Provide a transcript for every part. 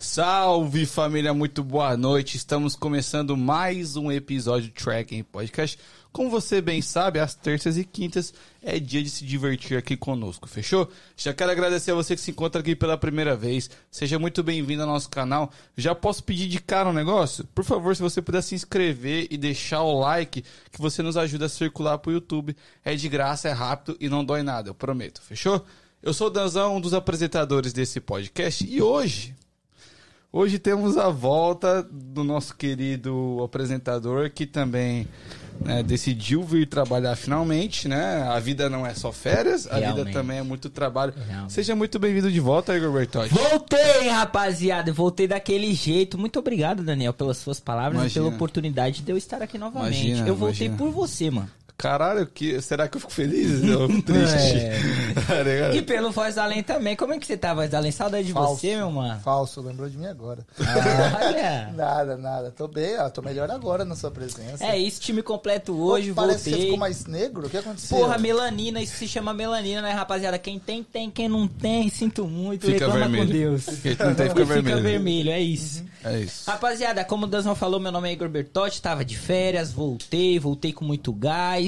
Salve família, muito boa noite. Estamos começando mais um episódio do Tracking Podcast. Como você bem sabe, às terças e quintas é dia de se divertir aqui conosco, fechou? Já quero agradecer a você que se encontra aqui pela primeira vez. Seja muito bem-vindo ao nosso canal. Já posso pedir de cara um negócio? Por favor, se você puder se inscrever e deixar o like, que você nos ajuda a circular pro YouTube. É de graça, é rápido e não dói nada, eu prometo, fechou? Eu sou o Danzão, um dos apresentadores desse podcast, e hoje Hoje temos a volta do nosso querido apresentador que também né, decidiu vir trabalhar finalmente, né? A vida não é só férias, a Realmente. vida também é muito trabalho. Realmente. Seja muito bem-vindo de volta, Igor Bertotti. Voltei, rapaziada. Voltei daquele jeito. Muito obrigado, Daniel, pelas suas palavras Imagina. e pela oportunidade de eu estar aqui novamente. Imagina, eu voltei imagina. por você, mano. Caralho, que, será que eu fico feliz? Eu fico triste. É. Tá? E pelo Voz da Além também. Como é que você tá, Voz da Além? Saudade de Falso. você, meu mano. Falso, lembrou de mim agora. Olha. nada, nada. Tô bem, ó, tô melhor agora na sua presença. É isso, time completo hoje, Pô, Parece que você voltei. ficou mais negro. O que aconteceu? Porra, melanina, isso se chama melanina, né, rapaziada? Quem tem, tem. Quem não tem, sinto muito. Fica reclama vermelho. com Deus. Quem não tem, fica vermelho. vermelho, é isso. É isso. Rapaziada, como o Danzão falou, meu nome é Igor Bertotti, tava de férias, voltei, voltei com muito gás.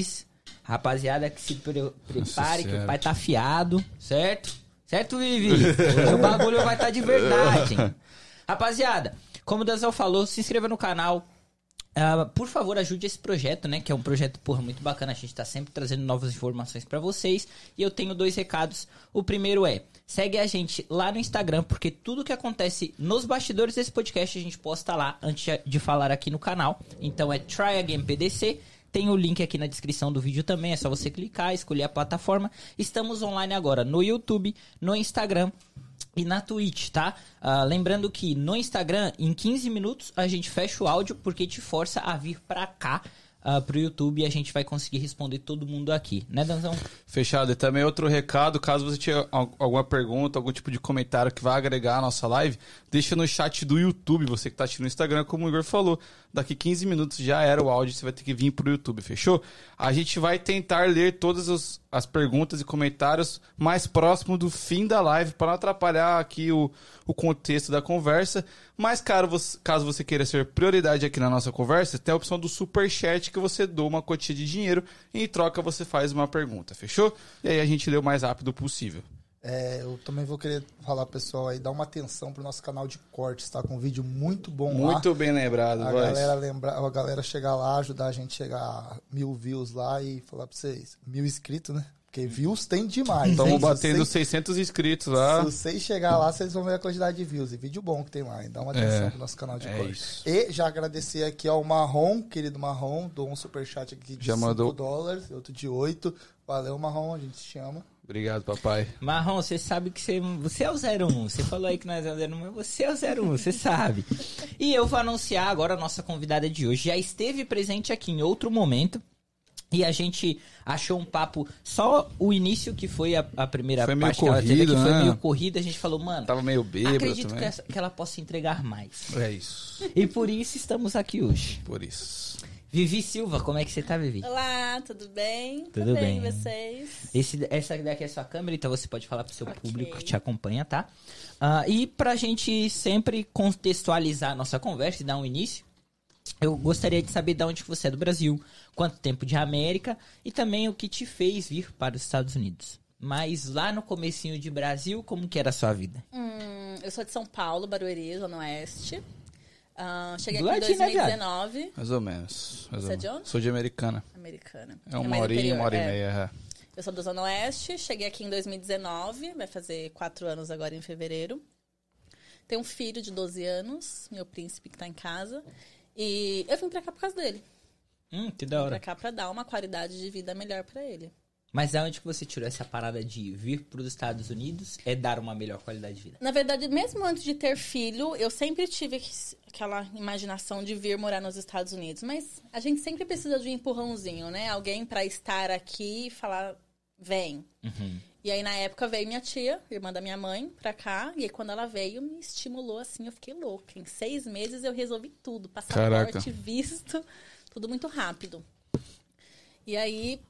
Rapaziada, que se pre- prepare, que Senhora. o pai tá afiado, certo? Certo, Vivi? Hoje o bagulho vai estar de verdade. hein? Rapaziada, como o Danzão falou, se inscreva no canal. Ah, por favor, ajude esse projeto, né? Que é um projeto, porra, muito bacana. A gente tá sempre trazendo novas informações pra vocês. E eu tenho dois recados. O primeiro é, segue a gente lá no Instagram, porque tudo que acontece nos bastidores desse podcast a gente posta lá antes de falar aqui no canal. Então é Try Again PDC. Tem o link aqui na descrição do vídeo também, é só você clicar, escolher a plataforma. Estamos online agora no YouTube, no Instagram e na Twitch, tá? Ah, lembrando que no Instagram, em 15 minutos, a gente fecha o áudio porque te força a vir pra cá, ah, pro YouTube, e a gente vai conseguir responder todo mundo aqui, né, Danzão? Fechado. E também outro recado, caso você tenha al- alguma pergunta, algum tipo de comentário que vai agregar a nossa live, deixa no chat do YouTube, você que tá assistindo no Instagram, como o Igor falou. Daqui 15 minutos já era o áudio, você vai ter que vir pro YouTube, fechou? A gente vai tentar ler todas os- as perguntas e comentários mais próximo do fim da live, para não atrapalhar aqui o, o contexto da conversa. Mas você, caso você queira ser prioridade aqui na nossa conversa, tem a opção do Super Chat que você doa uma quantia de dinheiro e em troca você faz uma pergunta, fechou? E aí a gente lê o mais rápido possível. É, eu também vou querer falar, pessoal, aí, dar uma atenção pro nosso canal de cortes, tá? Com um vídeo muito bom lá. Muito bem lembrado, A voz. galera, lembra, a galera chegar lá, ajudar a gente a chegar a mil views lá e falar pra vocês, mil inscritos, né? Porque views tem demais. Estamos batendo vocês- 600 inscritos lá. Se vocês chegar lá, vocês vão ver a quantidade de views. E vídeo bom que tem lá. hein? Dá uma atenção É, pro nosso canal de é corte. isso. E já agradecer aqui ao Marrom, querido Marrom, dou um superchat aqui de Já 5 mandou. dólares, outro de 8. Valeu, Marrom, a gente te chama. Obrigado, papai. Marrom, você sabe que você, você é o 01. Você falou aí que nós é o 01, mas você é o 01, você sabe. E eu vou anunciar agora a nossa convidada de hoje. Já esteve presente aqui em outro momento. E a gente achou um papo, só o início que foi a, a primeira Foi meio parte que ela teve corrido, aqui, foi né? meio corrida. A gente falou, mano, Tava meio bêbado acredito que, também. essa- que ela possa entregar mais. É isso. E por isso estamos aqui hoje. Por isso. Vivi Silva, como é que você tá, Vivi? Olá, tudo bem? Tudo bem. e vocês? Esse, essa daqui é a sua câmera, então você pode falar pro seu Ok. público que te acompanha, tá? Ah, e pra gente sempre contextualizar a nossa conversa e dar um início, eu gostaria de saber de onde você é do Brasil, quanto tempo de América e também o que te fez vir para os Estados Unidos. Mas lá no comecinho de Brasil, como que era a sua vida? Hum, eu sou de São Paulo, Barueri, Zona Oeste. Ah, cheguei aqui em ladinho, né, viado? 2019. Mais ou menos. Mais Você ou é de onde? Sou de Americana. Americana. É uma mais horinha, uma hora e é. meia. é. Eu sou da Zona Oeste, cheguei aqui em 2019, vai fazer quatro anos agora em fevereiro. Tenho um filho de 12 anos, meu príncipe que tá em casa. E eu vim pra cá por causa dele. Hum, que da Vim hora. pra cá pra dar uma qualidade de vida melhor pra ele. Mas da onde que você tirou essa parada de vir para os Estados Unidos é dar uma melhor qualidade de vida? Na verdade, mesmo antes de ter filho, eu sempre tive que- aquela imaginação de vir morar nos Estados Unidos. Mas a gente sempre precisa de um empurrãozinho, né? Alguém pra estar aqui e falar, vem. Uhum. E aí, na época, veio minha tia, irmã da minha mãe, pra cá. E aí, quando ela veio, me estimulou assim, eu fiquei louca. Em seis meses, eu resolvi tudo. Passaporte, Caraca. visto, tudo muito rápido. E aí,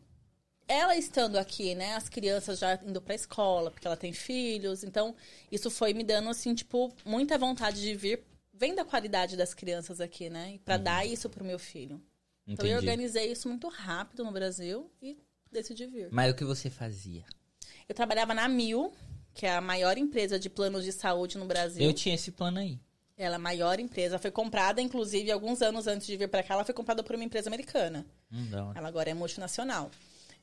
ela estando aqui, né, as crianças já indo pra escola, porque ela tem filhos, então isso foi me dando assim, tipo, muita vontade de vir, vendo a qualidade das crianças aqui, né, para dar isso pro meu filho. Então eu Entendi. organizei isso muito rápido no Brasil e decidi vir. Mas o que você fazia? Eu trabalhava na Mil, que é a maior empresa de planos de saúde no Brasil. Eu tinha esse plano aí. Ela é a maior empresa, foi comprada, inclusive, alguns anos antes de vir para cá, ela foi comprada por uma empresa americana. Hum, da hora. Ela agora é multinacional.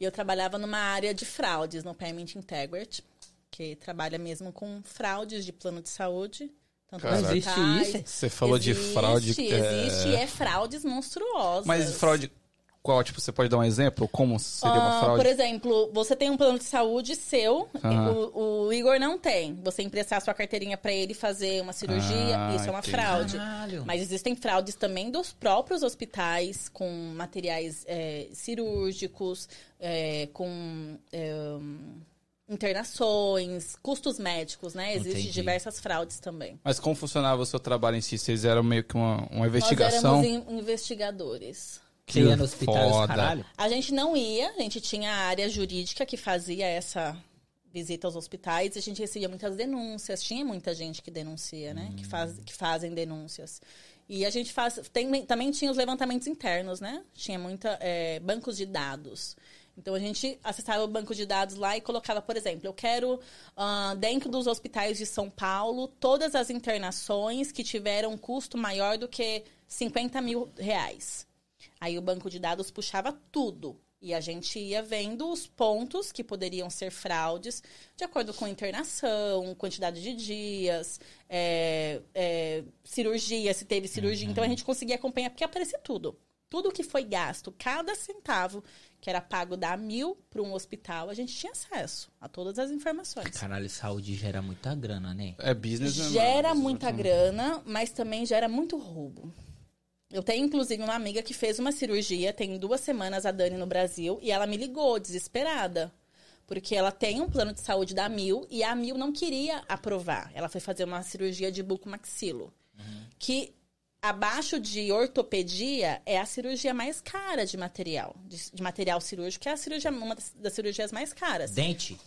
E eu trabalhava numa área de fraudes, no Payment Integrity, que trabalha mesmo com fraudes de plano de saúde. Tanto Caraca. Existe isso? Você falou de Existe, fraude. Existe, é, e é fraudes monstruosas. Mas fraude qual? Tipo, você pode dar um exemplo? Como seria uma Ah, fraude? Por exemplo, você tem um plano de saúde seu, o, o Igor não tem. Você emprestar sua carteirinha para ele fazer uma cirurgia, Ah, isso é uma entendi. fraude. Caralho. Mas existem fraudes também dos próprios hospitais, com materiais é, cirúrgicos, é, com é, internações, custos médicos, né? Existem Entendi. diversas fraudes também. Mas como funcionava o seu trabalho em si? Vocês eram meio que uma, uma Nós investigação? éramos in- investigadores. Você ia no hospital e os foda. caralho? A gente não ia, a gente tinha a área jurídica que fazia essa visita aos hospitais e a gente recebia muitas denúncias. Tinha muita gente que denuncia, né? Que, faz, que fazem denúncias. E a gente faz. Tem, também tinha os levantamentos internos, né? Tinha muita. é, bancos de dados. Então a gente acessava o banco de dados lá e colocava, por exemplo, eu quero, ah, dentro dos hospitais de São Paulo, todas as internações que tiveram um custo maior do que 50 mil reais. Aí o banco de dados puxava tudo. E a gente ia vendo os pontos que poderiam ser fraudes, de acordo com internação, quantidade de dias, é, é, cirurgia, se teve cirurgia. Então a gente conseguia acompanhar, porque aparecia tudo. Tudo que foi gasto, cada centavo que era pago da mil para um hospital, a gente tinha acesso a todas as informações. Caralho, saúde gera muita grana, né? É business, né? Gera muita grana, mas também gera muito roubo. Eu tenho, inclusive, uma amiga que fez uma cirurgia, tem duas semanas, a Dani, no Brasil, e ela me ligou, desesperada. Porque ela tem um plano de saúde da Mil e a Mil não queria aprovar. Ela foi fazer uma cirurgia de bucomaxilo. Que abaixo de ortopedia é a cirurgia mais cara de material. De, de material cirúrgico, que é a cirurgia, uma das, das cirurgias mais caras. Dente?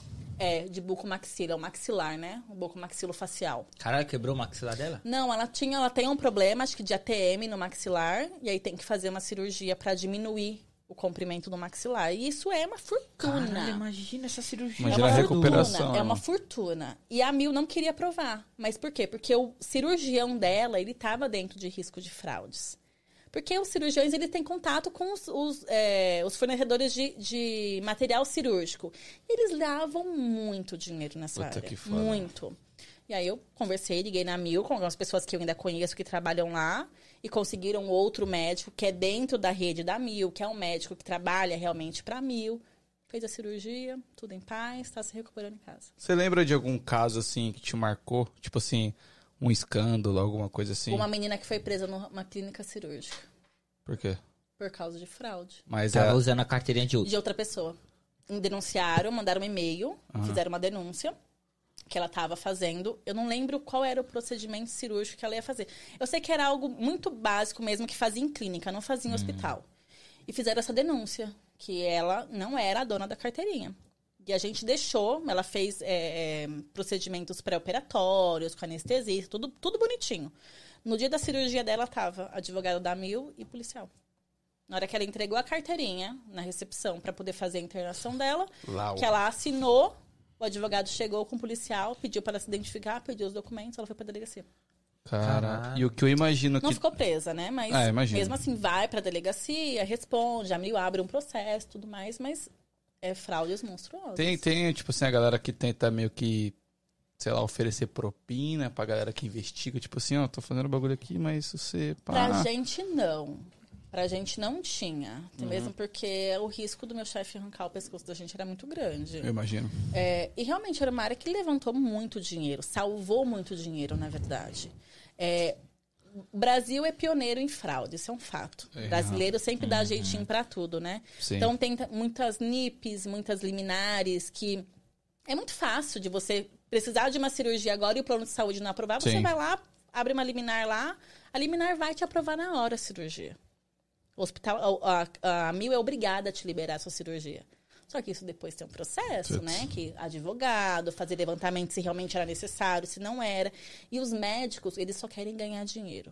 É, de bucomaxilo, é o maxilar, né? O bucomaxilo facial. Caralho, quebrou o maxilar dela? Não, ela tinha, ela tem um problema, acho que de ATM no maxilar, e aí tem que fazer uma cirurgia pra diminuir o comprimento do maxilar. E isso é uma fortuna. Caralho, imagina essa cirurgia. Imagina é a uma recuperação, fortuna, é uma né? fortuna. E a Mil não queria aprovar. Mas por quê? Porque o cirurgião dela, ele estava dentro de risco de fraudes. Porque os cirurgiões, ele tem contato com os, os, é, os fornecedores de, de material cirúrgico. Eles lavam muito dinheiro nessa Puta área. que foda. Muito. E aí eu conversei, liguei na Mil com algumas pessoas que eu ainda conheço que trabalham lá e conseguiram outro médico que é dentro da rede da Mil, que é um médico que trabalha realmente para Mil. Fez a cirurgia, tudo em paz, está se recuperando em casa. Você lembra de algum caso assim que te marcou? Tipo assim, um escândalo, alguma coisa assim? Uma menina que foi presa numa clínica cirúrgica Por quê? por causa de fraude Mas Tava é. usando a carteirinha de de outra pessoa. Denunciaram, mandaram um e-mail, fizeram uma denúncia que ela estava fazendo. Eu não lembro qual era o procedimento cirúrgico que ela ia fazer. Eu sei que era algo muito básico mesmo que fazia em clínica, não fazia em hospital. E fizeram essa denúncia que ela não era a dona da carteirinha. E a gente deixou, ela fez é, é, procedimentos pré-operatórios, com anestesia, tudo, tudo bonitinho. No dia da cirurgia dela, tava advogado da Mil e policial. Na hora que ela entregou a carteirinha na recepção para poder fazer a internação dela, Lá, que ela assinou, o advogado chegou com o policial, pediu para ela se identificar, pediu os documentos, ela foi para delegacia. Cara, Caralho. e o que eu imagino Não que. ficou presa, né? Mas Ah, imagino. mesmo assim vai para delegacia, responde, a Mil abre um processo, tudo mais, mas é fraudes monstruosas. Tem, tem, tipo assim, a galera que tenta meio que, sei lá, oferecer propina pra galera que investiga. Tipo assim, ó, tô fazendo bagulho aqui, mas você. Pá. Pra gente, não. Pra gente não tinha. Uhum. Mesmo porque o risco do meu chefe arrancar o pescoço da gente era muito grande. Eu imagino. É, e realmente era uma área que levantou muito dinheiro, salvou muito dinheiro, na verdade. É, o Brasil é pioneiro em fraude, isso é um fato. É. Brasileiro sempre dá jeitinho pra tudo, né? Sim. Então tem muitas NIPs, muitas liminares que é muito fácil de você precisar de uma cirurgia agora e o plano de saúde não aprovar, você Sim. vai lá, abre uma liminar lá, a liminar vai te aprovar na hora a cirurgia. O hospital, a, a, a Mil é obrigada a te liberar a sua cirurgia. Só que isso depois tem um processo, né? Que advogado, fazer levantamento se realmente era necessário, se não era. E os médicos, eles só querem ganhar dinheiro.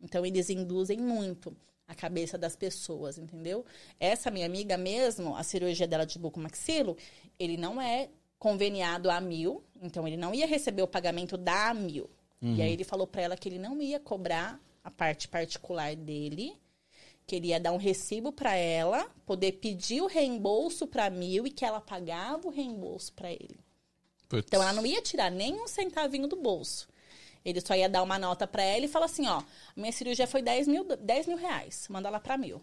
Então, eles induzem muito a cabeça das pessoas, entendeu? Essa minha amiga mesmo, a cirurgia dela de bucomaxilo, ele não é conveniado a mil, então ele não ia receber o pagamento da mil. E aí ele falou pra ela que ele não ia cobrar a parte particular dele, que ele ia dar um recibo pra ela, poder pedir o reembolso pra mil e que ela pagava o reembolso pra ele. Então ela não ia tirar nem um centavinho do bolso. Ele só ia dar uma nota pra ela e falar assim, ó, minha cirurgia foi 10 mil, 10 mil reais, manda lá pra mil.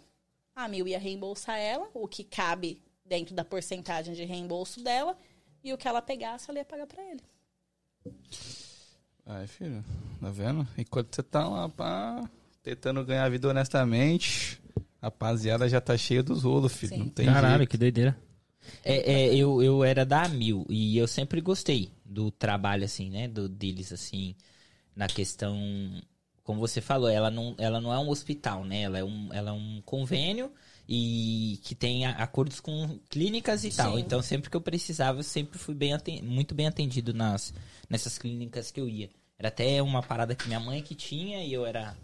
A mil ia reembolsar ela, o que cabe dentro da porcentagem de reembolso dela, e o que ela pegasse, ela ia pagar pra ele. Ai, filho, tá vendo? Enquanto você tá lá, pá, tentando ganhar a vida honestamente, a rapaziada já tá cheia dos rolos, filho. Sim. Não tem Caralho, jeito. que doideira. É, é, eu, eu era da Mil e eu sempre gostei do trabalho, assim, né? Do, deles, assim, na questão. Como você falou, ela não, ela não é um hospital, né? Ela é um, ela é um convênio e que tem a- acordos com clínicas e tal. Sim. Então, sempre que eu precisava, eu sempre fui bem muito bem atendido nas, nessas clínicas que eu ia. Era até uma parada que minha mãe que tinha e eu era.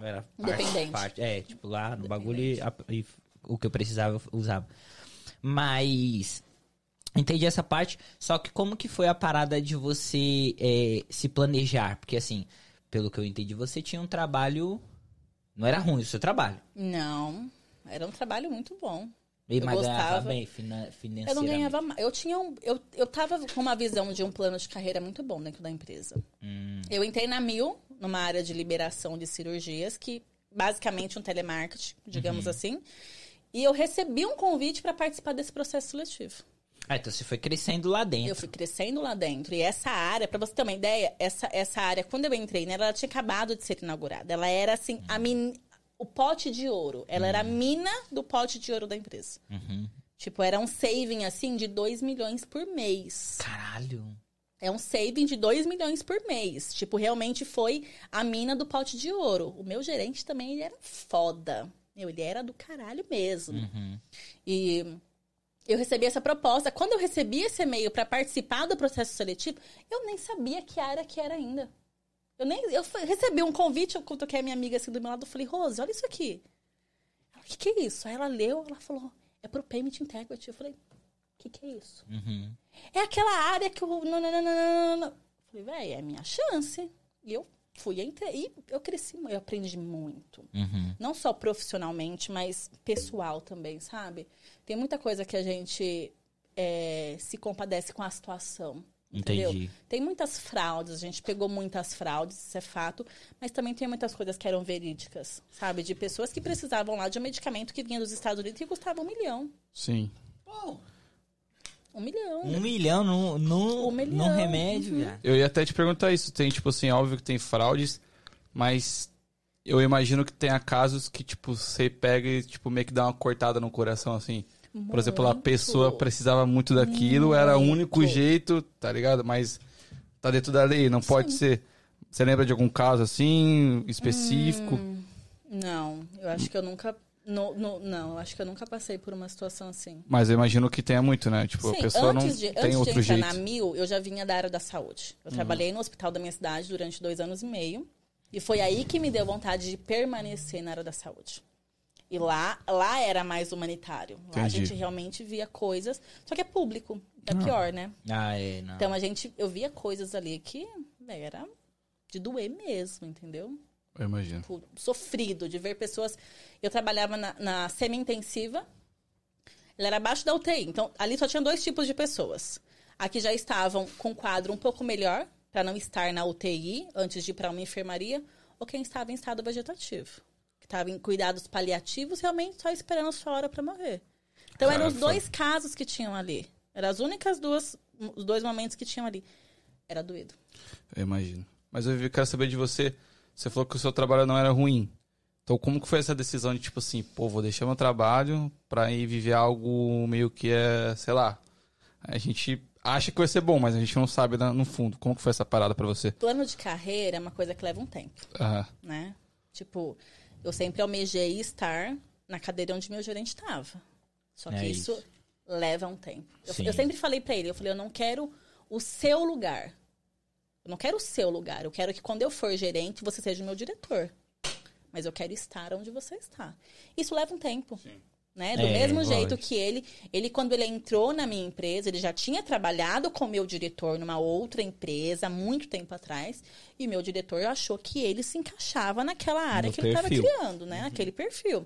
Eu era parte- Independente. parte- é, tipo, lá no bagulho e, e o que eu precisava eu usava. Mas entendi essa parte. Só que como que foi a parada de você é, se planejar? Porque assim, pelo que eu entendi, você tinha um trabalho. Não era ruim o seu trabalho. Não, era um trabalho muito bom. E Eu mas ganhava gostava. bem fina, Eu financeiramente. não ganhava mais. Eu tinha um, eu, eu tava com uma visão de um plano de carreira muito bom dentro da empresa. Hum, Eu entrei na Mil, numa área de liberação de cirurgias, que basicamente um telemarketing, digamos assim. E eu recebi um convite para participar desse processo seletivo. Ah, então você foi crescendo lá dentro. Eu fui crescendo lá dentro. E essa área, para você ter uma ideia, essa, essa área, quando eu entrei nela, ela tinha acabado de ser inaugurada. Ela era assim, a min... o pote de ouro. Ela era a mina do pote de ouro da empresa. Uhum. Tipo, era um saving assim de 2 milhões por mês. Caralho. É um saving de 2 milhões por mês. Tipo, realmente foi a mina do pote de ouro. O meu gerente também, ele era foda. Meu, ele era do caralho mesmo. Uhum. E eu recebi essa proposta. Quando eu recebi esse e-mail para participar do processo seletivo, eu nem sabia que área que era ainda. Eu nem eu recebi um convite, eu cutuquei a minha amiga assim do meu lado, eu falei, Rose, olha isso aqui. Ela, o que, que é isso? Aí ela leu, ela falou, é pro Payment Integrity. Eu falei, o que, que é isso? Uhum. É aquela área que o. Não, não, não, não, não, não. Falei, véi, é minha chance. E eu fui, entrei. E eu cresci, eu aprendi muito. Uhum. Não só profissionalmente, mas pessoal também, sabe? Tem muita coisa que a gente é, se compadece com a situação. Entendeu? Entendi. Tem muitas fraudes, a gente pegou muitas fraudes, isso é fato, mas também tem muitas coisas que eram verídicas, sabe? De pessoas que precisavam lá de um medicamento que vinha dos Estados Unidos e custava um milhão. Sim. Um milhão. Um milhão no, no, Um milhão. num remédio, viado. Eu ia até te perguntar isso. Tem, tipo assim, óbvio que tem fraudes, mas eu imagino que tenha casos que, tipo, você pega e, tipo, meio que dá uma cortada no coração, assim. Por exemplo, a Muito. pessoa precisava muito daquilo, era o único Muito. jeito, tá ligado? Mas tá dentro da lei, não pode ser. Você lembra de algum caso assim, específico? Hum. Não, eu acho que eu nunca. no- no- não, eu acho que eu nunca passei por uma situação assim. Mas eu imagino que tenha muito, né? Tipo, a Sim, pessoa não antes de, tem antes outro de entrar jeito. Uhum. na Mil, eu já vinha da área da saúde. Eu trabalhei no hospital da minha cidade durante dois anos e meio. E foi aí que me deu vontade de permanecer na área da saúde. E lá, lá era mais humanitário. Lá a Entendi. gente realmente via coisas. Só que é público. É pior, né? Ah, é, não. Então a gente. Eu via coisas ali que véi, era de doer mesmo, entendeu? Eu imagino. tipo, sofrido de ver pessoas. Eu trabalhava na, na semi-intensiva, ela era abaixo da UTI. Então, ali só tinha dois tipos de pessoas. Aqui já estavam com um quadro um pouco melhor, para não estar na UTI antes de ir para uma enfermaria, ou quem estava em estado vegetativo, estava em cuidados paliativos, realmente só esperando a sua hora para morrer. Então, eram os dois casos que tinham ali. Eram as únicas duas, os dois momentos que tinham ali. Era doído. Eu imagino. Mas eu quero saber de você. Você falou que o seu trabalho não era ruim. Então, como que foi essa decisão de, tipo assim, pô, vou deixar meu trabalho pra ir viver algo meio que é, sei lá. A gente acha que vai ser bom, mas a gente não sabe na- no fundo. Como que foi essa parada pra você? Plano de carreira é uma coisa que leva um tempo. Né? Tipo, eu sempre almejei estar na cadeira onde meu gerente estava. Só que É isso, isso. leva um tempo. Eu, Sim. eu sempre falei pra ele, eu falei, eu não quero o seu lugar. Eu não quero o seu lugar. Eu quero que quando eu for gerente, você seja o meu diretor. Mas eu quero estar onde você está. Isso leva um tempo. Né? Do É, mesmo lógico. jeito que ele, ele, quando ele entrou na minha empresa, ele já tinha trabalhado com meu diretor numa outra empresa há muito tempo atrás. E meu diretor achou que ele se encaixava naquela área No que ele estava criando, né? Aquele perfil.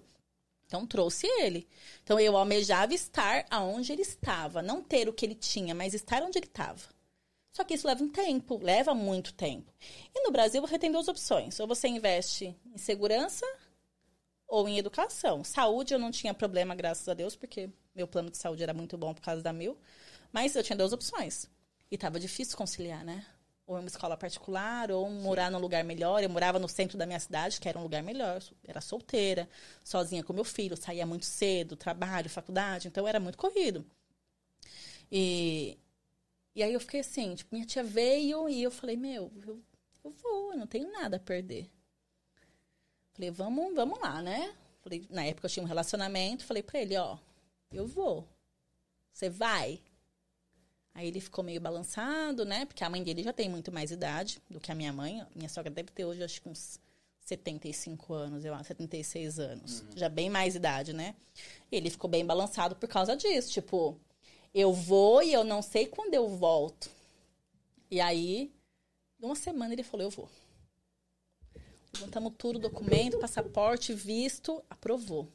Então trouxe ele. Então eu almejava estar aonde ele estava, não ter o que ele tinha, mas estar onde ele estava. Só que isso leva um tempo, leva muito tempo. E no Brasil você tem duas opções: ou você investe em segurança ou em educação. Saúde eu não tinha problema, graças a Deus, porque meu plano de saúde era muito bom por causa da Mil. Mas eu tinha duas opções. E tava difícil conciliar, né? Ou uma escola particular, ou morar num lugar melhor. Eu morava no centro da minha cidade, que era um lugar melhor. Era solteira, sozinha com meu filho, saía muito cedo, trabalho, faculdade, então era muito corrido. E, e aí eu fiquei assim, tipo, minha tia veio e eu falei, meu, eu, eu vou, eu não tenho nada a perder. Falei, vamos, vamos lá, né? Falei, na época eu tinha um relacionamento, falei pra ele, ó, eu vou. Você vai? Aí ele ficou meio balançado, né? Porque a mãe dele já tem muito mais idade do que a minha mãe. Minha sogra deve ter hoje, acho que uns 75 anos, eu acho, 76 anos. Já bem mais idade, né? E ele ficou bem balançado por causa disso. Tipo, eu vou e eu não sei quando eu volto. E aí, uma semana ele falou, eu vou. Levantamos tudo, documento, passaporte, visto, aprovou.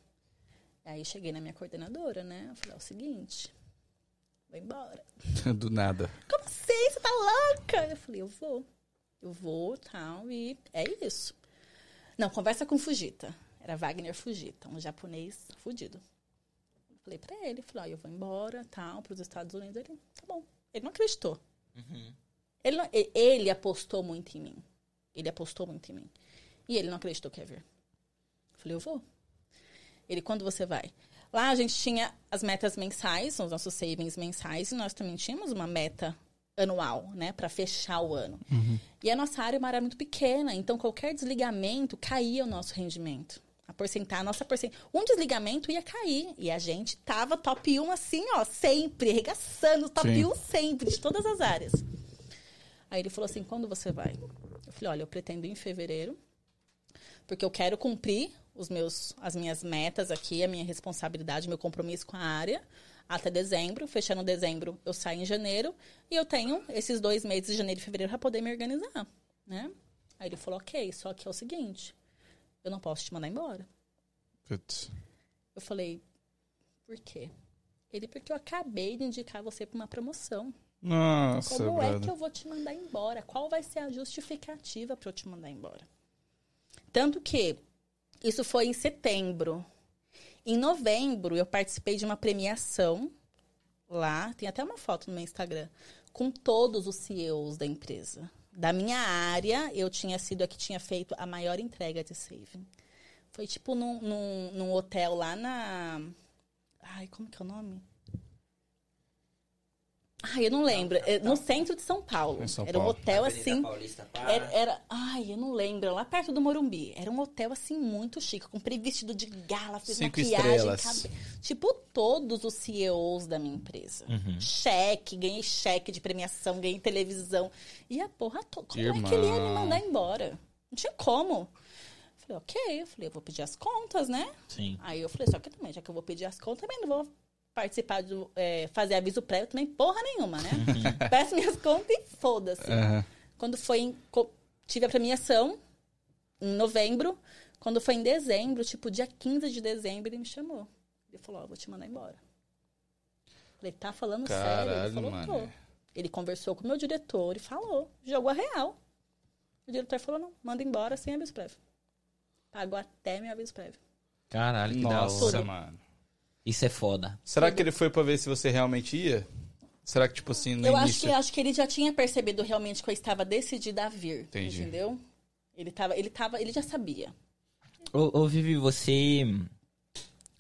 Aí cheguei na minha coordenadora, né? Eu falei, é o seguinte, vou embora. Do nada. Como assim? Você tá louca? Eu falei, eu vou. Eu vou, tal, e é isso. Não, conversa com o Fujita. Era Wagner Fujita, um japonês fudido. Eu falei pra ele, falei, ó, eu vou embora, tal, pros Estados Unidos. Ele, tá bom. Ele não acreditou. Ele, não- e- ele apostou muito em mim. Ele apostou muito em mim. E ele não acreditou que ia vir. Eu falei, eu vou. Ele, quando você vai? Lá a gente tinha as metas mensais, os nossos savings mensais, e nós também tínhamos uma meta anual, né, para fechar o ano. E a nossa área é uma área muito pequena, então qualquer desligamento caía o nosso rendimento. A porcentagem, a nossa porcentagem, um desligamento ia cair e a gente tava top 1 assim, ó, sempre arregaçando top Sim. 1 sempre de todas as áreas. Aí ele falou assim: "Quando você vai?" Eu falei: "Olha, eu pretendo ir em fevereiro, porque eu quero cumprir os meus, as minhas metas aqui, a minha responsabilidade, meu compromisso com a área até dezembro. Fechando dezembro, eu saio em janeiro e eu tenho esses dois meses de janeiro e fevereiro para poder me organizar, né? Aí ele falou, ok, só que é o seguinte, eu não posso te mandar embora. Putz. Eu falei, por quê? Ele, porque eu acabei de indicar você para uma promoção. Nossa, Como é brother. que eu vou te mandar embora? Qual vai ser a justificativa para eu te mandar embora? Tanto que isso foi em setembro. Em novembro, eu participei de uma premiação lá, tem até uma foto no meu Instagram, com todos os CEOs da empresa. Da minha área, eu tinha sido a que tinha feito a maior entrega de saving. Foi tipo num, num, num hotel lá na. Ai, como que é o nome? Ai, eu não lembro. É No centro de São Paulo. São Era um Paulo. hotel Avenida assim. Paulista. Era, era- ai, eu não lembro, lá perto do Morumbi. Era um hotel assim muito chique, com vestido de gala, fiz Cinco maquiagem, estrelas. cabe- Tipo todos os CEOs da minha empresa. Cheque, ganhei cheque de premiação, ganhei televisão. E a porra toda. Como é que ele ia me Irmão. mandar embora? Não tinha como. Falei, ok, eu falei, eu vou pedir as contas, né? Sim. Aí eu falei, só que também, já que eu vou pedir as contas, também não vou participar do. é, fazer aviso prévio, também porra nenhuma, né? Peço minhas contas e foda-se. Aham. Quando foi em. Tive a premiação em novembro. Quando foi em dezembro, tipo, dia 15 de dezembro, ele me chamou. Ele falou, ó, vou te mandar embora. Falei, tá falando sério? Caralho, Ele falou, mano. tô. Ele conversou com o meu diretor e falou. Jogou a real. O diretor falou, não, manda embora sem aviso prévio. Pagou até meu aviso prévio. Caralho, que da Nossa, hora. mano. Isso é foda. Será que ele foi pra ver se você realmente ia? Será que, tipo assim, no eu acho início... que, acho que ele já tinha percebido realmente que eu estava decidida a vir. Entendi. Entendeu? Ele, tava, ele, tava, ele já sabia. Ô, ô Vivi, você.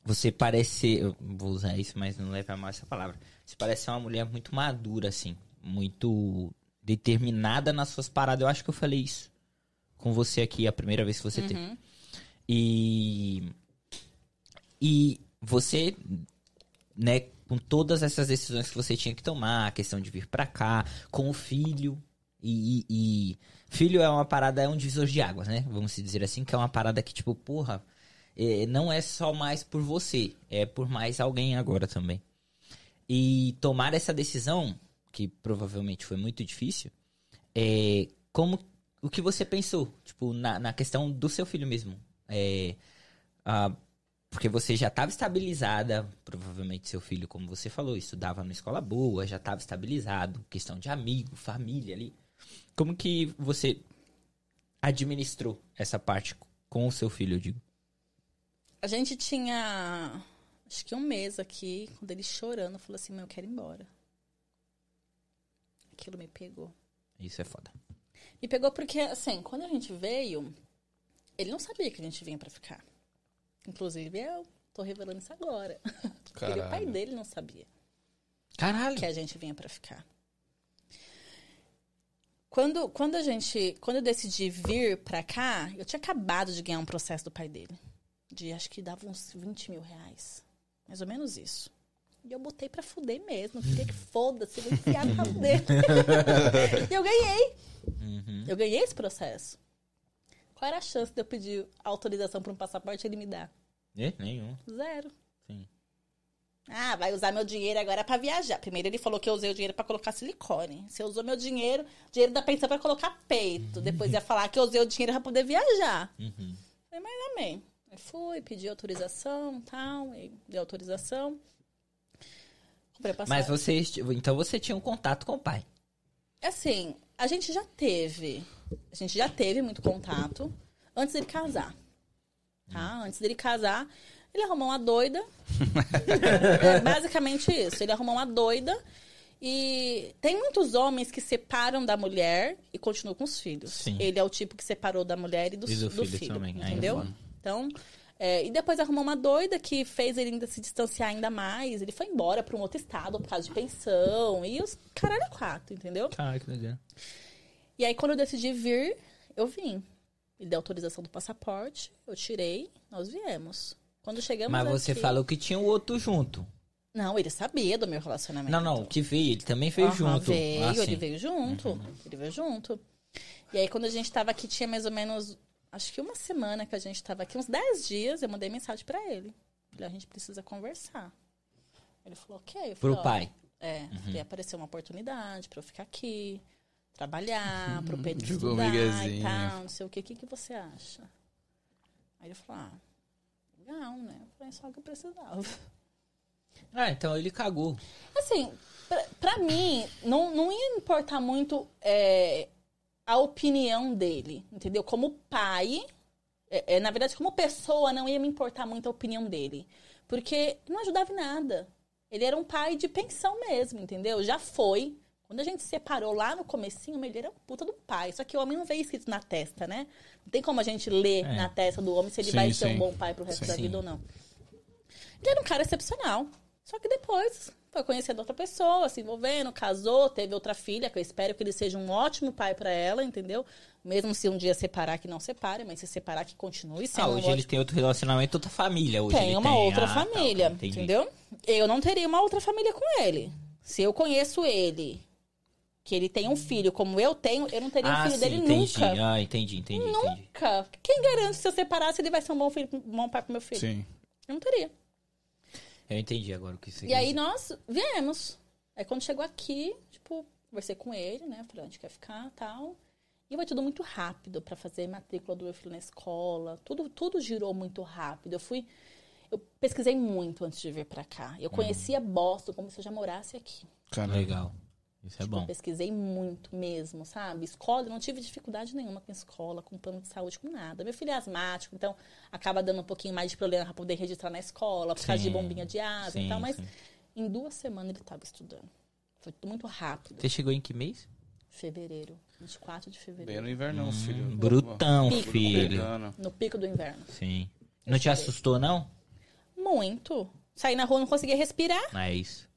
Você parece. Eu vou usar isso, mas não leva mais essa palavra. Você parece ser uma mulher muito madura, assim. Muito determinada nas suas paradas. Eu acho que eu falei isso com você aqui a primeira vez que você teve. Uhum. E. E você. né, com todas essas decisões que você tinha que tomar, a questão de vir pra cá, com o filho. E, e- e filho é uma parada, é um divisor de águas, né? Vamos dizer assim, que é uma parada que, tipo, porra, é, não é só mais por você, é por mais alguém agora também. E tomar essa decisão, que provavelmente foi muito difícil, é, como o que você pensou, tipo, na, na questão do seu filho mesmo. É, porque você já estava estabilizada, provavelmente seu filho, como você falou, estudava numa escola boa, já estava estabilizado, questão de amigo, família ali. Como que você administrou essa parte com o seu filho, eu digo? A gente tinha, acho que um mês aqui, quando ele chorando, falou assim, meu, eu quero ir embora. Aquilo me pegou. Isso é foda. Me pegou porque, assim, quando a gente veio, ele não sabia que a gente vinha pra ficar. Inclusive, eu tô revelando isso agora. Ele, o pai dele não sabia Caralho! que a gente vinha pra ficar. Quando, quando a gente, quando eu decidi vir pra cá, eu tinha acabado de ganhar um processo do pai dele. De acho que dava uns 20 mil reais. Mais ou menos isso. E eu botei pra fuder mesmo. Queria que foda-se, vou enfiar rabo dele. e eu ganhei. Uhum. Eu ganhei esse processo. Qual era a chance de eu pedir autorização pra um passaporte e ele me dar? É, nenhum. Zero. Sim. Ah, vai usar meu dinheiro agora pra viajar. Primeiro ele falou que eu usei o dinheiro pra colocar silicone. Você usou meu dinheiro, dinheiro da pensão pra colocar peito. Depois ia falar que eu usei o dinheiro pra poder viajar. Uhum. Falei, mas amém. Aí fui, pedi autorização tal, e dei autorização. Comprei passagem. Mas você, então você tinha um contato com o pai. Assim, a gente já teve. A gente já teve muito contato antes dele casar. Tá? Antes dele casar, ele arrumou uma doida. é basicamente isso. Ele arrumou uma doida. E tem muitos homens que separam da mulher e continuam com os filhos. Sim. Ele é o tipo que separou da mulher e do, E do do filho filho. também. Entendeu? Então, é, e depois arrumou uma doida que fez ele ainda se distanciar ainda mais. Ele foi embora para um outro estado por causa de pensão. E os caralho a quatro, entendeu? Caralho, que legal. E aí, quando eu decidi vir, eu vim. Ele deu autorização do passaporte, eu tirei, nós viemos. Quando chegamos Mas você aqui- falou que tinha o outro junto. Não, ele sabia do meu relacionamento. Não, não, que veio, ele também veio Aham, junto. Veio, Ah, ele veio junto. Uhum. Ele veio junto. E aí, quando a gente tava aqui, tinha mais ou menos, acho que uma semana que a gente tava aqui, uns 10 dias, eu mandei mensagem pra ele. Falei, a gente precisa conversar. Ele falou, ok. Pro "Ó, pai. É, falei, apareceu uma oportunidade pra eu ficar aqui, trabalhar, pro Pedro Jogou estudar e tal, não sei o que. O que, que você acha? Aí ele falou, ah, legal, né? Eu falei, só que eu precisava. Ah, então ele cagou. Assim, pra, pra mim, não, não ia importar muito é, a opinião dele, entendeu? Como pai, é, é, na verdade, como pessoa, não ia me importar muito a opinião dele. Porque não ajudava em nada. Ele era um pai de pensão mesmo, entendeu? Já foi. Quando a gente se separou lá no comecinho, ele era um puta do pai. Só que o homem não veio escrito na testa, né? Não tem como a gente ler É. na testa do homem se ele Sim, vai ser sim. um bom pai pro resto Sim. da vida ou não. Ele era um cara excepcional. Só que depois foi conhecendo outra pessoa, se envolvendo, casou, teve outra filha, que eu espero que ele seja um ótimo pai pra ela, entendeu? Mesmo se um dia separar, que não separe, mas se separar, que continue sendo Ah, um hoje ótimo ele tem outro relacionamento, outra família. Hoje tem ele uma tem. outra Ah, tá, família, entendi. entendeu? Eu não teria uma outra família com ele. Se eu conheço ele, que ele tem um filho como eu tenho, eu não teria um Ah, filho sim, dele entendi. nunca. Ah, entendi, entendi, entendi. Nunca. Quem garante se eu separar se ele vai ser um bom, filho, um bom pai pro meu filho? Sim. Eu não teria. Eu entendi agora o que você E aí dizer. nós viemos. Aí quando chegou aqui, tipo, conversei com ele, né? Falei, onde quer ficar tal. E foi tudo muito rápido pra fazer matrícula do meu filho na escola. Tudo, tudo girou muito rápido. Eu fui. Eu pesquisei muito antes de vir pra cá. Eu conhecia Boston como se eu já morasse aqui. Caralho. Legal. Isso é Tipo, Eu bom. pesquisei muito mesmo, sabe? Escola, não tive dificuldade nenhuma com escola, com plano de saúde, com nada. Meu filho é asmático, então acaba dando um pouquinho mais de problema pra poder registrar na escola, por causa de Sim. bombinha de asma Sim, e tal, mas sim. em duas semanas ele estava estudando. Foi tudo muito rápido. Você chegou em que mês? Fevereiro, 24 de Bem fevereiro. no invernão, filho. Hum, Brutão, Pico. filho. No pico do inverno. Sim. Não te assustou, não? Muito. Saí na rua, não conseguia respirar. É isso.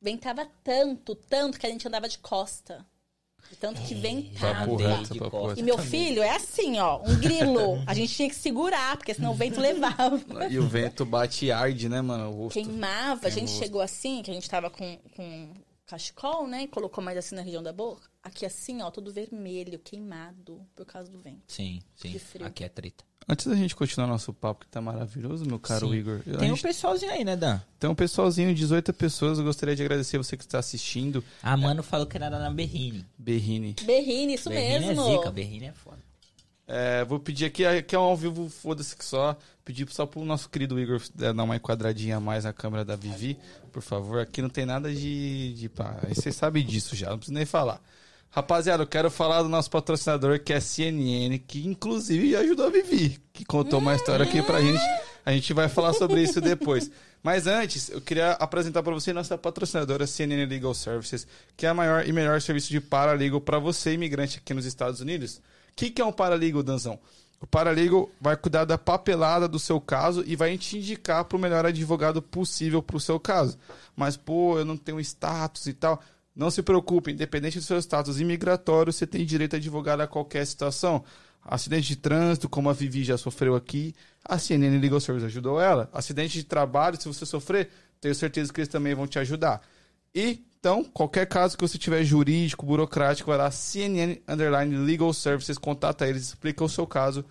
Ventava tanto, tanto que a gente andava de costa. De Tanto que Papo ventava. Papo Dei reto, de papo costa. reto. E meu filho é assim, ó, um grilo. A gente tinha que segurar, porque senão o vento levava. E o vento bate e arde, né, mano? O rosto. Queimava. A gente chegou assim, que a gente tava com, com cachecol, né? E colocou mais assim na região da boca. Aqui assim, ó, todo vermelho, queimado por causa do vento. Sim, sim. De frio. Aqui é treta. Antes da gente continuar nosso papo, que tá maravilhoso, meu caro Sim. Igor. Tem um gente pessoalzinho aí, né, Dan? tem um pessoalzinho, 18 pessoas. Eu gostaria de agradecer você que está assistindo. A mano falou que era na Berrine. Berrine. Berrine, isso Berrine mesmo. é zica, Berrine é foda. É, vou pedir aqui, aqui é um ao vivo, foda-se que só. Pedir só pro nosso querido Igor é, dar uma enquadradinha a mais na câmera da Vivi, por favor. Aqui não tem nada de. de pá, aí vocês sabem disso já, não preciso nem falar. Rapaziada, eu quero falar do nosso patrocinador, que é CNN, que inclusive ajudou a Vivi, que contou uma história aqui pra gente. A gente vai falar sobre isso depois. Mas antes, eu queria apresentar para você nossa patrocinadora CNN Legal Services, que é a maior e melhor serviço de paralegal para você, imigrante aqui nos Estados Unidos. O que, que é um paralegal, Danzão? O paralegal vai cuidar da papelada do seu caso e vai te indicar para o melhor advogado possível para o seu caso. Mas, pô, eu não tenho status e tal. Não se preocupe, independente do seu status imigratório, você tem direito a advogar a qualquer situação. Acidente de trânsito, como a Vivi já sofreu aqui, a CNN Legal Service ajudou ela. Acidente de trabalho, se você sofrer, tenho certeza que eles também vão te ajudar. E, então, qualquer caso que você tiver jurídico, burocrático, vai lá, CNN Underline Legal Services, contata eles, explica o seu caso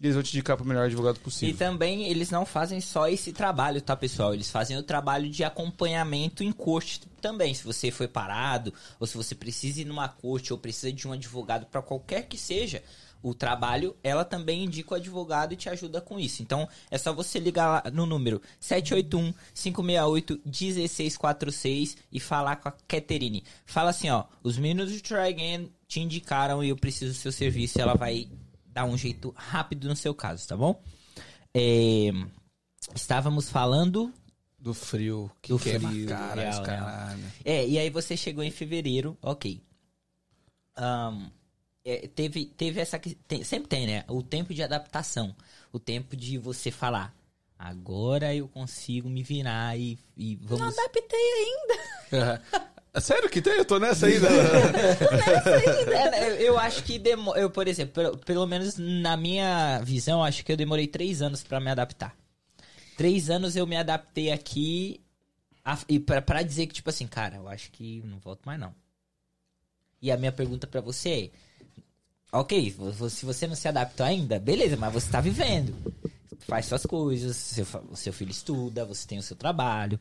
eles vão te indicar para o melhor advogado E possível. também eles não fazem só esse trabalho, tá, pessoal? Eles fazem o trabalho de acompanhamento em corte também. Se você foi parado, ou se você precisa ir numa corte, ou precisa de um advogado para qualquer que seja o trabalho, ela também indica o advogado e te ajuda com isso. Então, é só você ligar lá no número 781-568-1646 e falar com a Caterine. Fala assim, ó, os meninos do Try Again te indicaram e eu preciso do seu serviço e ela vai dar um jeito rápido no seu caso, tá bom? É, estávamos falando. Do frio, que Do queima frio, a cara, real, os caralho. É, e aí você chegou em fevereiro, ok. Ahn, é, teve, teve essa. que- tem- sempre tem, né? O tempo de adaptação. O tempo de você falar. Agora eu consigo me virar e, e Não vamos. adaptei ainda. Sério que tem? Eu tô nessa ainda. É, né, eu, eu acho que demo, eu, por exemplo, pelo, pelo menos na minha visão, acho que eu demorei três anos pra me adaptar. Três anos eu me adaptei aqui a- e pra, pra dizer que, tipo assim, cara, eu acho que não volto mais não. E a minha pergunta pra você é, ok, se você não se adaptou ainda, beleza, mas você tá vivendo. Faz suas coisas, seu, o seu filho estuda, você tem o seu trabalho.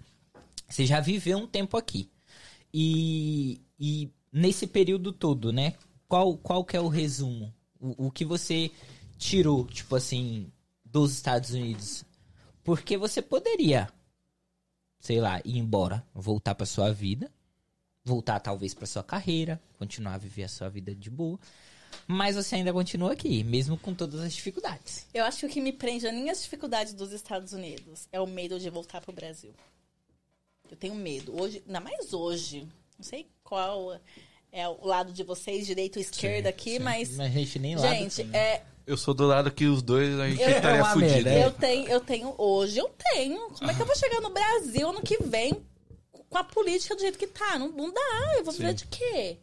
Você já viveu um tempo aqui. E, e nesse período todo, né? Qual, qual que é o resumo? O, o que você tirou, tipo assim, dos Estados Unidos? Porque você poderia, sei lá, ir embora, voltar pra sua vida, voltar talvez pra sua carreira, continuar a viver a sua vida de boa. Mas você ainda continua aqui, mesmo com todas as dificuldades. Eu acho que o que me prende a minhas dificuldades dos Estados Unidos é o medo de voltar pro Brasil. Eu tenho medo. Hoje, ainda mais hoje. Não sei qual é o lado de vocês, direita ou esquerda aqui, mas. a gente nem lá. Gente, é, Eu sou do lado que os dois a gente Eu- estaria uma fudido. é. eu tenho, eu tenho, hoje eu tenho. Como é que eu vou chegar no Brasil ano que vem com a política do jeito que tá? Não, não dá, eu vou viver Sim. de quê?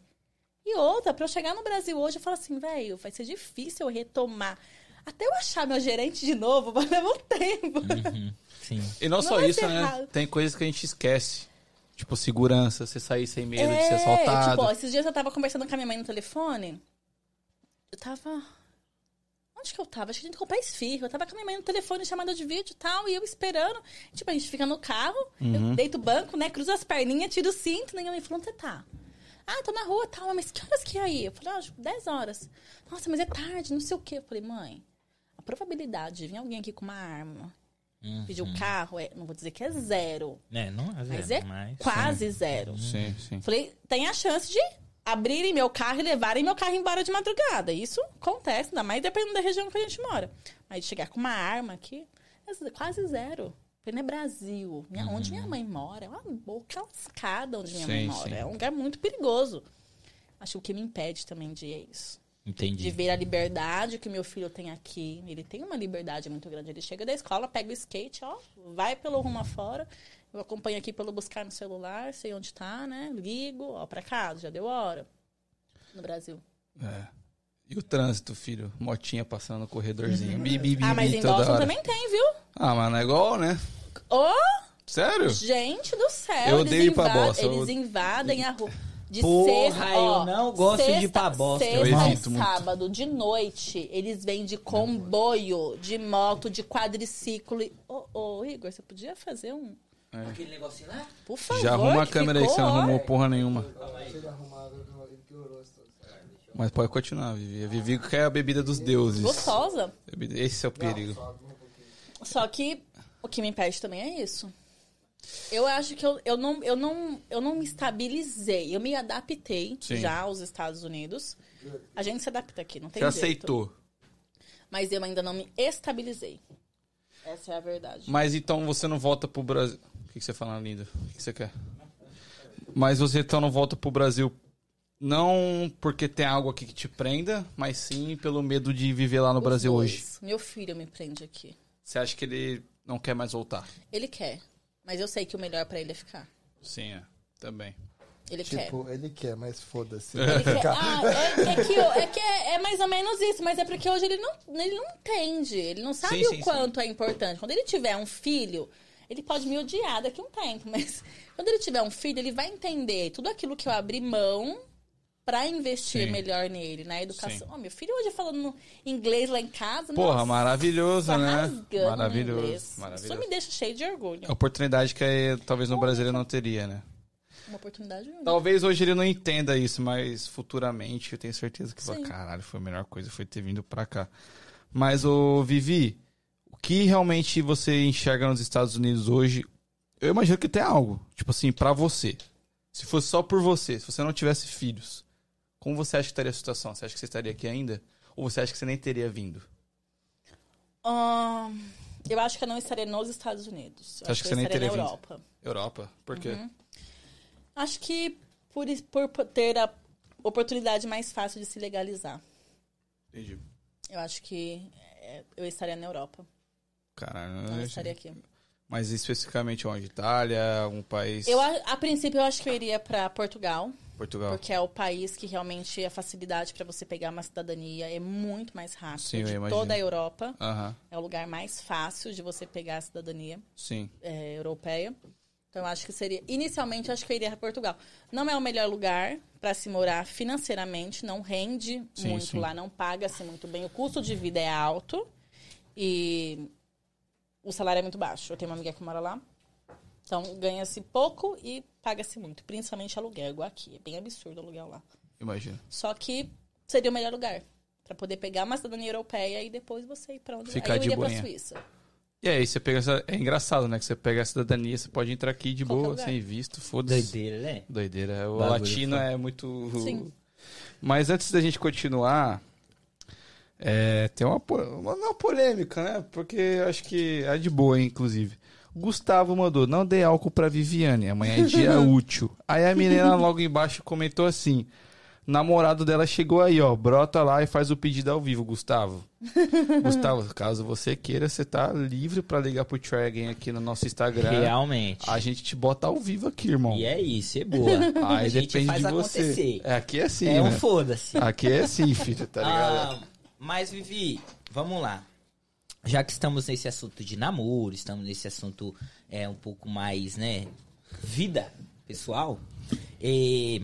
E outra, pra eu chegar no Brasil hoje, eu falo assim, velho, vai ser difícil eu retomar. Até eu achar meu gerente de novo, vai levar um tempo. Uhum, sim. E não, Não só isso, né? errado. Tem coisas que a gente esquece. Tipo, segurança, você sair sem medo de ser É, assaltado. tipo, ó, esses dias eu tava conversando com a minha mãe no telefone. Eu tava. Onde que eu tava? Acho que a gente comprar esfirra. Eu tava com a minha mãe no telefone, chamada de vídeo e tal, e eu esperando. Tipo, a gente fica no carro, Uhum. eu deito o banco, né? Cruzo as perninhas, tiro o cinto, e minha mãe falou, onde você tá? Ah, tô na rua, tal, mas que horas que é aí? Eu falei, ah, tipo, 10 horas. Nossa, mas é tarde, não sei o quê. Eu falei, mãe, a probabilidade de vir alguém aqui com uma arma, pedir o carro, é, não vou dizer que é zero, É, não é mas zero, é mas- quase zero. Sim, sim. Falei, tem a chance de abrirem meu carro e levarem meu carro embora de madrugada. Isso acontece, ainda mais dependendo da região que a gente mora. Mas de chegar com uma arma aqui, é quase zero. Falei, não é Brasil. Minha- Onde minha mãe mora é uma boca lascada onde minha mãe Sim, mora. sim. É um lugar muito perigoso. Acho que o que me impede também de é isso. De Entendi. ver a liberdade que meu filho tem aqui. Ele tem uma liberdade muito grande. Ele chega da escola, pega o skate, ó, vai pelo rumo afora. Eu acompanho aqui pelo buscar no celular, sei onde tá, né? Ligo, ó, pra casa, já deu hora. no Brasil. É. E o trânsito, filho? Motinha passando no corredorzinho. Bi, bi, bi, ah, mas em Boston também tem, viu? Ah, mas não é igual, né? Ô, Sério? gente do céu. Eu eles odeio ir pra Boston, eu- Eles invadem a rua. De Porra, sexta, ó, eu não gosto de ir pra Boston, Sexta eu evito muito. sábado, de noite, eles vêm de comboio, de moto, de quadriciclo. e- Ô, ô, Igor, você podia fazer um... Aquele negocinho lá? Por favor, Já arruma a que câmera aí, ficou, você não arrumou porra nenhuma. Mas pode continuar, Vivi. A Vivi quer a bebida dos deuses. Gostosa. Esse é o perigo. Só que o que me impede também é isso. Eu acho que eu, eu, não, eu, não, eu não me estabilizei. Eu me adaptei Sim. já aos Estados Unidos. A gente se adapta aqui, não tem Você jeito. aceitou. Mas eu ainda não me estabilizei. Essa é a verdade. Mas então você não volta pro Brasil. O que, que você fala, lindo? O que, que você quer? Mas você então não volta pro Brasil não porque tem algo aqui que te prenda, mas sim pelo medo de viver lá no Os Brasil dois. hoje. Meu filho me prende aqui. Você acha que ele não quer mais voltar? Ele quer. Mas eu sei que o melhor pra ele é ficar. Sim, é. Também. Ele quer. Tipo, ele quer, mas foda-se. Ele quer- Ah, é, é que, eu- é, que é, é mais ou menos isso, mas é porque hoje ele não, ele não entende, ele não sabe Sim, o sim, quanto é importante. Quando ele tiver um filho, ele pode me odiar daqui a um tempo, mas quando ele tiver um filho, ele vai entender tudo aquilo que eu abri mão pra investir Sim. melhor nele, na educação. Ó, meu filho hoje falando inglês lá em casa, Porra, nossa, maravilhoso, tá né? Maravilhoso. inglês. Isso Maravilhoso. me deixa cheio de orgulho. É Oportunidade que eh, talvez no Brasil ele não teria, né? Uma oportunidade única. Talvez hoje ele não entenda isso, mas futuramente eu tenho certeza que vai, caralho, foi a melhor coisa, foi ter vindo pra cá. Mas, ô Vivi, o que realmente você enxerga nos Estados Unidos hoje? Eu imagino que tem algo, tipo assim, pra você. Se fosse só por você, se você não tivesse filhos, como você acha que estaria a situação? Você acha que você estaria aqui ainda? Ou você acha que você nem teria vindo? Eu acho que eu não estaria nos Estados Unidos. Eu acho que que você eu nem estaria teria na vindo? Europa. Europa? Por quê? Uhum. Acho que por, por ter a oportunidade mais fácil de se legalizar. Entendi. Eu acho que é, eu estaria na Europa. Caralho, Não eu- estaria aqui. mas especificamente onde? Itália, algum país? Eu, a, a princípio, eu acho que eu iria para Portugal, Portugal. porque é o país que realmente a facilidade para você pegar uma cidadania é muito mais rápido Sim, eu de imagino. toda a Europa. Aham, É o lugar mais fácil de você pegar a cidadania. sim. é, europeia. Então, eu acho que seria. Inicialmente, eu acho que eu iria para Portugal. Não é o melhor lugar para se morar financeiramente, não rende Sim, muito sim. lá, não paga-se muito bem. O custo de vida é alto e o salário é muito baixo. Eu tenho uma amiga que mora lá. Então, ganha-se pouco e paga-se muito, principalmente aluguel, igual aqui. É bem absurdo o aluguel lá. Imagino. Só que seria o melhor lugar para poder pegar uma cidadania europeia e depois você ir para onde Ficar Aí eu de iria. Suíça. E aí, você pega essa. É engraçado, né? Que você pega a cidadania, você pode entrar aqui de Qualquer boa, lugar. sem visto, foda-se. Doideira, né? Doideira. O Bagulho latino é muito. Sim. Mas antes da gente continuar, é, tem uma, po- uma, uma polêmica, né? Porque eu acho que é de boa, inclusive. Gustavo mandou, não dê álcool pra Viviane, amanhã é dia útil. Aí a menina logo embaixo comentou assim: namorado dela chegou aí, ó, brota lá e faz o pedido ao vivo, Gustavo. Gustavo, caso você queira, você tá livre pra ligar pro Tragen aqui no nosso Instagram. Realmente. A gente te bota ao vivo aqui, irmão. E é isso, é boa. Aí a gente depende faz de você. acontecer. É, aqui é assim, É um né? foda-se. Aqui é assim, filho, tá ligado? Ah, mas, Vivi, vamos lá. Já que estamos nesse assunto de namoro, estamos nesse assunto é, um pouco mais, né, vida pessoal, eh,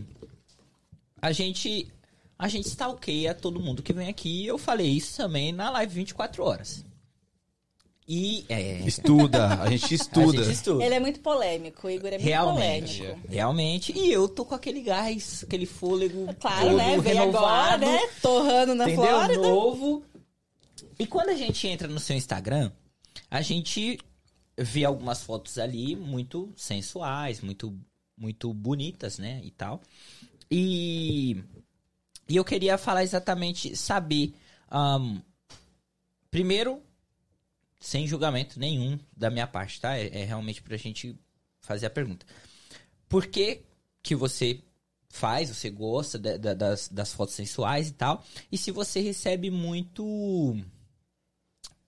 a gente a gente stalkeia todo mundo que vem aqui. Eu falei isso também na live 24 horas. E é, Estuda, a gente estuda. a gente estuda. Ele é muito polêmico, o Igor é muito Realmente, polêmico. realmente. E eu tô com aquele gás, aquele fôlego Claro, né? Veio agora, né? Torrando na entendeu? Flórida. Novo. E quando a gente entra no seu Instagram, a gente vê algumas fotos ali muito sensuais, muito muito bonitas, né, e tal. E e eu queria falar exatamente saber ahn, primeiro sem julgamento nenhum da minha parte, tá? É, é realmente pra gente fazer a pergunta. Por que que você faz, você gosta da- da- das, das fotos sensuais e tal? E se você recebe muito.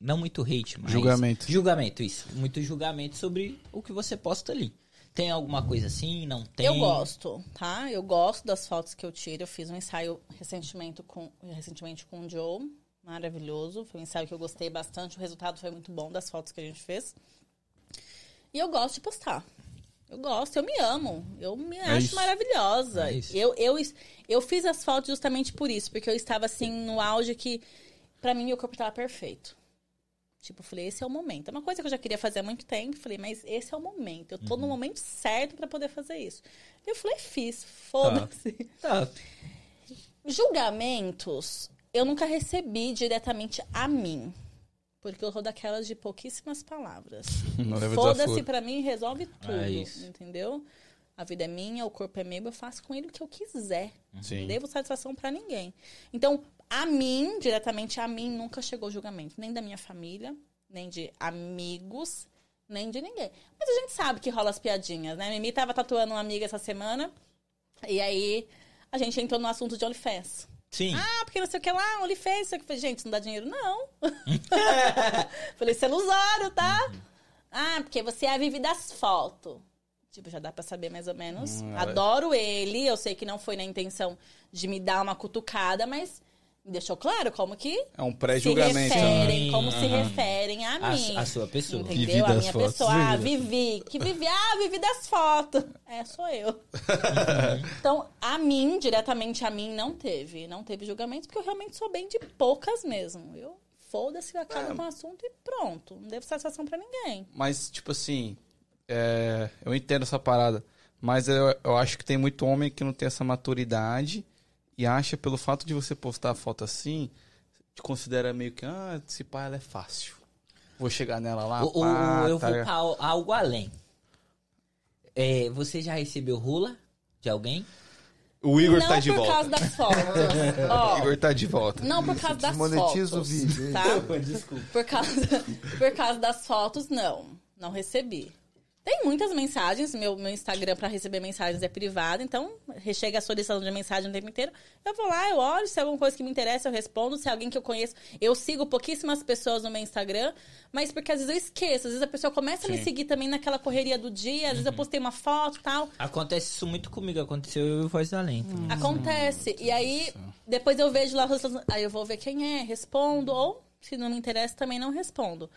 Não muito hate, mas. Julgamento. Julgamento, isso. Muito julgamento sobre o que você posta ali. Tem alguma coisa assim? Não tem? Eu gosto, tá? Eu gosto das fotos que eu tiro. Eu fiz um ensaio recentemente com, recentemente com o Joe. Maravilhoso. Foi um ensaio que eu gostei bastante. O resultado foi muito bom das fotos que a gente fez. E eu gosto de postar. Eu gosto, eu me amo. Eu me acho isso. maravilhosa. É isso. eu, eu, eu fiz as fotos justamente por isso. Porque eu estava assim no auge que, pra mim, meu corpo estava perfeito. Tipo, eu falei, esse é o momento. É uma coisa que eu já queria fazer há muito tempo. Falei, mas esse é o momento. Eu tô no momento certo pra poder fazer isso. Eu falei, fiz. Foda-se. Tá. Julgamentos, eu nunca recebi diretamente a mim. Porque eu sou daquelas de pouquíssimas palavras. Foda-se pra mim, resolve tudo. É. Entendeu? A vida é minha, o corpo é meu, eu faço com ele o que eu quiser. Sim. Não devo satisfação pra ninguém. Então, a mim, diretamente a mim, nunca chegou julgamento. Nem da minha família, nem de amigos, nem de ninguém. Mas a gente sabe que rola as piadinhas, né? Mimi tava tatuando uma amiga essa semana. E aí, a gente entrou no assunto de OnlyFans. Sim. Ah, porque não sei o que lá, OnlyFans. Eu falei, gente, não dá dinheiro, não. falei, você é ilusório, tá? Ah, porque você é a Vivi das fotos. Tipo, já dá pra saber mais ou menos. Hum, Adoro ele. Eu sei que não foi na intenção de me dar uma cutucada, mas deixou claro como que É um se pré-julgamento. né? referem, como se referem a A- mim. a sua pessoa. Entendeu? Vivi a minha fotos. pessoa. Ah, Vivi. Que Vivi. Ah, Vivi das fotos. É, sou eu. então, a mim, diretamente a mim, não teve. Não teve julgamento, porque eu realmente sou bem de poucas mesmo. Eu foda-se, eu acabo É. com o assunto e pronto. Não devo satisfação pra ninguém. Mas, tipo assim, é, eu entendo essa parada. Mas eu, eu acho que tem muito homem que não tem essa maturidade e acha, pelo fato de você postar a foto assim, te considera meio que, ah, esse pai ela é fácil. Vou chegar nela lá, O- o- pá, eu tá vou ligado? pra al- algo além. É, você já recebeu rula de alguém? O Igor não tá de por volta. causa das fotos. O Igor tá de volta. não por causa das Desmonetiza o fotos. vídeo. Tá? Desculpa. Por causa, por causa das fotos, não. Não recebi. Tem muitas mensagens, meu, meu Instagram para receber mensagens é privado, então chega a solicitação de mensagem o tempo inteiro. Eu vou lá, eu olho, se é alguma coisa que me interessa, eu respondo. Se é alguém que eu conheço, eu sigo pouquíssimas pessoas no meu Instagram, mas porque às vezes eu esqueço. Às vezes a pessoa começa a me Sim. seguir também naquela correria do dia, às vezes eu postei uma foto e tal. Acontece isso muito comigo, aconteceu eu e Voz do Além. Hum. Acontece. E aí, depois eu vejo lá, aí eu vou ver quem é, respondo, ou se não me interessa, também não respondo.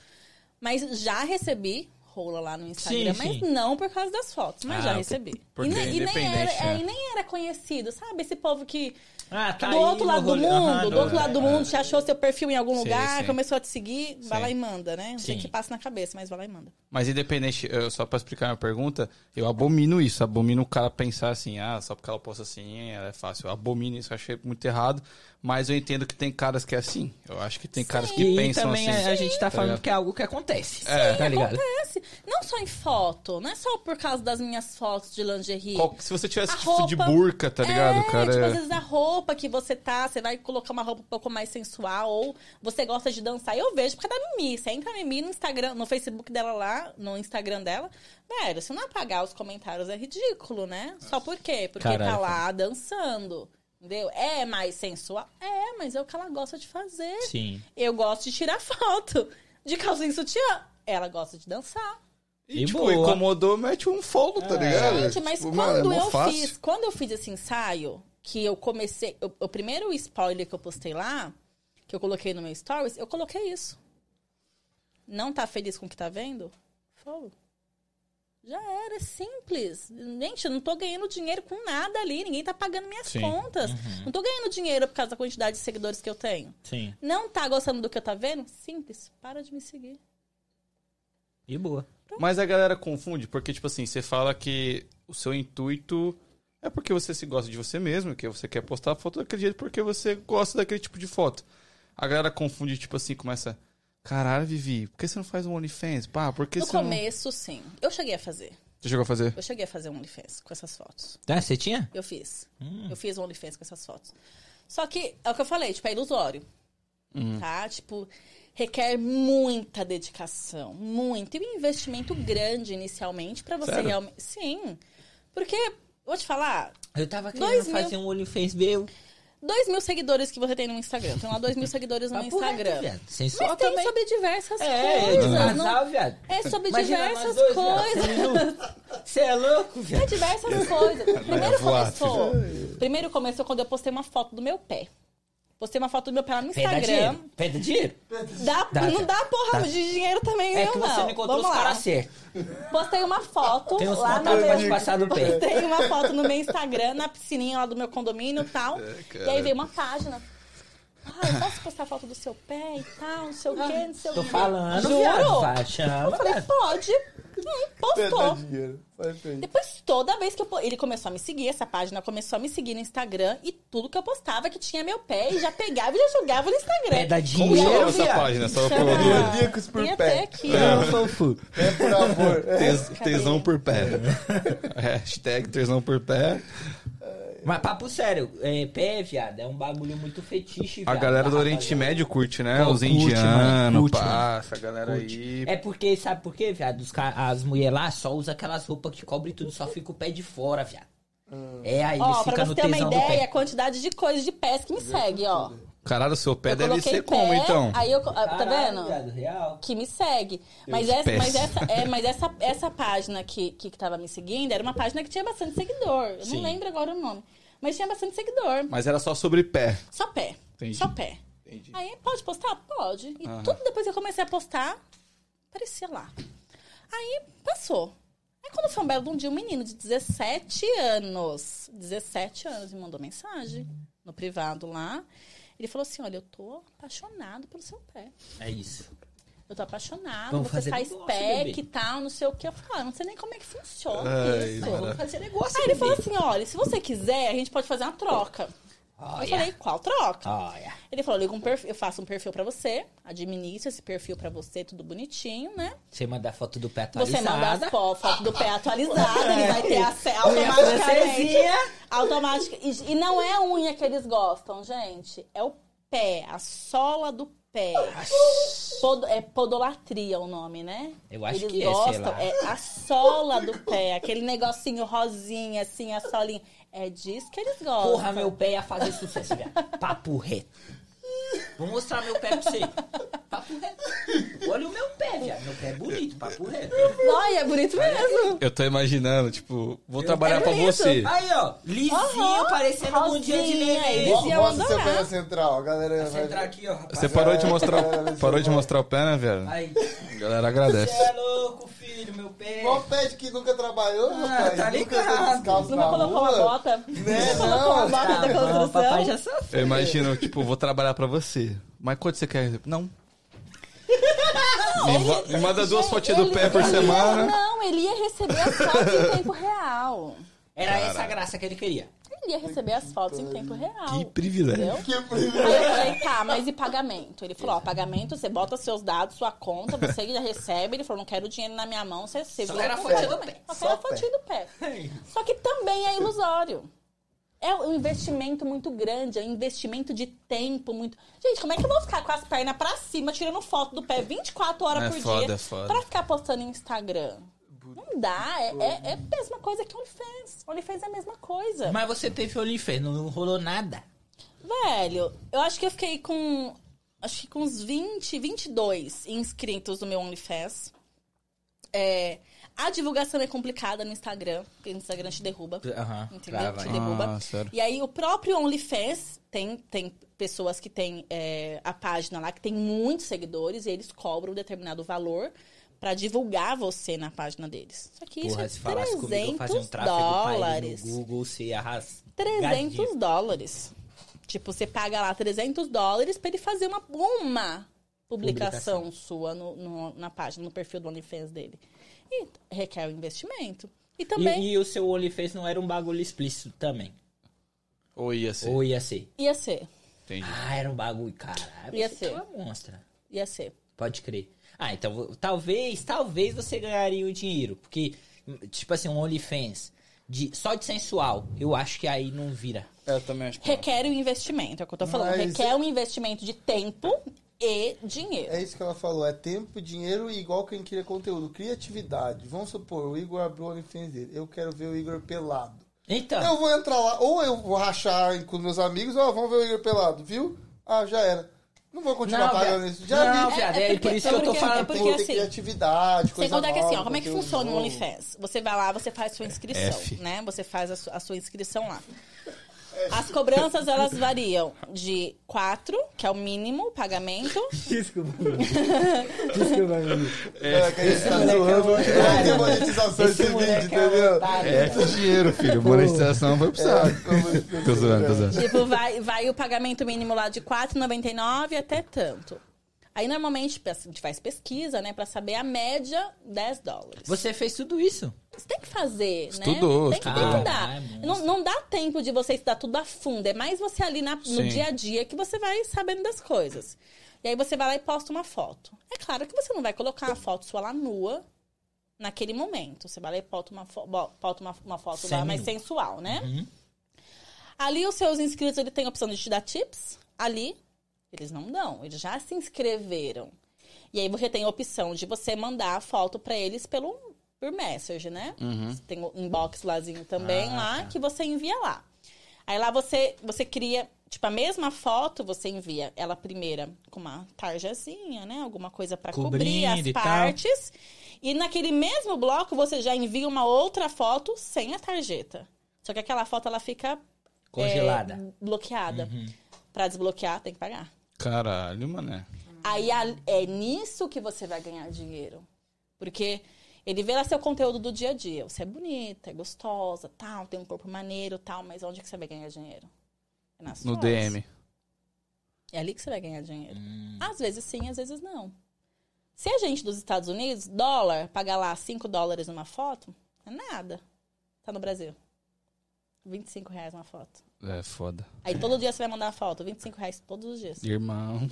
Mas já recebi rola lá no Instagram, Sim, mas sim. não por causa das fotos, mas Ah, já recebi. porque e, ne- é e nem era, é, né? e nem era conhecido, sabe? Esse povo que Ah, tá do outro lado do rolê. mundo, Aham, do outro lado do mundo, você achou seu perfil em algum Sim, lugar, sim. começou a te seguir, vai lá e manda, né? Não sei que passa na cabeça, mas vai lá e manda. Mas independente, eu- só pra explicar minha pergunta, eu abomino isso. Abomino o cara pensar assim, ah, só porque ela posta assim, ela é fácil. Eu abomino isso, eu achei muito errado. Mas eu entendo que tem caras que é assim. Eu acho que tem caras que E pensam também assim. a, a gente tá falando ligado? que é algo que acontece. É. tá ligado? Acontece. Não só em foto, não é só por causa das minhas fotos de lingerie. Qual- se você tivesse A tipo, de roupa- burca, tá ligado, É, cara? tipo, é- às vezes a roupa que você tá, você vai colocar uma roupa um pouco mais sensual, ou você gosta de dançar. Eu vejo por causa da Mimi. Você entra na Mimi no Instagram, no Facebook dela lá, no Instagram dela. Velho, se não apagar os comentários é ridículo, né? Só por quê? Porque Caralho, tá lá dançando. Entendeu? É mais sensual? É, mas é o que ela gosta de fazer. Sim. Eu gosto de tirar foto. De calcinha e sutiã. Ela gosta de dançar. E, E tipo, boa. incomodou, mete um follow, tá ligado? Gente, mas Tipo, é quando eu fácil. fiz, quando eu fiz esse ensaio, que eu comecei, o, o primeiro spoiler que eu postei lá, que eu coloquei no meu stories, eu coloquei isso. Não tá feliz com o que tá vendo? Fogo. Já era, é simples. Gente, eu não tô ganhando dinheiro com nada ali, ninguém tá pagando minhas Sim. contas. Não tô ganhando dinheiro por causa da quantidade de seguidores que eu tenho. Sim. Não tá gostando do que eu tá vendo? Simples, para de me seguir. E boa. Mas a galera confunde, porque, tipo assim, você fala que o seu intuito é porque você se gosta de você mesmo, que você quer postar a foto daquele jeito porque você gosta daquele tipo de foto. A galera confunde, tipo assim, começa. Caralho, Vivi, por que você não faz um OnlyFans? Pá, por que No você não... começo, sim. Eu cheguei a fazer. Você chegou a fazer? Eu cheguei a fazer um OnlyFans com essas fotos. Tá, você tinha? Eu fiz. Eu fiz um OnlyFans com essas fotos. Só que, é o que eu falei, tipo, é ilusório. Tá? Tipo, requer muita dedicação. Muito. E um investimento grande inicialmente pra você realmente. Sim. Porque, vou te falar, Eu tava querendo Dois mil. fazer um OnlyFans meu. 2 mil seguidores que você tem no Instagram. Tem lá 2 mil seguidores no reto, Instagram. Sensual Mas tem também. sobre diversas É, coisas. de não- casal, viado. É sobre Imagina diversas dois, coisas. Você é louco, É viado? diversas coisas. Primeiro começou, primeiro começou quando eu postei uma foto do meu pé. Postei uma foto do meu pé lá no Instagram. dinheiro. Dá dinheiro? Dá, Dá, não dá. porra Dá. de dinheiro também, É não, que você não encontrou Vamos os lá. caras certos. Postei uma foto Tem uns lá no meu... passar no pé. Postei uma foto no meu Instagram, na piscininha lá do meu condomínio e tal. É, e aí veio uma página. Ah, eu posso postar foto do seu pé e tal, não sei o quê, não sei o Tô quê. falando, Juro? viado. Vai, Eu chama, falei, viado. pode. Hum, postou. Depois, toda vez que eu. Ele começou a me seguir, essa página começou a me seguir no Instagram e tudo que eu postava que tinha meu pé e já pegava e já jogava no Instagram. Pé dá Como dinheiro, chama essa página? Só Chama- eu por pé. até aqui, É, ó. É por amor. É. Tesão por pé. Hashtag tesão por pé. Mas papo sério, é, pé, viado, é um bagulho muito fetiche, A viado, galera do Oriente rapaziada. Médio curte, né? Pô, Os curte, mano, indianos, curte, passa, a galera aí. É porque, sabe por quê, viado? Os ca- as mulheres lá só usam aquelas roupas que cobrem tudo, só fica o pé de fora, viado. É, aí eles Ó, ficam pra no você ter uma tesão do ideia, a pé. quantidade de coisas de pés que me segue, ó. Caralho, o seu pé Eu deve coloquei ser pé, como, então? Aí eu, tá Caralho, vendo? viado, real. que me segue. Mas, essa, pés. mas, essa, é, mas essa, essa página que, que, que tava me seguindo era uma página que tinha bastante seguidor. Eu Sim. não lembro agora o nome. Mas tinha bastante seguidor. Mas era só sobre pé. Só pé. Entendi. Só pé. Entendi. Aí, pode postar? Pode. E Aham. tudo depois que eu comecei a postar, aparecia lá. Aí, passou. Aí, quando foi um belo de um dia, um menino de 17 anos, 17 anos, me mandou mensagem no privado lá. Ele falou assim, olha, eu tô apaixonado pelo seu pé. É isso. Eu tô apaixonado, Vamos você faz bebê. e tal, não sei o que. Eu falei, ah, eu não sei nem como é que funciona Ai, isso. mara- Vamos fazer negócio, Aí ele bebê. falou assim, olha, se você quiser, a gente pode fazer uma troca. Olha. Eu falei, qual troca? Olha. Ele falou, liga um perfil, eu faço um perfil pra você, administro esse perfil pra você, tudo bonitinho, né? Você manda a foto do pé Você atualizada. manda as fo- foto do pé atualizada, ele vai ter acesso automaticamente. Automática. E, e não é a unha que eles gostam, gente. É o pé, a sola do pé. Pod- é podolatria o nome, né? Eu acho eles que é, gostam, lá. é a sola do pé, aquele negocinho rosinha, assim, a solinha. É disso que eles gostam. Porra, meu pé ia fazer sucesso, viado. Papo reto. Vou mostrar meu pé pra você. Papo reto. Olha o meu pé, viado. Meu pé é bonito, papo reto. Ai, é bonito mesmo. Eu tô imaginando, tipo, vou trabalhar É pra bonito. você. Aí, ó. Lisinho, Aham, parecendo um dia de rosinha, neném. eles iam Mostra seu adorar. pé na central, a galera Você vai... entrar aqui, ó, rapaz. Você parou de É, mostrar, é, parou de mostrar o pé, né, velho? Aí. A galera agradece. Você é louco, filho, meu pé. Qual pé de que nunca trabalhou, Ah, rapaz? tá ligado. Nunca colocou uma rua? bota. Né, Nunca colocou uma não. bota da bom, construção. papai já sofreu. Eu imagino, tipo, vou trabalhar pra você. Mas quanto você quer? Não. Me, va- me manda duas fotinhas do pé por ele semana. Não, ele ia receber as fotos em tempo real. Era essa a graça que ele queria. Ele ia receber as fotos em tempo real. Que privilégio. Entendeu? Que Aí privilégio. eu falei, tá, mas e pagamento? Ele falou, ó, pagamento, você bota seus dados, sua conta, você já recebe. Ele falou, não quero dinheiro na minha mão, você se Só quero a fotinha do pé. Só Só quero a do pé. Só que também é ilusório. É um investimento muito grande, é um investimento de tempo muito. Gente, como é que eu vou ficar com as pernas pra cima, tirando foto do pé 24 horas É por foda, dia é foda. pra ficar postando no Instagram? Não dá, é, é, é a mesma coisa que OnlyFans. OnlyFans é a mesma coisa. Mas você teve OnlyFans, não rolou nada. Velho, eu acho que eu fiquei com. Acho que com uns 20, 22 inscritos no meu OnlyFans. É, a divulgação é complicada no Instagram, porque o Instagram te derruba. Aham, Entendeu? Te derruba. Ah? E aí, o próprio OnlyFans tem, tem pessoas que têm é, a página lá, que tem muitos seguidores, e eles cobram um determinado valor pra divulgar você na página deles. Só que isso Porra, é se falasse comigo que eu fazia um 300 dólares. no Google, ia arrasar. 300 dólares. Tipo, você paga lá 300 dólares pra ele fazer uma, uma publicação, sua no, no- na página, no perfil do OnlyFans dele. E requer um investimento. E também E, e o seu OnlyFans não era um bagulho explícito também? Ou ia ser. Ou ia ser? ia ser. Entendi. Ah, era um bagulho, caralho. Ia você ser. é uma monstra. Ia ser. Pode crer. Ah, então talvez, talvez você ganharia o dinheiro. Porque, tipo assim, um OnlyFans de, só de sensual, eu acho que aí não vira. É, eu também acho que Requer um investimento, é o que eu tô falando. Mas- Requer um investimento de tempo e dinheiro. É isso que ela falou, é tempo, dinheiro e igual quem cria conteúdo, criatividade. Vamos supor, o Igor abriu o OnlyFans dele. Eu quero ver o Igor pelado. Então, Eu vou entrar lá, ou eu vou rachar com meus amigos, ó, vamos ver o Igor pelado, viu? Ah, já era. Não vou continuar Não, pagando viado. isso. Já Não, vi. viado, É- é é, por porque- isso que eu tô é porque- falando. é porque- assim, ir atividade, Sem coisa contar que assim, ó, nova, como é que funciona o. OnlyFans? Você vai lá, você faz sua inscrição, F. né? Você faz a su- a sua inscrição lá. As cobranças, elas variam de 4, que é o mínimo pagamento. Desculpa. Desculpa, amigo. É, que a gente tá moleque é zoando, um vai ter otário. monetização Esse vídeo, é um entendeu? É dinheiro, filho. Monetização vai precisar. Tô zoando, tô zoando. Tipo, vai, vai o pagamento mínimo lá de R$ 4,99 até tanto. Aí, normalmente, a gente faz pesquisa, né? Pra saber a média, 10 dólares. Você fez tudo isso? Você tem que fazer, Estudou, né? Tem que estudou. estudar. Ah, é não, não dá tempo de você estudar tudo a fundo. É mais você ali na- no dia a dia que você vai sabendo das coisas. E aí você vai lá e posta uma foto. É claro que você não vai colocar a foto sua lá nua naquele momento. Você vai lá e posta uma, fo bota uma, uma foto lá mais sensual, né? Uhum. Ali os seus inscritos, ele tem a opção de te dar tips. Ali, eles não dão. Eles já se inscreveram. E aí você tem a opção de você mandar a foto pra eles pelo por message, né? Você Tem o inbox lázinho também Ah, lá tá. que você envia lá. Aí lá você você cria, tipo, a mesma foto, você envia ela primeira com uma tarjazinha, né? Alguma coisa pra cobrir as e partes. E naquele mesmo bloco você já envia uma outra foto sem a tarjeta. Só que aquela foto ela fica Congelada. é, bloqueada. Pra desbloquear tem que pagar. Caralho, mané. Aí é nisso que você vai ganhar dinheiro. Porque ele vê lá seu conteúdo do dia a dia. Você é bonita, é gostosa, tal, tem um corpo maneiro, tal, mas onde que você vai ganhar dinheiro? É nas No fotos. DM. É ali que você vai ganhar dinheiro. Hum. Às vezes sim, às vezes não. Se a gente dos Estados Unidos, dólar, pagar lá 5 dólares numa foto, é nada. Tá no Brasil. 25 reais uma foto. É foda. Aí todo dia você vai mandar uma foto, 25 reais todos os dias. Irmão.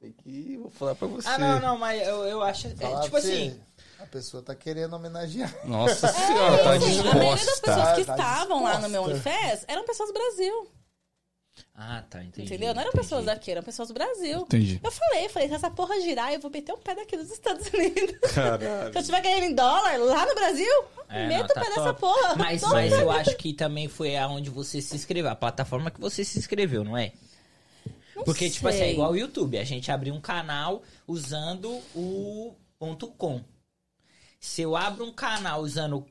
Tem que ir, vou falar pra você. Ah, não, não, mas eu, eu acho. é, tipo assim. A pessoa tá querendo homenagear. Nossa senhora, tá Assim, a maioria das disposta. pessoas que Tá estavam lá no meu disposta. OnlyFans eram pessoas do Brasil. Ah, tá, entendi. entendeu? Não eram entendi. pessoas daqui, eram pessoas do Brasil. Entendi. Eu falei, falei, se essa porra girar, eu vou meter o pé daqui dos Estados Unidos. Caralho. Se eu tiver ganhando em dólar lá no Brasil, É, meto não, o tá pé dessa top. porra. Mas, mas eu acho que também foi aonde você se inscreveu, a plataforma que você se inscreveu, não é? Não Porque, tipo assim, é sei. igual o YouTube. A gente abriu um canal usando o ponto .com. Se eu abro um canal usando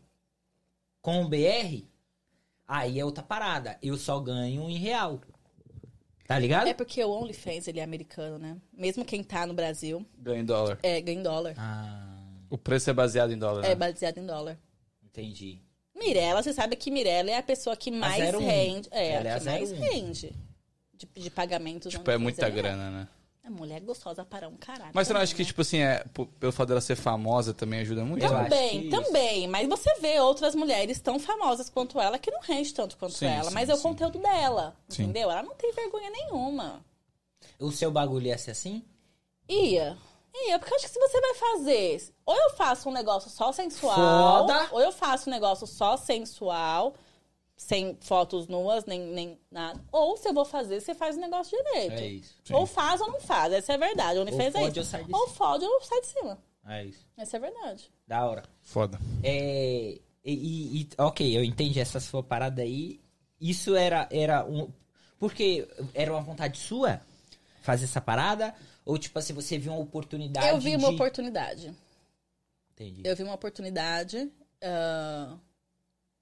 com BR, aí é outra parada. Eu só ganho em real. Tá ligado? É porque o OnlyFans, ele é americano, né? Mesmo quem tá no Brasil, Ganha em dólar. é, ganha em dólar. Ah, O preço é baseado em dólar, É né? baseado em dólar. entendi. Mirella, você sabe que Mirella é a pessoa que mais 01. rende. É, Ela é a que mais 01. rende. De, de pagamentos. Tipo, é muita grana, né? É mulher gostosa para um caralho. Mas você não acha que, né? tipo assim, é, pelo fato dela ser famosa também ajuda muito? Também, também. Mas você vê outras mulheres tão famosas quanto ela que não rende tanto quanto Sim, ela. sim, mas é o conteúdo dela. Sim. Entendeu? Ela não tem vergonha nenhuma. O seu bagulho ia ser assim? Ia. Ia, porque eu acho que se você vai fazer. Ou eu faço um negócio só sensual. Foda. Ou eu faço um negócio só sensual. Sem fotos nuas, nem, nem nada. Ou se eu vou fazer, você faz o negócio direito. É isso. Ou faz ou não faz. Essa é a verdade. O OnlyFans é fode isso. ou sai de Ou cima. fode ou sai de cima. É isso. Essa é a verdade. Da hora. Foda. É, e, e- e- ok, eu entendi essa sua parada aí. Isso era, era um. Porque era uma vontade sua fazer essa parada? Ou tipo assim, você viu uma oportunidade? eu vi uma de... oportunidade. Entendi. Eu vi uma oportunidade ah,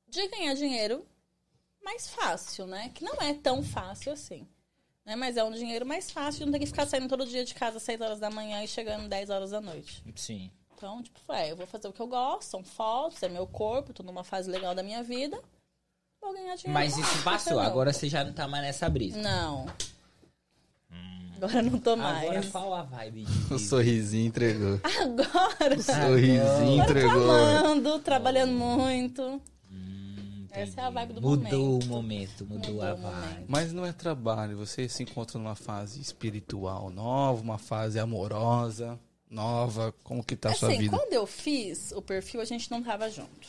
de ganhar dinheiro mais fácil, né? Que não é tão fácil assim. Né? Mas é um dinheiro mais fácil de não ter que ficar saindo todo dia de casa às 6 horas da manhã e chegando 10 horas da noite. Sim. Então, tipo, é, eu vou fazer o que eu gosto, são fotos, é meu corpo, tô numa fase legal da minha vida. Vou ganhar dinheiro. Mas isso passou, agora você já não tá mais nessa brisa. Não. Agora não tô Agora mais. qual a vibe de. O sorrisinho entregou. Agora. O sorrisinho Agora entregou. amando, trabalhando muito. Hum, Essa é a vibe do mudou momento. o momento, mudou, Mudou a o vibe. Mas não é trabalho, você se encontra numa fase espiritual nova, uma fase amorosa, nova, como que tá a sua assim, vida? quando eu fiz o perfil, a gente não tava junto.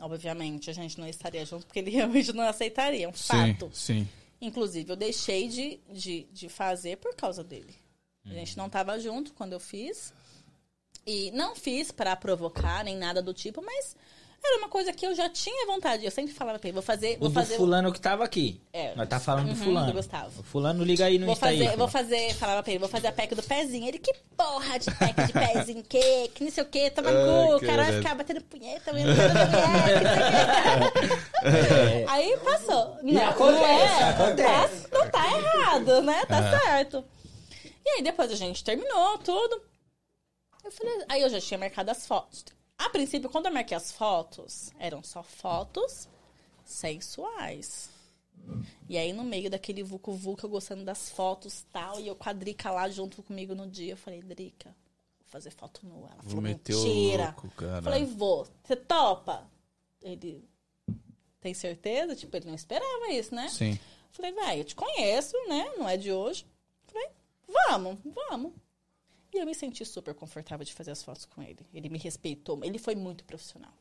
Obviamente, a gente não estaria junto porque ele realmente não aceitaria. É um fato. sim. Inclusive, eu deixei de, de, de fazer por causa dele. A gente não tava junto quando eu fiz. E não fiz pra provocar nem nada do tipo, mas Era uma coisa que eu já tinha vontade. Eu sempre falava pra ele, vou fazer. O Vou do fazer fulano que tava aqui. É. Nós tá falando do Uhum, fulano. do Gustavo. O fulano liga aí no Vou Insta fazer, aí. vou fazer, falava pra ele, vou fazer a PEC do pezinho. Ele, que porra de PEC de pezinho, que, que não sei o que, toma cu, o cara vai caralho. ficar batendo punheta, o que. Aí passou. E Não, acontece, é, acontece. tá- não tá errado, né? Tá certo. E aí depois a gente terminou tudo. Eu falei, aí eu já tinha marcado as fotos. A princípio, quando eu marquei as fotos, eram só fotos sensuais. E aí, no meio daquele vucu-vucu, eu gostando das fotos e tal, e eu com a Drica lá junto comigo no dia, eu falei, Drica, vou fazer foto nua. Ela falou, mentira. louco, cara. Falei, vou. Você topa? Ele, tem certeza? Tipo, ele não esperava isso, né? Sim. Falei, vai, eu te conheço, né? Não é de hoje. Falei, vamos, vamos. E eu me senti super confortável de fazer as fotos com ele. Ele me respeitou. Ele foi muito profissional.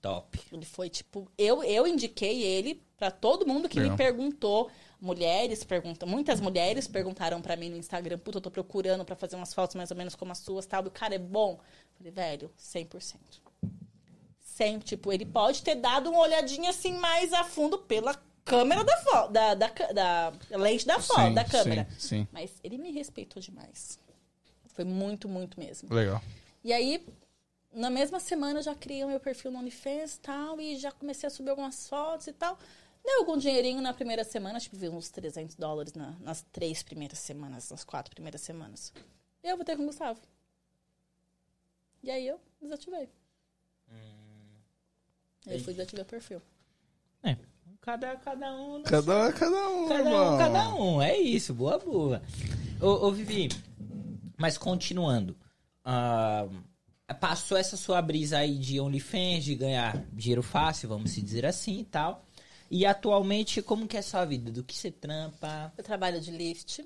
Top. Ele foi, tipo, eu, eu indiquei ele pra todo mundo que Legal. me perguntou. Mulheres perguntam, muitas mulheres perguntaram pra mim no Instagram, puta, eu tô procurando pra fazer umas fotos mais ou menos como as suas, tal. E o cara é bom. Falei, velho, 100%. Sempre, tipo, ele pode ter dado uma olhadinha assim mais a fundo pela câmera da foto, da, da, ca- da lente da foto, Sim, da câmera. Sim, sim. Mas ele me respeitou demais. Foi muito, muito mesmo. Legal. E aí, na mesma semana, eu já criei o meu perfil no OnlyFans e tal, e já comecei a subir algumas fotos e tal. Deu algum dinheirinho na primeira semana, tipo, vi uns 300 dólares na- nas três primeiras semanas, nas quatro primeiras semanas. E eu votei com o Gustavo. E aí eu desativei. Aí eu fui desativar o perfil. É. Cada, cada um. Cada, cada um, Cada irmão. um, cada um. É isso, boa, boa. Ô, ô Vivi, mas continuando. ah, passou essa sua brisa aí de OnlyFans, de ganhar dinheiro fácil, vamos se dizer assim e tal. E atualmente, como que é a sua vida? Do que você trampa? Eu trabalho de lift.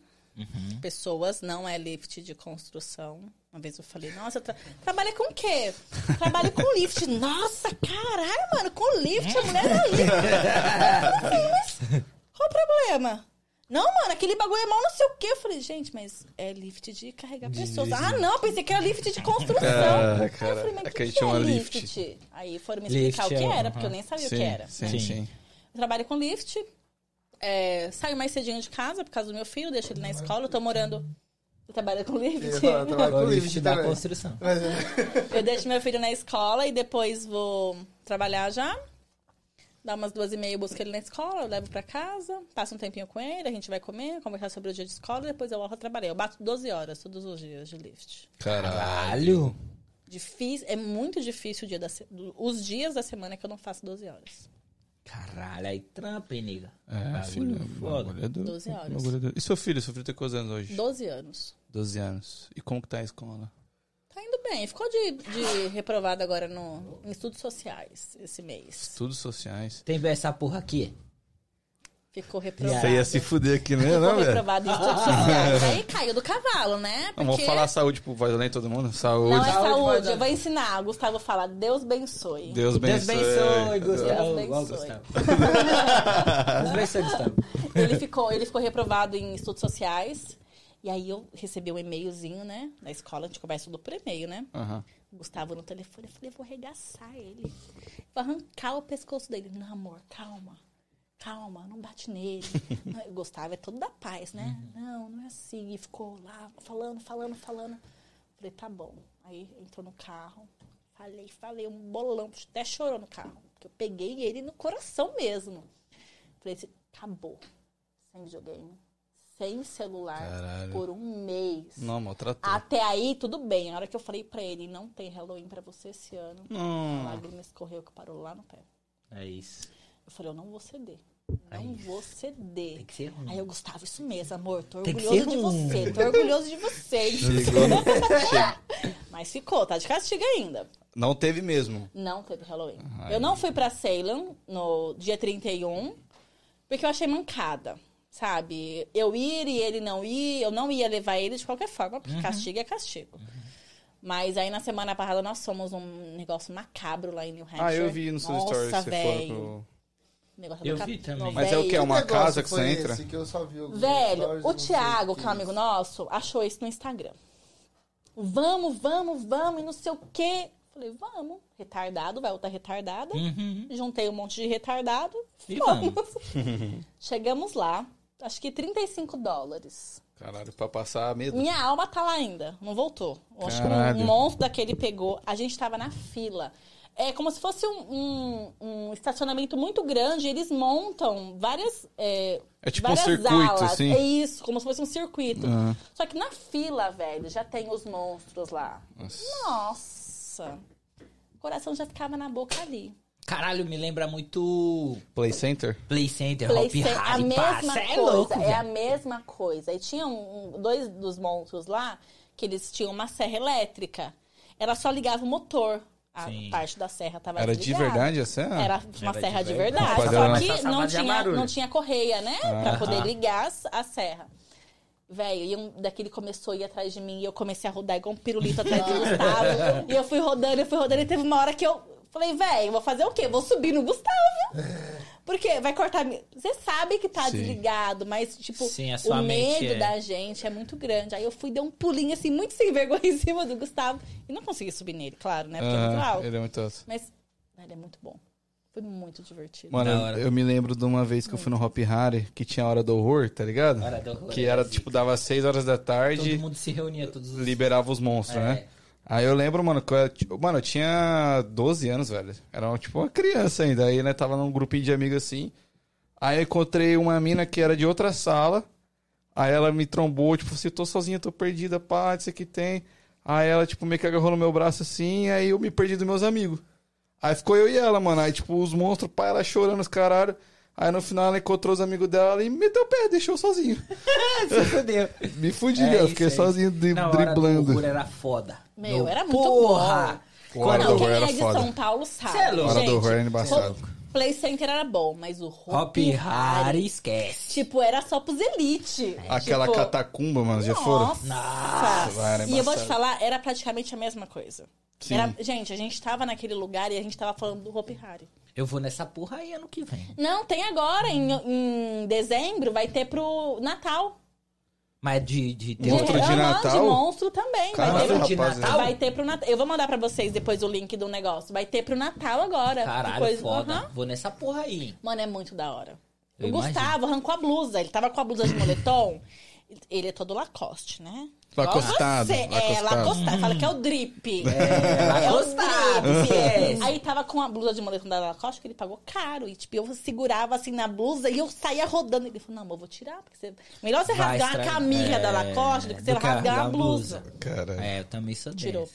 Pessoas, não é lift de construção. Uma vez eu falei, nossa, tra trabalha com o quê? Trabalho com lift. Nossa, caralho, mano, com lift, a mulher é lift. Eu falei, mas qual o problema? Não, mano, aquele bagulho é mal não sei o quê. Eu falei, gente, mas é lift de carregar pessoas. Ah, não, eu pensei que era lift de construção. Ah, Aí eu cara, falei, mas é o que que, que é lift. lift? Aí foram me explicar Lift o que é, era, porque eu nem sabia sim, o que era. Sim, Sim. sim. Eu trabalho com lift. É, saio mais cedinho de casa por causa do meu filho, deixo ele na escola. Eu tô morando. Você trabalha com lift? Eu ia falar, trabalho com O lift da construção. Mas é. Eu deixo meu filho na escola e depois vou trabalhar já. Dá umas duas e meia, eu busco ele na escola, eu levo pra casa, passo um tempinho com ele, a gente vai comer, conversar sobre o dia de escola, depois eu volto a trabalhar. Eu bato 12 horas todos os dias de lift. Caralho. Difícil, é muito difícil o dia da os dias da semana que eu não faço 12 horas. Caralho, aí trampa, hein, nega? É, Bagulho filho. foda. bagulho é do- 12 horas. é do- E seu filho? Seu filho tem quantos anos hoje? 12 anos. 12 anos. E como que tá a escola? Tá indo bem. Ficou de, de reprovado agora no, em estudos sociais esse mês. Estudos sociais. Tem essa porra aqui? Ficou reprovado. Você ia se fuder aqui, né, Ficou não, velho? reprovado em estudos sociais. Aí caiu do cavalo, né? Não, Porque- falar saúde pro voz além de todo mundo? Saúde. Não é Saúde, eu vou ensinar. O Gustavo fala, Deus bençoe. Deus Deus bençoe. abençoe, Gustavo. Deus. Gustavo. Deus abençoe, Gustavo. Ele ficou, ele ficou reprovado em estudos sociais. E aí eu recebi um e-mailzinho, né? Na escola, a gente conversa tudo por e-mail, né? O Gustavo no telefone, eu falei, eu vou arregaçar ele. Vou arrancar o pescoço dele. Não, amor, calma. Calma, não bate nele. Não, o Gustavo é todo da paz, né? Não, não é assim. E ficou lá, falando, falando, falando. Falei, tá bom. Aí entrou no carro. Falei, falei, um bolão. Até chorou no carro. Porque eu peguei ele no coração mesmo. Falei assim, acabou. Sem videogame. Sem celular. Caralho. Por um mês. Não, maltratou. Até aí, tudo bem. A hora que eu falei pra ele, não tem Halloween pra você esse ano, a Não. lágrima escorreu que parou lá no pé. É isso. Eu falei, eu não vou ceder. É Não isso. vou ceder. Tem que ser ruim. Aí eu, Gustavo, isso mesmo, amor. Tô Tem que orgulhoso ser de você. Tô orgulhoso de você. Chegou. Mas ficou, tá de castigo ainda. Não teve mesmo. Não teve Halloween. Ai. Eu não fui pra Salem no dia 31, porque eu achei mancada. Sabe? Eu ir e ele não ir, eu não ia levar ele de qualquer forma, porque castigo é castigo. Mas aí na semana passada nós fomos um negócio macabro lá em New Hampshire. Ah, eu vi no seu Nossa, stories que você velho. foram Negócio Eu do cap- vi também. Mas é o que? É uma negócio casa que você entra? esse que eu só vi Velho, o Thiago, que é um que amigo nosso, achou isso no Instagram. Vamos, vamos, vamos, e não sei o quê. Falei, vamos. Retardado, vai outra retardada. Uhum. Juntei um monte de retardado. E fomos. vamos. Chegamos lá. Acho que 35 dólares. Caralho, pra passar medo. Minha alma tá lá ainda, não voltou. Acho que um monstro daquele pegou. A gente tava na fila. É como se fosse um, um- um estacionamento muito grande. Eles montam várias. É, É tipo um várias circuito, alas. assim? É isso, como se fosse um circuito. Ah. Só que na fila, velho, já tem os monstros lá. Nossa. Nossa. O coração já ficava na boca ali. Caralho, me lembra muito Play Center? Play Center, Play Hop Center, a mesma passa. É coisa, louco, é a mesma coisa. E tinha um- dois dos monstros lá que eles tinham uma serra elétrica. Ela só ligava o motor. A Sim. parte da serra tava Era de desligada. verdade essa? Era uma Era serra de de verdade. verdade. Mas Só que não tinha, não tinha correia, né? Pra Aham. poder ligar a serra. Velho, e um daquele começou a ir atrás de mim e eu comecei a rodar igual um pirulito atrás do Gustavo. e eu fui rodando, eu fui rodando e teve uma hora que eu falei, velho, vou fazer o quê? Vou subir no Gustavo. Porque vai cortar. Você sabe que tá Sim. desligado, mas, tipo, Sim, o medo é- da gente é muito grande. Aí eu fui, dei um pulinho assim, muito sem vergonha em cima do Gustavo. E não consegui subir nele, claro, né? Porque é muito alto. ele é muito alto. Mas, ele é muito bom. Foi muito divertido. Mano, eu, eu me lembro de uma vez que eu fui no Hop Harry, que tinha a hora do horror, tá ligado? Hora do horror, que era, tipo, dava 6 horas da tarde, Todo mundo se reunia, todos os... liberava os monstros, É. né? Aí eu lembro, mano, que eu, mano, eu tinha 12 anos, velho. Era tipo uma criança ainda. Aí, né, tava num grupinho de amigos assim. Aí eu encontrei uma mina que era de outra sala. Aí ela me trombou, tipo assim, eu tô sozinha, tô perdida, pá, isso aqui tem. Aí ela, tipo, meio que agarrou no meu braço assim, aí eu me perdi dos meus amigos. Aí ficou eu e ela, mano. Aí, tipo, os monstros, pá, ela chorando os caralho. Aí no final ela encontrou os amigos dela e meteu o pé, deixou sozinho. Se fudeu. Me fudi, É eu fiquei é sozinho dri- Na hora do driblando. horror era foda. Meu, No- era muito Porra! bom. Hora não, quem é de foda. São Paulo sabe. Cê é louco. Hora do Gente, horror era embaçado. o Play Center era bom, mas o Hop, Hop Harry, esquece. Tipo, era só pros elite. Aquela tipo, catacumba, mano, já foram? Nossa. Nossa, era e eu vou te falar, era praticamente a mesma coisa. Sim. Era- gente, a gente tava naquele lugar e a gente tava falando do Hopi Hari. Eu vou nessa porra aí ano que vem. Não, tem agora, em, em dezembro, vai ter pro Natal. Mas de, de ter Monstro de Natal? De monstro também. Caralho, vai ter Monstro de rapaz, Natal? Vai ter pro Natal. Eu vou mandar pra vocês depois o link do negócio. Vai ter pro Natal agora. Caralho, Depois- foda. Aham. Vou nessa porra aí. Mano, é muito da hora. Eu o Gustavo arrancou a blusa. Ele tava com a blusa de moletom. Ele é todo Lacoste, né? Lacostado, você. É, lacostado. Lacostado. Fala que é o drip. É, o Lacostado, drip. yes. Aí tava com a blusa de moletom da Lacoste, que ele pagou caro. E, tipo, eu segurava, assim, na blusa e eu saía rodando. Ele falou, não, mas eu vou tirar. Porque você... Melhor você Vai rasgar a camisa É, da Lacoste do que você do rasgar rasgar a blusa. Cara. É, eu também sou Tirou. desse.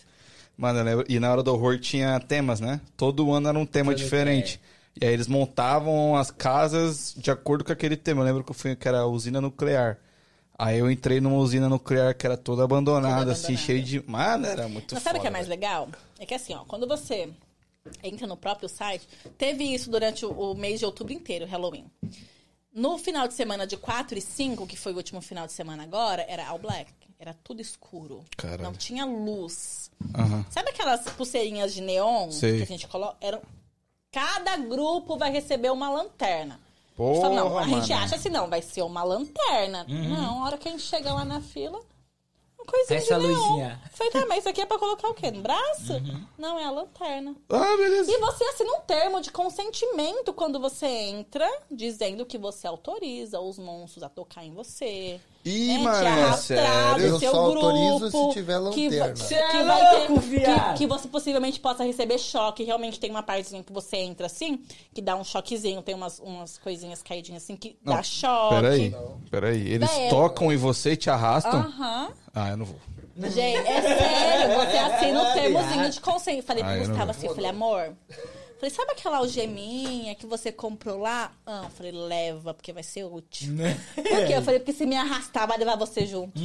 Mano, eu lembro. E na hora do horror tinha temas, né? Todo ano era um tema Todo- diferente. E aí eles montavam as casas de acordo com aquele tema. Eu lembro que eu fui que era a usina nuclear. Aí eu entrei numa usina nuclear que era toda abandonada, Toda assim, abandonada. cheia de. Mano, era muito Mas sabe o que é mais velho. legal? É que assim, ó, quando você entra no próprio site, teve isso durante o, mês de outubro inteiro, Halloween. No final de semana de 4 e 5, que foi o último final de semana agora, era all black. Era tudo escuro. Caralho. Não tinha luz. Aham. Sabe aquelas pulseirinhas de neon Sei. que a gente coloca? Eram... Cada grupo vai receber uma lanterna. Porra, a gente fala, não, a gente mano. acha assim, não, vai ser uma lanterna. Não, a hora que a gente chega lá na fila, uma coisinha Essa de luzinha. Falei, tá, mas isso aqui é pra colocar o quê? No braço? Não, é a lanterna. Ah, beleza. E você assina um termo de consentimento quando você entra, dizendo que você autoriza os monstros a tocar em você. Ih, mano, é sério? do Eu seu só autorizo grupo, se tiver que lanterna. Que, Cê é vai ter- louco, que, que você possivelmente possa receber choque. Realmente tem uma partezinha que você entra assim, que dá um choquezinho, tem umas, umas coisinhas caidinhas assim que Não, dá choque. Peraí, peraí. Eles Véi, tocam em você e te arrastam? Aham. Ah, eu não vou. Gente, é sério, você assina um termozinho de consenso. Falei Ah, pro eu não Gustavo assim, eu falei, amor. Falei, sabe aquela algeminha que você comprou lá? Ah, eu falei, leva, porque vai ser útil. Por quê? Eu falei, porque se me arrastar, vai levar você junto.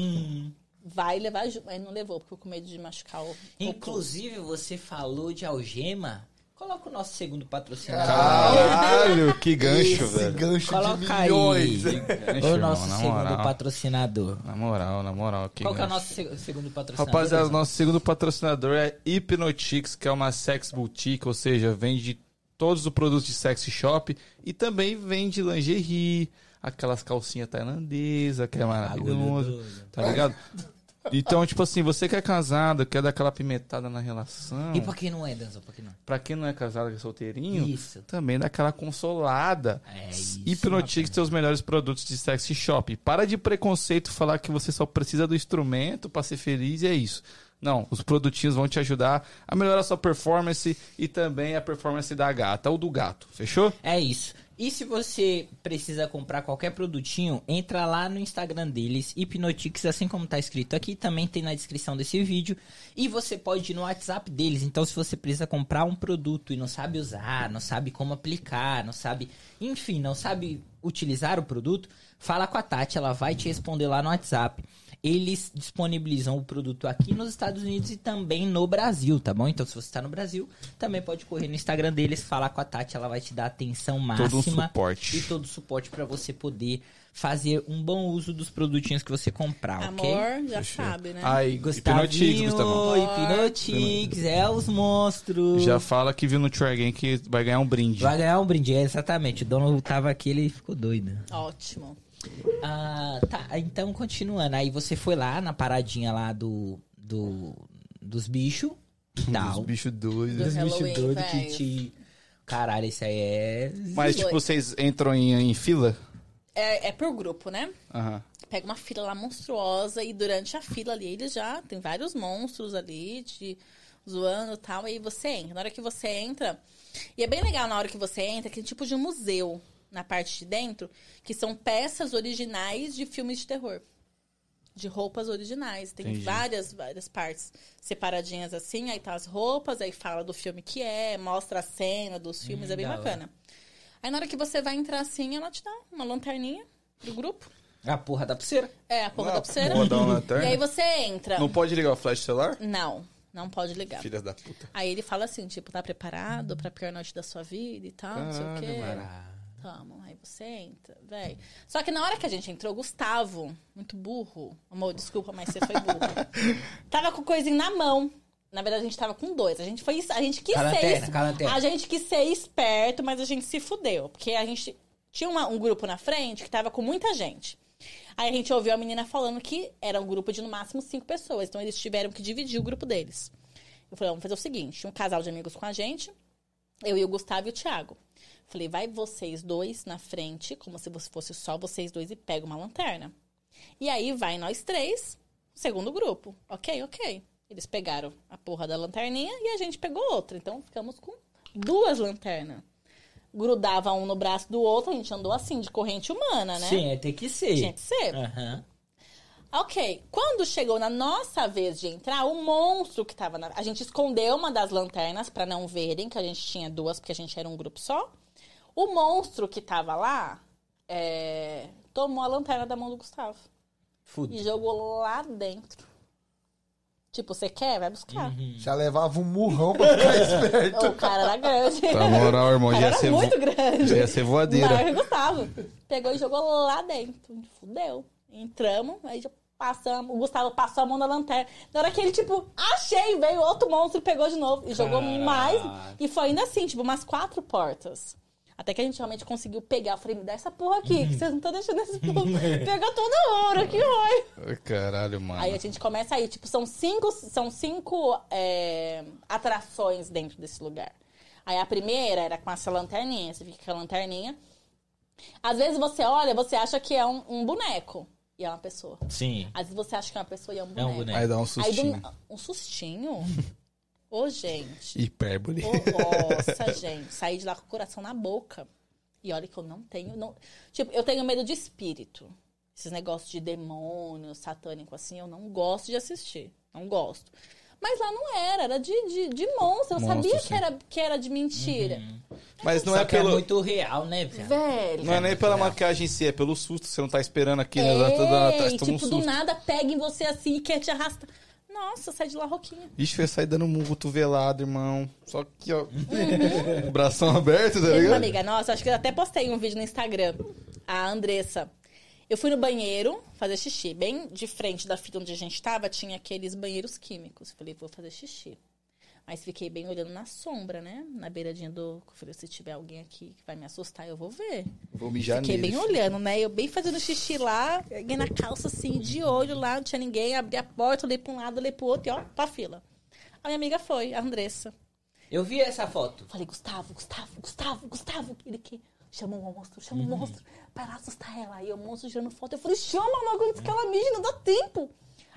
Vai levar junto. Mas não levou, porque eu com medo de machucar o. o Inclusive, você falou de algema. Coloca o nosso segundo patrocinador. Caralho, que gancho, Esse velho. gancho Coloca de aí. milhões. Gancho, o nosso irmão, na segundo moral. patrocinador. Na moral, na moral. Que Qual que é o gancho. nosso se- segundo patrocinador? Rapaziada, Zé? nosso segundo patrocinador é Hypnotix, que é uma sex boutique, ou seja, vende todos os produtos de sex shop e também vende lingerie, aquelas calcinhas tailandesas, que é maravilhoso, doido. tá ligado? Então, tipo assim, você que é casado, quer dar aquela pimentada na relação. E pra quem não é, Danzão? Pra quem não é? Pra quem não é casado, que é solteirinho, Isso. também dá aquela consolada. É isso, Hipnotique seus melhores produtos de sexy shop. Para de preconceito falar que você só precisa do instrumento pra ser feliz e é isso. Não, os produtinhos vão te ajudar a melhorar a sua performance e também a performance da gata ou do gato. Fechou? É isso. E se você precisa comprar qualquer produtinho, entra lá no Instagram deles, Hipnotix, assim como tá escrito aqui, também tem na descrição desse vídeo. E você pode ir no WhatsApp deles. Então, se você precisa comprar um produto e não sabe usar, não sabe como aplicar, não sabe, enfim, não sabe utilizar o produto, fala com a Tati, ela vai te responder lá no WhatsApp. Eles disponibilizam o produto aqui nos Estados Unidos e também no Brasil, tá bom? Então, se você está no Brasil, também pode correr no Instagram deles, falar com a Tati, ela vai te dar atenção máxima Todo um suporte. e todo o suporte para você poder fazer um bom uso dos produtinhos que você comprar, ok? Amor, já sabe, né? Aí, Hipnotix, Gustavinho, Gustavão. Hipnotix, é os monstros. Já fala que viu no Try Again que vai ganhar um brinde. Vai ganhar um brinde, é, exatamente. O dono tava aqui, ele ficou doido. Ótimo. Ah, tá, então continuando. Aí você foi lá na paradinha lá do, do dos bichos e tal. Os bichos doidos. Dos bichos doidos que te... Caralho, esse aí é... Mas, tipo, vocês entram em, em fila? É, é por grupo, né? Aham. Pega uma fila lá monstruosa e durante a fila ali, eles já tem vários monstros ali te zoando e tal. Aí você entra. Na hora que você entra. E é bem legal na hora que você entra, que é tipo de um museu na parte de dentro, que são peças originais de filmes de terror. De roupas originais. Tem Entendi. várias, várias partes separadinhas assim. Aí tá as roupas, aí fala do filme que é, mostra a cena dos filmes, Hum, é bem bacana. Aí na hora que você vai entrar assim, ela te dá uma lanterninha do grupo. A porra da pulseira. É, a porra Ah, da pulseira. porra da lanterna. E aí você entra. Não pode ligar o flash celular? Não, não pode ligar. Filhas da puta. Aí ele fala assim, tipo, tá preparado pra pior noite da sua vida e tal, não sei o quê. mano. Tamo, aí você entra, véi. Só que na hora que a gente entrou, Gustavo, muito burro, amor, desculpa, mas você foi burro. tava com coisinha na mão. Na verdade, a gente tava com dois. A gente foi. A gente quis Com a ser. com a gente quis ser esperto, mas a gente se fudeu. Porque a gente tinha uma- um grupo na frente que tava com muita gente. Aí a gente ouviu a menina falando que era um grupo de no máximo cinco pessoas. Então eles tiveram que dividir o grupo deles. Eu falei, vamos fazer o seguinte: tinha um casal de amigos com a gente, eu e o Gustavo e o Thiago. Falei, vai vocês dois na frente, como se você fosse só vocês dois, e pega uma lanterna. E aí vai nós três, segundo grupo. Ok, ok. Eles pegaram a porra da lanterninha e a gente pegou outra. Então ficamos com duas lanternas. Grudava um no braço do outro, a gente andou assim, de corrente humana, né? Sim, é, tem que ser. Tinha que ser. Aham. Ok, quando chegou na nossa vez de entrar, o monstro que tava na. A gente escondeu uma das lanternas pra não verem, que a gente tinha duas, porque a gente era um grupo só. O monstro que tava lá é, tomou a lanterna da mão do Gustavo Fuda. e jogou lá dentro. Tipo, você quer? Vai buscar. Já levava um murrão pra ficar esperto. O cara era grande. Tá moral, irmão. Já ia era ser, muito vo... grande. já ia ser voadeira. Gustavo. Pegou e jogou lá dentro. Fudeu. Entramos, aí já passamos. O Gustavo passou a mão na lanterna. Na hora que ele, tipo, achei, veio outro monstro e pegou de novo. E jogou Caraca. mais. E foi ainda assim, tipo, umas quatro portas. Até que a gente realmente conseguiu pegar. Eu falei, me dá essa porra aqui, que vocês não estão deixando esse povo. Pegou toda hora, que foi. Caralho, mano. Aí a gente começa aí, tipo, são cinco, são cinco é, atrações dentro desse lugar. Aí a primeira era com essa lanterninha, você fica com a lanterninha. Às vezes você olha, você acha que é um, um boneco. E é uma pessoa. Sim. Às vezes você acha que é uma pessoa e é um É boneco. um boneco. Aí dá um Aí sustinho. do, um sustinho? Ô, gente. Hipérbole. Ô, nossa, gente. Saí de lá com o coração na boca. E olha que eu não tenho. Não... Tipo, eu tenho medo de espírito. Esses negócios de demônio, satânico, assim, eu não gosto de assistir. Não gosto. Mas lá não era, era de, de, de monstro. Eu Monstro, sabia sim. que era, que era de mentira. Mas não Só é que é pelo. muito real, né, velho? Velho. Não é nem pela maquiagem em si, é pelo susto. Você não tá esperando aqui, né? Ela tá atrás, Ei, toma um tipo, do nada pega em você assim e quer te arrastar. Nossa, sai de lá, Roquinha. Ixi, vai sair dando um cotovelado, irmão. Só que, ó. Bração aberto, tá ligado? amiga nossa, acho que eu até postei um vídeo no Instagram. A Andressa. Eu fui no banheiro fazer xixi. Bem de frente da fila onde a gente tava, tinha aqueles banheiros químicos. Falei, vou fazer xixi. Mas fiquei bem olhando na sombra, né? Na beiradinha do. Eu falei, se tiver alguém aqui que vai me assustar, eu vou ver. Vou mijar Fiquei nele. bem olhando, né? Eu bem fazendo xixi lá, peguei na calça assim, de olho lá, não tinha ninguém, abri a porta, olhei pra um lado, olhei pro outro e ó, pra fila. A minha amiga foi, a Andressa. Eu vi essa foto. Falei, Gustavo, Gustavo, Gustavo, Gustavo. Ele que chamou o monstro, chama o monstro, para lá assustar ela. Aí o monstro tirando foto. Eu falei, chama logo antes que ela mije, não dá tempo.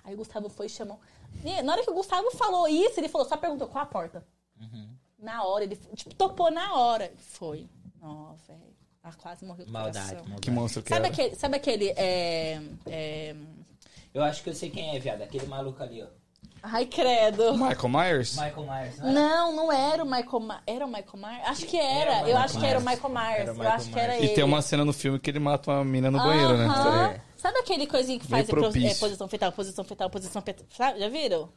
Aí o Gustavo foi e chamou. E na hora que o Gustavo falou isso, ele falou, só perguntou qual a porta. Na hora, ele tipo, topou na hora. Foi. Ó, velho. Ela quase morreu do Maldade, coração. maldade. Que monstro que Sabe era. aquele, sabe aquele é, é... Eu acho que eu sei quem é, viado. Aquele maluco ali, ó. Ai, credo. Michael Myers? Michael Myers, né? Não, não era o Michael Myers. Era o Michael Myers? Acho que era. Era eu Michael acho que era o. Michael Myers. Era o eu Michael acho que era Myers. E ele. tem uma cena no filme que ele mata uma mina no banheiro, né? Aham. É. Sabe aquele coisinho que faz é, posição fetal, posição fetal, posição fetal? Sabe? Já viram?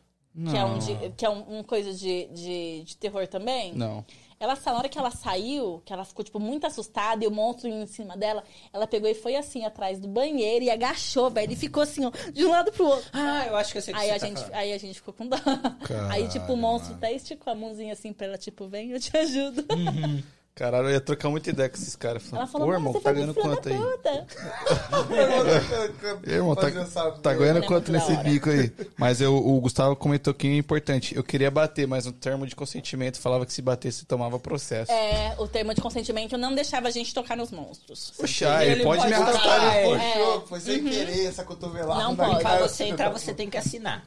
Que é um, de- que é um, um coisa de, de, de terror também? Não. Ela, na hora que ela saiu, que ela ficou, tipo, muito assustada e o monstro em cima dela, ela pegou e foi assim, atrás do banheiro e agachou, velho. E ficou assim, ó, de um lado pro outro. Ah, eu acho que eu sei que Aí você a, tá gente, falando. aí a gente ficou com dó. Caralho, aí, tipo, o monstro mano. até esticou a mãozinha assim pra ela, tipo, vem, eu te ajudo. Caralho, eu ia trocar muita ideia com esses caras. Ela Falando, falou, Pô, "Mano, irmão, você tá foi ganhando muito quanto aí? filha da puta." E aí, irmão, tá, tá ganhando É quanto nesse bico aí? Mas eu, o Gustavo comentou que é importante. Eu queria bater, mas no termo de consentimento falava que se batesse tomava processo. É, o termo de consentimento não deixava a gente tocar nos monstros. Poxa, ele, Ele pode pode me tocar, arrastar. é. Puxou, foi sem querer essa cotovelada. Não pode. Pra você entrar, você tem que assinar.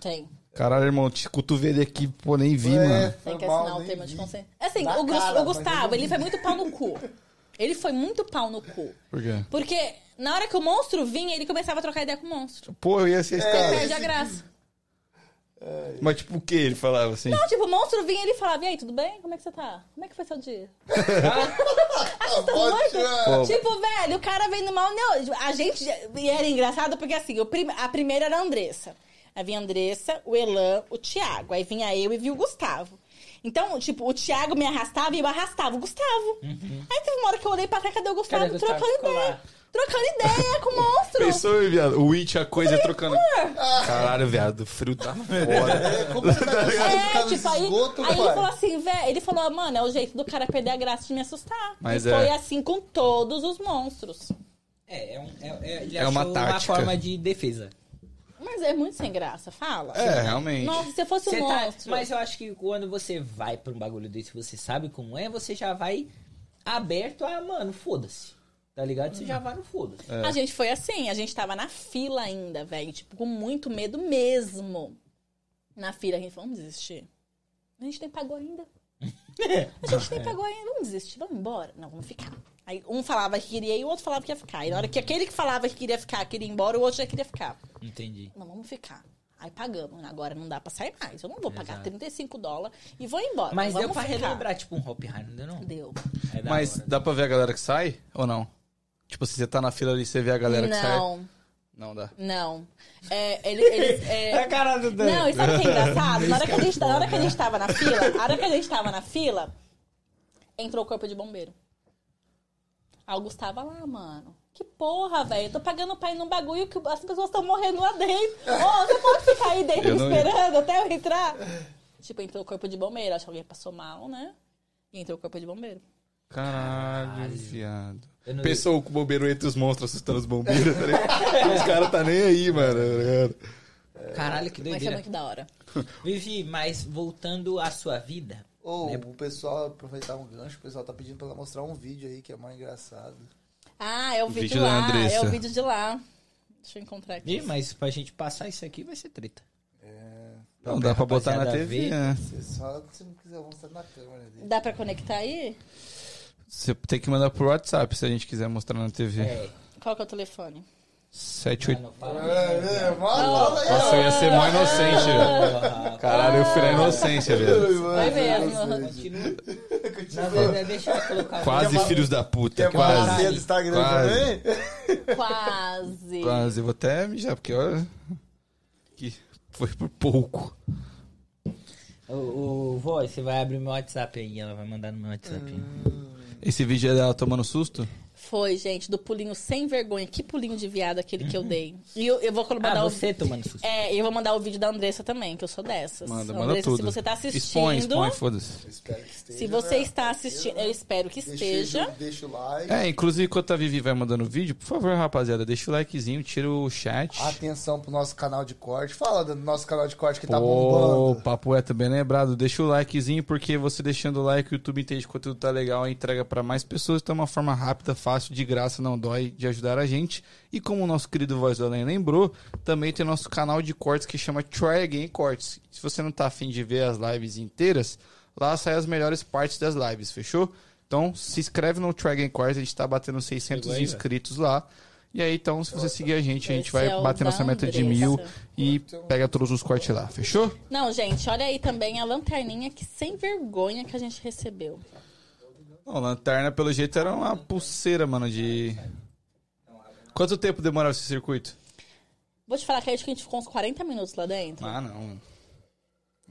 Tem. Caralho, irmão, te cotovelei aqui, pô, nem vi, É. mano. Tem que assinar o termo de vi. consentimento. Assim, o, cara, o Gustavo, ele foi muito pau no cu. Ele foi muito pau no cu. Por quê? Porque na hora que o monstro vinha, ele começava a trocar ideia com o monstro. Pô, eu ia ser esse É. cara. Perde a graça. Mas tipo, o que ele falava assim? Não, tipo, o monstro vinha e ele falava, e aí, tudo bem? Como é que você tá? Como é que foi seu dia? Ah, Tá. Pô. Tipo, velho, o cara vem no mal. Não, a gente. E era engraçado porque assim, o prim- a primeira era a Andressa. Aí vinha a Andressa, o Elan, o Thiago. Aí vinha eu e vinha o Gustavo. Então, tipo, o Thiago me arrastava e eu arrastava o Gustavo. Aí teve uma hora que eu olhei pra trás, cadê o Gustavo? Cadê o Gustavo? Trocando Ficou ideia. lá. Trocando ideia com o monstro. Pensou, viado? O Witch, a coisa trocando. Caralho, viado, frio tá fora. É, como você tá ligado? É, tipo, aí, esgoto, aí ele falou assim, velho, ele falou, mano, é o jeito do cara perder a graça de me assustar. Mas e é. foi assim com todos os monstros. É, é, um, é, é, ele É uma achou tática. forma de defesa. Mas é muito sem graça, fala. É, realmente. Nossa, se eu fosse um tá- monstro. mas eu acho que quando você vai pra um bagulho desse, você sabe como é, você já vai aberto a, mano, foda-se. Tá ligado? Você já vai no foda-se. É. A gente foi assim, a gente tava na fila ainda, velho. Tipo, com muito medo mesmo. Na fila, a gente falou, vamos desistir. A gente nem pagou ainda. A gente nem pagou ainda, vamos desistir, vamos embora. Não, vamos ficar. Aí um falava que queria ir e o outro falava que ia ficar. E na hora que aquele que falava que queria ficar, queria ir embora, o outro já queria ficar. Entendi. Não, vamos ficar. Aí pagamos. Agora não dá pra sair mais. Eu não vou pagar Exato. 35 dólares e vou embora. Mas vamos deu pra ficar. relembrar, tipo, um Hop High, não deu não? Deu. É da Mas hora. dá pra ver a galera que sai ou não? Tipo, se você tá na fila ali, você vê a galera que sai? não, Não dá. não. É, ele, eles, é, a cara do Dan. Não, e sabe o que é engraçado? Na hora que, a gente, na hora que a gente tava na fila, na hora que a gente tava na fila, entrou o corpo de bombeiro. Aí o Gustavo lá, mano. Que porra, velho. Eu tô pagando pra ir num bagulho que as pessoas estão morrendo lá dentro. Ô, você pode ficar aí dentro esperando até eu entrar? Tipo, entrou o corpo de bombeiro. Acho que alguém passou mal, né? E entrou o corpo de bombeiro. Caralho, viado. Não- Pensou o bombeiro entre os monstros assustando os bombeiros, tá ligado? Os caras tá nem aí, mano. tá? Caralho, que Mas foi doideira. muito da hora. Vivi, mas voltando à sua vida. Ô, né? o pessoal, aproveitar um gancho, o pessoal tá pedindo pra ela mostrar um vídeo aí que é mais engraçado. Ah, é o vídeo, vídeo lá. É o vídeo de lá. Deixa eu encontrar aqui. Ih, mas pra gente passar isso aqui vai ser treta. Não dá pra botar na TV, né? Você só se não quiser mostrar na câmera dele. Dá pra conectar aí? Você tem que mandar por WhatsApp se a gente quiser mostrar na TV. É. Qual que é o telefone? 7, 8... Mano, fala. É, é, fala aí, Nossa, eu ia ser mó inocente, velho. Caralho, eu fui na inocência, velho. Vai mesmo. Continua. Na verdade, deixa eu colocar. Quase filhos da puta, Quer quase. falar do Instagram Quase. também? Quase. Quase, vou até mijar, porque olha... Que foi por pouco. O, o voz, você vai abrir meu WhatsApp aí, ela vai mandar no meu WhatsApp. Esse vídeo é dela tomando susto? Foi, gente, do pulinho sem vergonha. Que pulinho de viado aquele que eu dei. E eu, eu vou mandar Ah, o você tomando susto. É, e eu vou mandar o vídeo da Andressa também, que eu sou dessas. Manda, manda Andressa, tudo. Se você tá assistindo. Expõe, expõe, foda-se. Espero que esteja. Se você né? está assistindo, eu espero que Deixa- esteja. Deixa o like. É, inclusive, enquanto a Vivi vai mandando vídeo, por favor, rapaziada, deixa o likezinho, tira o chat. Atenção pro nosso canal de corte. Fala do nosso canal de corte que tá Pô, bombando. papo é também lembrado. Deixa o likezinho, porque você deixando o like, o YouTube entende que o conteúdo tá legal, entrega pra mais pessoas. Então é uma forma rápida, fácil, de graça, não dói, de ajudar a gente. E como o nosso querido Voz do Além lembrou, também tem nosso canal de cortes que chama Try Again Cortes. Se você não tá afim de ver as lives inteiras, lá saem as melhores partes das lives, fechou? Então se inscreve no Try Again Cortes, a gente tá batendo 600 Chegou aí, inscritos lá. E aí, então, se você seguir a gente, a gente Esse vai é bater nossa meta de mil e pega todos os cortes lá, fechou? Não, gente, olha aí também a lanterninha que sem vergonha que a gente recebeu. Não, lanterna, pelo jeito, era uma pulseira, mano, de... Quanto tempo demorava esse circuito? Vou te falar que acho que a gente ficou uns 40 minutos lá dentro. Ah, não.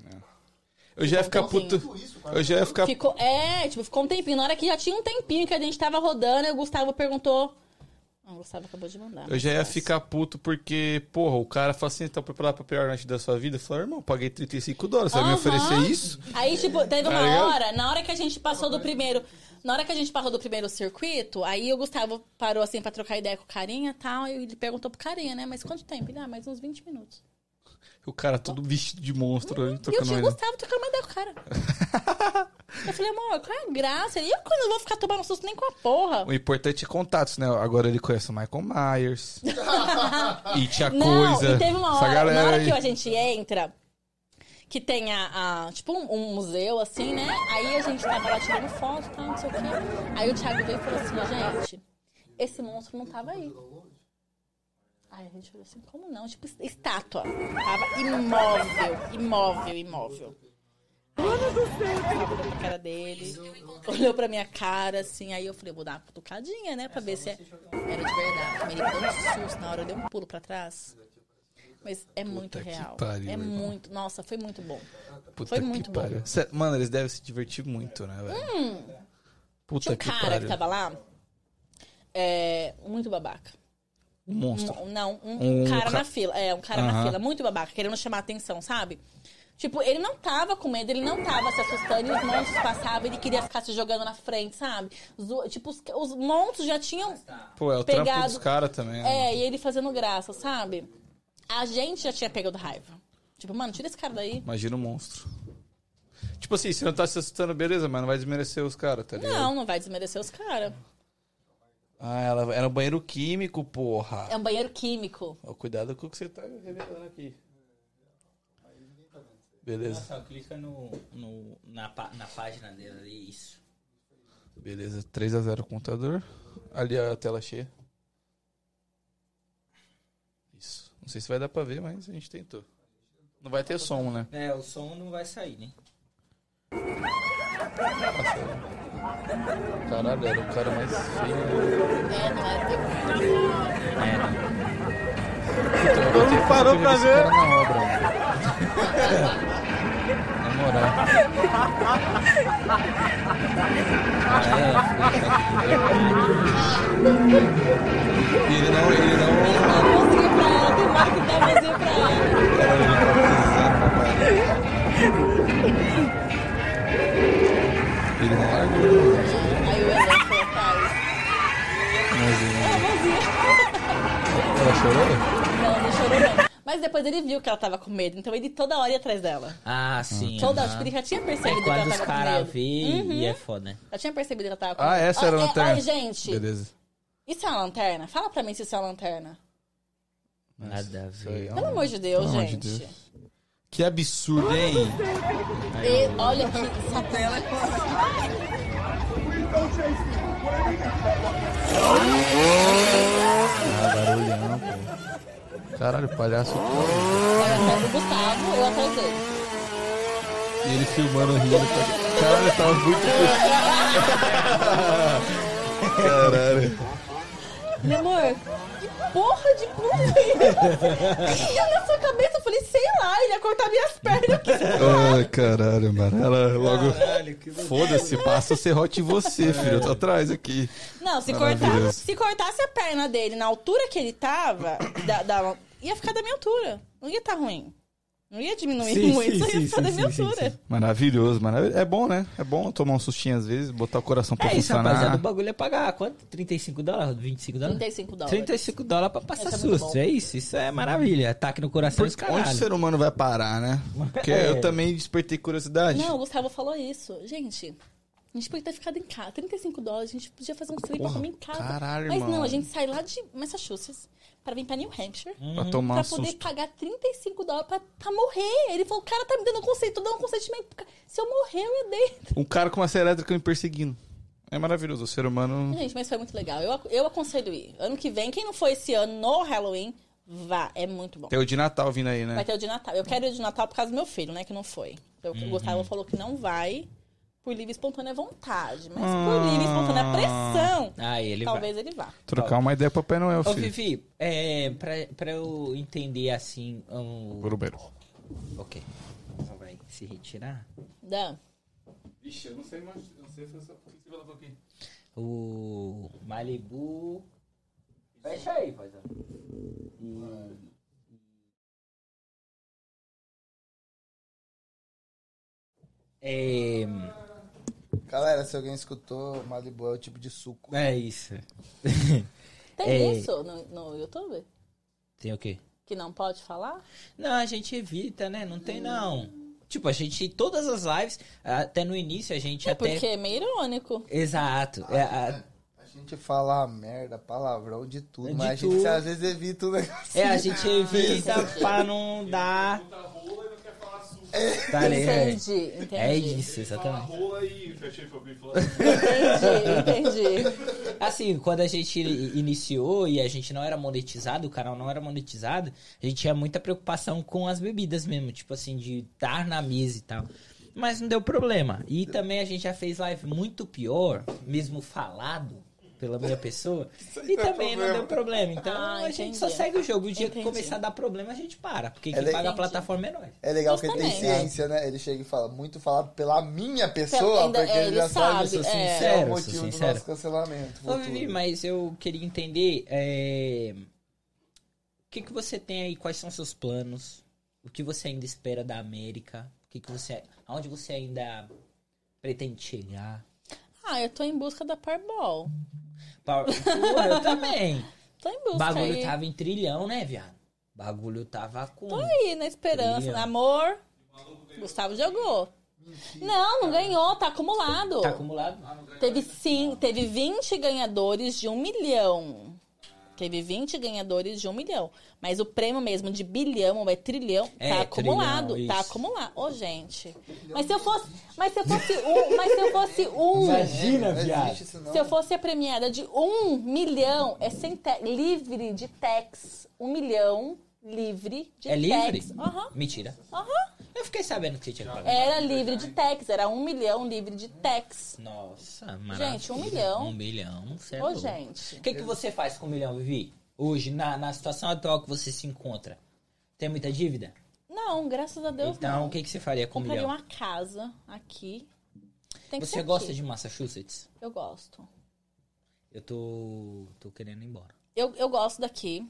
É. Eu já ia ficar um puto... pouquinho. Eu já ia ficar... Ficou, é, tipo, ficou um tempinho. Na hora que já tinha um tempinho que a gente tava rodando, o Gustavo perguntou. Ah, o Gustavo acabou de mandar. Eu já ia fácil. ficar puto porque, porra, o cara fala assim, tá preparado pra pior noite da sua vida? Eu falei, irmão, paguei 35 dólares, você vai me oferecer isso? Aí, tipo, teve Tá uma hora, na hora que a gente passou do primeiro. Na hora que a gente passou do primeiro circuito, aí o Gustavo parou assim pra trocar ideia com o carinha e tal. E ele perguntou pro carinha, né? Mas quanto tempo? Ele, ah, mais uns 20 minutos. O cara todo vestido de monstro ali, E eu tinha o ideia. Gustavo trocando ideia com o cara. eu falei, amor, qual é a graça? E eu quando eu vou ficar tomando susto nem com a porra? O importante é contatos, né? Agora ele conhece o Michael Myers. e tinha Não, coisa. e teve uma hora, na hora aí. que a gente entra, que tem a, a- tipo um, um museu, assim, né? Aí a gente tava lá tirando foto e tal, não sei o quê. Aí o Thiago veio e falou assim, gente, esse monstro não tava aí. Aí a gente falou assim, como não? Tipo, estátua. Tava imóvel, imóvel, imóvel. Ele olhou pra cara dele, olhou pra minha cara, assim, aí eu falei, vou dar uma cutucadinha, né? Pra ver se é- era de verdade. Ele deu um susto na hora, deu um pulo pra trás. Mas é muito que real. pariu, é irmão. muito. Nossa, foi muito bom. Puta Foi muito bom. Mano, eles devem se divertir muito, né, velho? Puta Tinha um que cara pariu. que tava lá, é, muito babaca. Um monstro. Um- não, um, Um cara ca- na fila. É, um cara na Aham. fila, muito babaca, querendo chamar atenção, sabe? Tipo, ele não tava com medo, ele não tava se assustando, e os monstros passavam, ele queria ficar se jogando na frente, sabe? Tipo, os, os monstros já tinham. Pô, é o trampo pegado- dos caras também. né? É, e ele fazendo graça, sabe? A gente já tinha pegado raiva. Tipo, mano, tira esse cara daí. Imagina o monstro. Tipo assim, se não tá se assustando, beleza, mas não vai desmerecer os caras, tá ligado? Não, não vai desmerecer os caras. Ah, ela era um banheiro químico, porra. É um banheiro químico. Ó, cuidado com o que você tá revelando aqui. Beleza, Só clica no, no- na, na página dele ali, isso. beleza. 3x0 contador. Ali a tela cheia. Isso. Não sei se vai dar pra ver, mas a gente tentou. Não vai ter som, né? É, o som não vai sair, né? Caralho, era o cara mais feio. É, não é vergonha. É, não. Puta, eu ter que parou ver pra esse ver. cara na obra. Na moral. E ele não, ele não. Dá uma mãozinha pra ela, tem mais que dá mãozinha pra ela. Caralho, ele tá pisando na parede. Ele não largou. Aí o Elan falou, é uma mãozinha. Ela chorou? Não, não chorou não. Mas depois ele viu que ela tava com medo, então ele toda hora ia atrás dela. Ah, sim. Toda, aham. tipo, ele já tinha É percebido que quando ela os tava com caras medo. vê e Uhum. é foda, né? Já tinha percebido que ela tava com Ah, medo. essa era a é, lanterna. Ai, gente, Beleza. isso é uma lanterna? Fala pra mim se isso é uma lanterna. Nada a ver. ó. Pelo amor de Deus, Pelo amor de gente. Deus. Que absurdo, hein? E olha que sacanagem. Ah, barulhão, pô. Caralho, palhaço. Atrás do Gustavo, eu atrás dele. E ele filmando rindo. tá- Caralho, tava muito. Caralho. Meu amor, que porra de é essa? na sua cabeça foi falei, sei lá, ele ia cortar minhas pernas. que Ai, caralho, mano. Ela logo. Caralho, que Foda-se, passa o serrote em você, filho. Eu tô atrás aqui. Não, se cortasse, se cortasse a perna dele na altura que ele tava, da, da- ia ficar da minha altura. Não ia estar ruim. Não ia diminuir Sim, muito, sim, só ia ficar da minha Maravilhoso, maravilhoso. É bom, né? É bom tomar um sustinho às vezes, botar o coração pra É isso, funcionar. rapaziada. O bagulho é pagar quanto? 35 dólares? 25 dólares? 35 dólares. 35 dólares pra passar Isso é susto. É isso, isso é maravilha. Ataque no coração dos Porque onde o caralho. ser humano vai parar, né? Porque É. eu também despertei curiosidade. Não, o Gustavo falou isso. Gente, a gente podia ter ficado em casa. 35 dólares, a gente podia fazer um sleep Porra, home em casa. caralho, Mas irmão. não, a gente sai lá de Massachusetts pra vir pra New Hampshire. Pra tomar Pra poder susto. pagar 35 dólares pra, pra morrer. Ele falou, cara, tá me dando conceito, tô dando consentimento. Se eu morrer, eu ia dentro. Um cara com uma serra elétrica me perseguindo. É maravilhoso. O ser humano. Gente, mas foi muito legal. Eu, eu aconselho ir. Ano que vem, quem não foi esse ano no Halloween, vá. É muito bom. Tem o de Natal vindo aí, né? Vai ter o de Natal. Eu quero ir de Natal por causa do meu filho, né? Que não foi. Eu, Uhum. O Gustavo falou que não vai por livre e espontânea vontade. Mas por livre e espontânea pressão, Ah, ele talvez ele vá. Trocar uma ideia pro Papai Noel, vai. Ô, filho. Vivi, é, pra, pra eu entender assim... Um... Burubeiro. Ok. Então vai se retirar. Dan, Vixe, eu não sei mais. Eu não sei se você colocou aqui. O Malibu... Fecha aí, paizão. E... É, Galera, se alguém escutou, Malibu é o tipo de suco. é isso. tem É. isso no, no YouTube? Tem o quê? Que não pode falar? Não, a gente evita, né? Não tem, não. Tipo, a gente, todas as lives, até no início, a gente É até... porque é meio irônico. Exato. É, a- A gente fala merda, palavrão, de tudo, De mas a gente tudo. às vezes evita o negócio. é, a gente evita pra não dar... Tá ligado? Entendi, entendi. É isso, exatamente. Entendi, entendi. Assim, quando a gente iniciou e a gente não era monetizado, o canal não era monetizado, a gente tinha muita preocupação com as bebidas mesmo, tipo assim, de estar na mesa e tal. Mas não deu problema. E também a gente já fez live muito pior, mesmo falado pela minha pessoa, e não é também não problema. deu problema. Então Ah, a gente entendi. só segue o jogo. O dia Entendi. que começar a dar problema, a gente para. Porque É quem le- paga a plataforma é nós. É legal que ele tem ciência, né? Ele chega e fala, muito falado pela minha pessoa, Ainda- porque é, ele ele já sabe, sabe, isso, é. é, Sincero, o sou motivo do sincero. nosso cancelamento. Ô. Vivi, mas eu queria entender é, o que, que você tem aí, quais são seus planos, o que você ainda espera da América, o que, que você, aonde você ainda pretende chegar. Ah, eu tô em busca da Parbol. Porra, eu também. Tô em busca bagulho aí. tava em trilhão, né, viado? Bagulho tava com. Tô aí na esperança, Trilha. no amor. Gustavo jogou. Não, não ganhou, tá acumulado. Tá acumulado? Teve sim, teve 20 ganhadores de um milhão. Teve 20 ganhadores de um milhão. Mas o prêmio mesmo de bilhão ou é trilhão, É, tá acumulado. trilhão, tá acumulado. Ô, gente. Mas se eu fosse. Mas se eu fosse um. Mas se eu fosse um. Imagina, viado. Se eu fosse a premiada de um milhão, é sem te- livre de tax. Um milhão livre de É livre? tax. Aham, Mentira. aham. Eu fiquei sabendo que você tinha que pagar. Era livre de tax, era um milhão livre de tax. Nossa, maravilha. Gente, um milhão. Um milhão, você é Ô, gente. O que, que você faz com um milhão, Vivi? Hoje, na, na situação atual que você se encontra? Tem muita dívida? Não, graças a Deus então, não. o que, que você faria com um milhão? uma casa aqui. Tem que Você ser gosta aqui. de Massachusetts? Eu gosto. Eu tô, tô querendo ir embora. Eu, eu gosto daqui,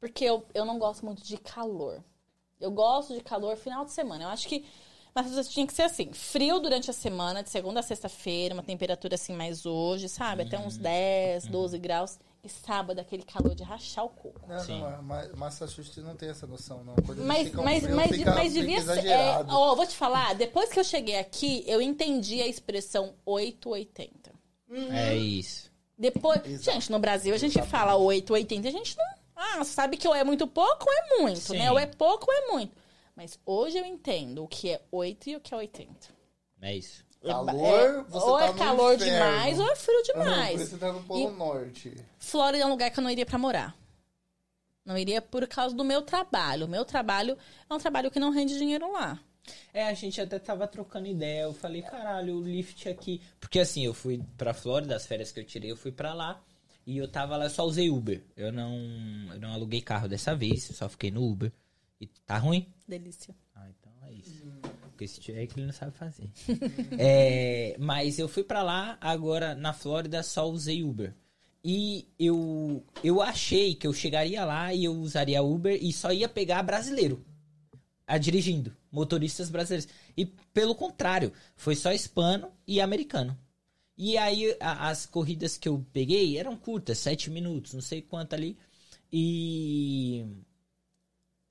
porque eu, eu não gosto muito de calor. Eu gosto de calor final de semana. Eu acho que Massachusetts tinha que ser assim, frio durante a semana, de segunda a sexta-feira, uma temperatura assim mais hoje, sabe? Até Uhum. uns 10, 12 graus. E sábado, aquele calor de rachar o coco. Não, Sim. não, mas Massachusetts não tem essa noção, não. Quando Mas, ficam mas, mas, fica- mas fica devia ser. É, ó, vou te falar, depois que eu cheguei aqui, eu entendi a expressão 880. É isso. Depois. Exato. Gente, no Brasil a gente fala 880, a gente não. Ah, sabe que ou é muito pouco ou é muito, Sim. né? Ou é pouco ou é muito. Mas hoje eu entendo o que é 8 e o que é 80. É isso. Calor, É, você ou tá é no calor inferno. demais ou é frio demais. você tá no Polo E- Norte. Flórida é um lugar que eu não iria pra morar. Não iria por causa do meu trabalho. O meu trabalho é um trabalho que não rende dinheiro lá. É, a gente até tava trocando ideia. Eu falei, caralho, o lift aqui. Porque assim, eu fui pra Flórida, as férias que eu tirei, eu fui pra lá. E eu tava lá, eu só usei Uber. Eu não, eu não aluguei carro dessa vez, só fiquei no Uber. E tá ruim? Delícia. Ah, então é isso. Porque se tiver que ele não sabe fazer. É, mas eu fui pra lá, agora na Flórida só usei Uber. E eu, eu achei que eu chegaria lá e eu usaria Uber e só ia pegar brasileiro. A dirigindo, motoristas brasileiros. E pelo contrário, foi só hispano e americano. E aí a- as corridas que eu peguei eram curtas, sete minutos, não sei quanto ali. E.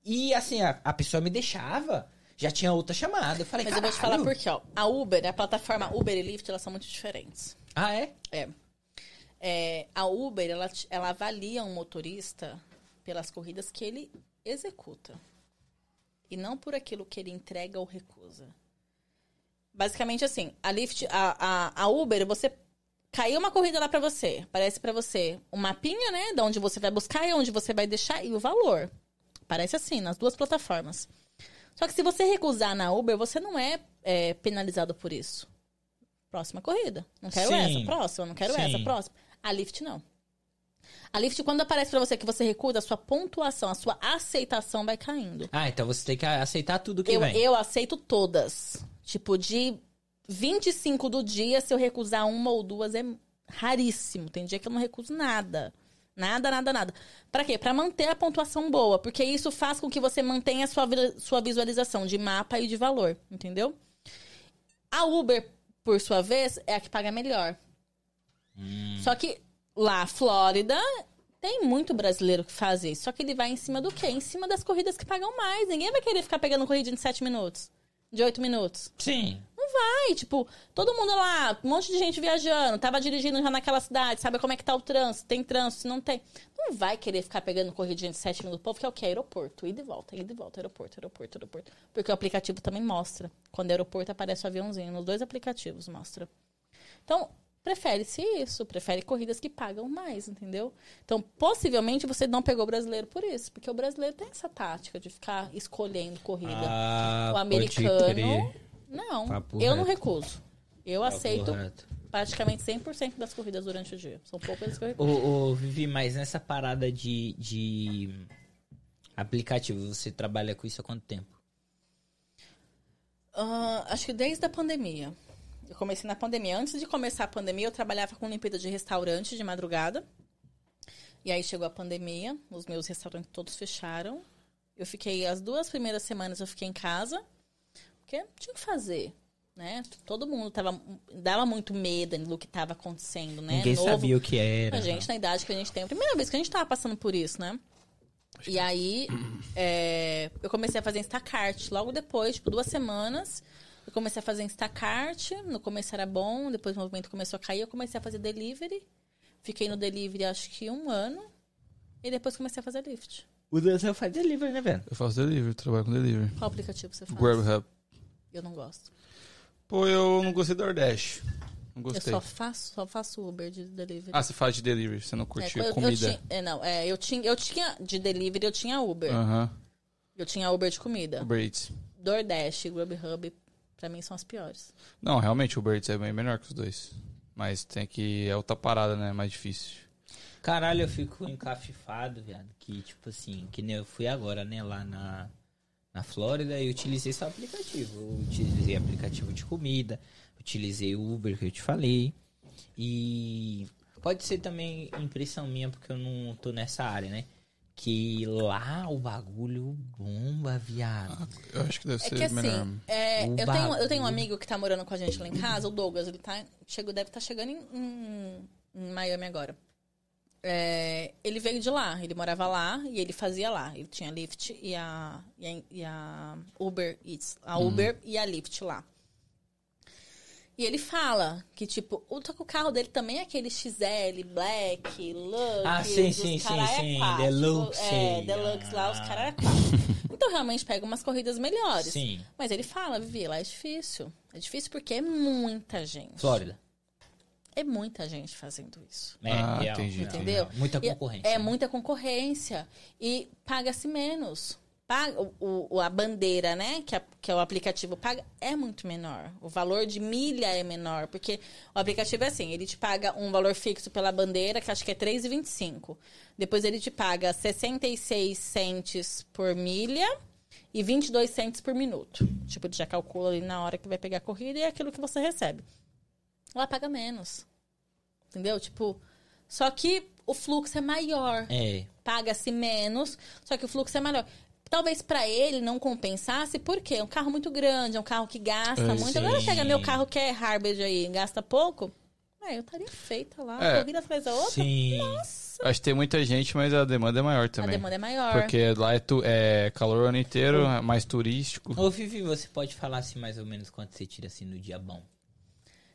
E assim, a, a pessoa me deixava, já tinha outra chamada. Eu falei, Mas eu vou te falar por quê, ó. A Uber, a plataforma Uber e Lyft, elas são muito diferentes. Ah, é? É. É, a Uber, ela, ela avalia um motorista pelas corridas que ele executa. E não por aquilo que ele entrega ou recusa. Basicamente assim, a Lyft, a, a, a Uber, você caiu uma corrida lá pra você, aparece pra você um mapinha, né, de onde você vai buscar e onde você vai deixar e o valor. Parece assim, nas duas plataformas. Só que se você recusar na Uber, você não é, é, penalizado por isso. Próxima corrida. Não quero Sim. essa. Próxima, não quero Sim. essa. Próxima. A Lyft não. A Lyft, quando aparece pra você que você recusa, a sua pontuação, a sua aceitação vai caindo. Ah, então você tem que aceitar tudo que Eu, vem. eu aceito todas. Tipo, de 25 do dia, se eu recusar uma ou duas, é raríssimo. Tem dia que eu não recuso nada. Nada, nada, nada. Pra quê? Pra manter a pontuação boa. Porque isso faz com que você mantenha a sua, sua visualização de mapa e de valor. Entendeu? A Uber, por sua vez, é a que paga melhor. Só que lá, Flórida, tem muito brasileiro que faz isso. Só que ele vai em cima do quê? Em cima das corridas que pagam mais. Ninguém vai querer ficar pegando corrida de 7 minutos. De 8 minutos. Sim. Não vai, tipo, todo mundo lá, um monte de gente viajando, tava dirigindo já naquela cidade, sabe como é que tá o trânsito, tem trânsito, se não tem. Não vai querer ficar pegando corridinha de 7 minutos. Povo quer o quê? Aeroporto, ida e volta, ida e volta, aeroporto, aeroporto, aeroporto. Porque o aplicativo também mostra. Quando é aeroporto aparece o aviãozinho, nos dois aplicativos mostra. Então, prefere-se isso, prefere corridas que pagam mais, entendeu? Então, possivelmente você não pegou o brasileiro por isso, porque o brasileiro tem essa tática de ficar escolhendo corrida. Ah, o americano. Não, Papo eu não reto. recuso. Eu Papo aceito reto. praticamente 100% das corridas durante o dia. São poucas que eu recuso. Ô, ô, Vivi, mas nessa parada de, de aplicativo, você trabalha com isso há quanto tempo? Ah, acho que desde a pandemia. Eu comecei na pandemia. Antes de começar a pandemia, eu trabalhava com limpeza de restaurante de madrugada. E aí chegou a pandemia, os meus restaurantes todos fecharam. Eu fiquei, as duas primeiras semanas eu fiquei em casa, porque tinha que fazer, né? Todo mundo tava, dava muito medo do que estava acontecendo, né? Ninguém Novo. sabia o que era. A gente, na idade que a gente tem, é a primeira vez que a gente tava passando por isso, né? E aí, é, eu comecei a fazer Instacart. Logo depois, tipo, duas semanas, eu comecei a fazer Instacart. No começo era bom, depois o movimento começou a cair. Eu comecei a fazer delivery. Fiquei no delivery acho que um ano. E depois comecei a fazer Lyft. O Danção faz delivery, né, velho? Eu faço delivery, trabalho com delivery. Qual aplicativo você faz? Grubhub. Eu não gosto. Pô, eu não gostei do DoorDash. Não Eu gostei. só faço, só faço Uber de delivery. Ah, você faz de delivery, você não É, curte eu- eu comida. tinha- é, não, é, eu tinha, eu tinha de delivery, eu tinha Uber. Aham. Eu tinha Uber de comida. Uber Eats. DoorDash Grubhub, pra mim, são as piores. Não, realmente o Uber Eats é bem melhor que os dois. Mas tem que... É outra parada, né? É mais difícil. Caralho, eu fico encafifado, viado. Que, tipo assim, que nem eu fui agora, né, lá na, na Flórida e utilizei só aplicativo. Eu utilizei aplicativo de comida, utilizei o Uber que eu te falei. E pode ser também impressão minha, porque eu não tô nessa área, né? Que lá o bagulho bomba, viado. Eu acho que deve É ser que assim, é, O eu, tenho, eu tenho um amigo que tá morando com a gente lá em casa, o Douglas, ele tá, chegou, deve estar chegando em, em- em Miami agora. É, ele veio de lá, ele morava lá e ele fazia lá. Ele tinha Lyft e a, e a, e a Uber Eats, a Uhum. Uber e a Lyft lá. E ele fala que, tipo, o, o carro dele também é aquele XL, Black, Lux. Ah, sim, os sim, sim, é sim, quatro. Deluxe. É, Deluxe lá, os Ah. caras é quatro. Então, realmente, pega umas corridas melhores. Sim. Mas ele fala, Vivi, lá é difícil. É difícil porque é muita gente. Flórida. É muita gente fazendo isso. É, Ah, real, entendi, Entendeu? real. Muita E concorrência. É né? muita concorrência. E paga-se menos. Paga, o, o- a bandeira, né? Que, a- que é o aplicativo paga, é muito menor. O valor de milha é menor. Porque o aplicativo é assim: ele te paga um valor fixo pela bandeira, que acho que é R$3,25. Depois ele te paga 66 centes por milha. e 22 cents por minuto. Tipo, ele já calcula ali na hora que vai pegar a corrida e é aquilo que você recebe. Ela paga menos. Entendeu? Tipo, só que o fluxo é maior. É. Paga-se menos, só que o fluxo é maior. Talvez pra ele não compensasse, porque é um carro muito grande, é um carro que gasta É, muito. sim. Agora pega meu carro que é Harbage aí, gasta pouco. É, eu estaria feita lá, É. corrida atrás da outra. Sim. Acho que tem muita gente, mas a demanda é maior A também. demanda é maior. Porque lá é, tu, é calor o ano inteiro, é mais turístico. Ô, Vivi, você pode falar assim mais ou menos quanto você tira assim no dia bom?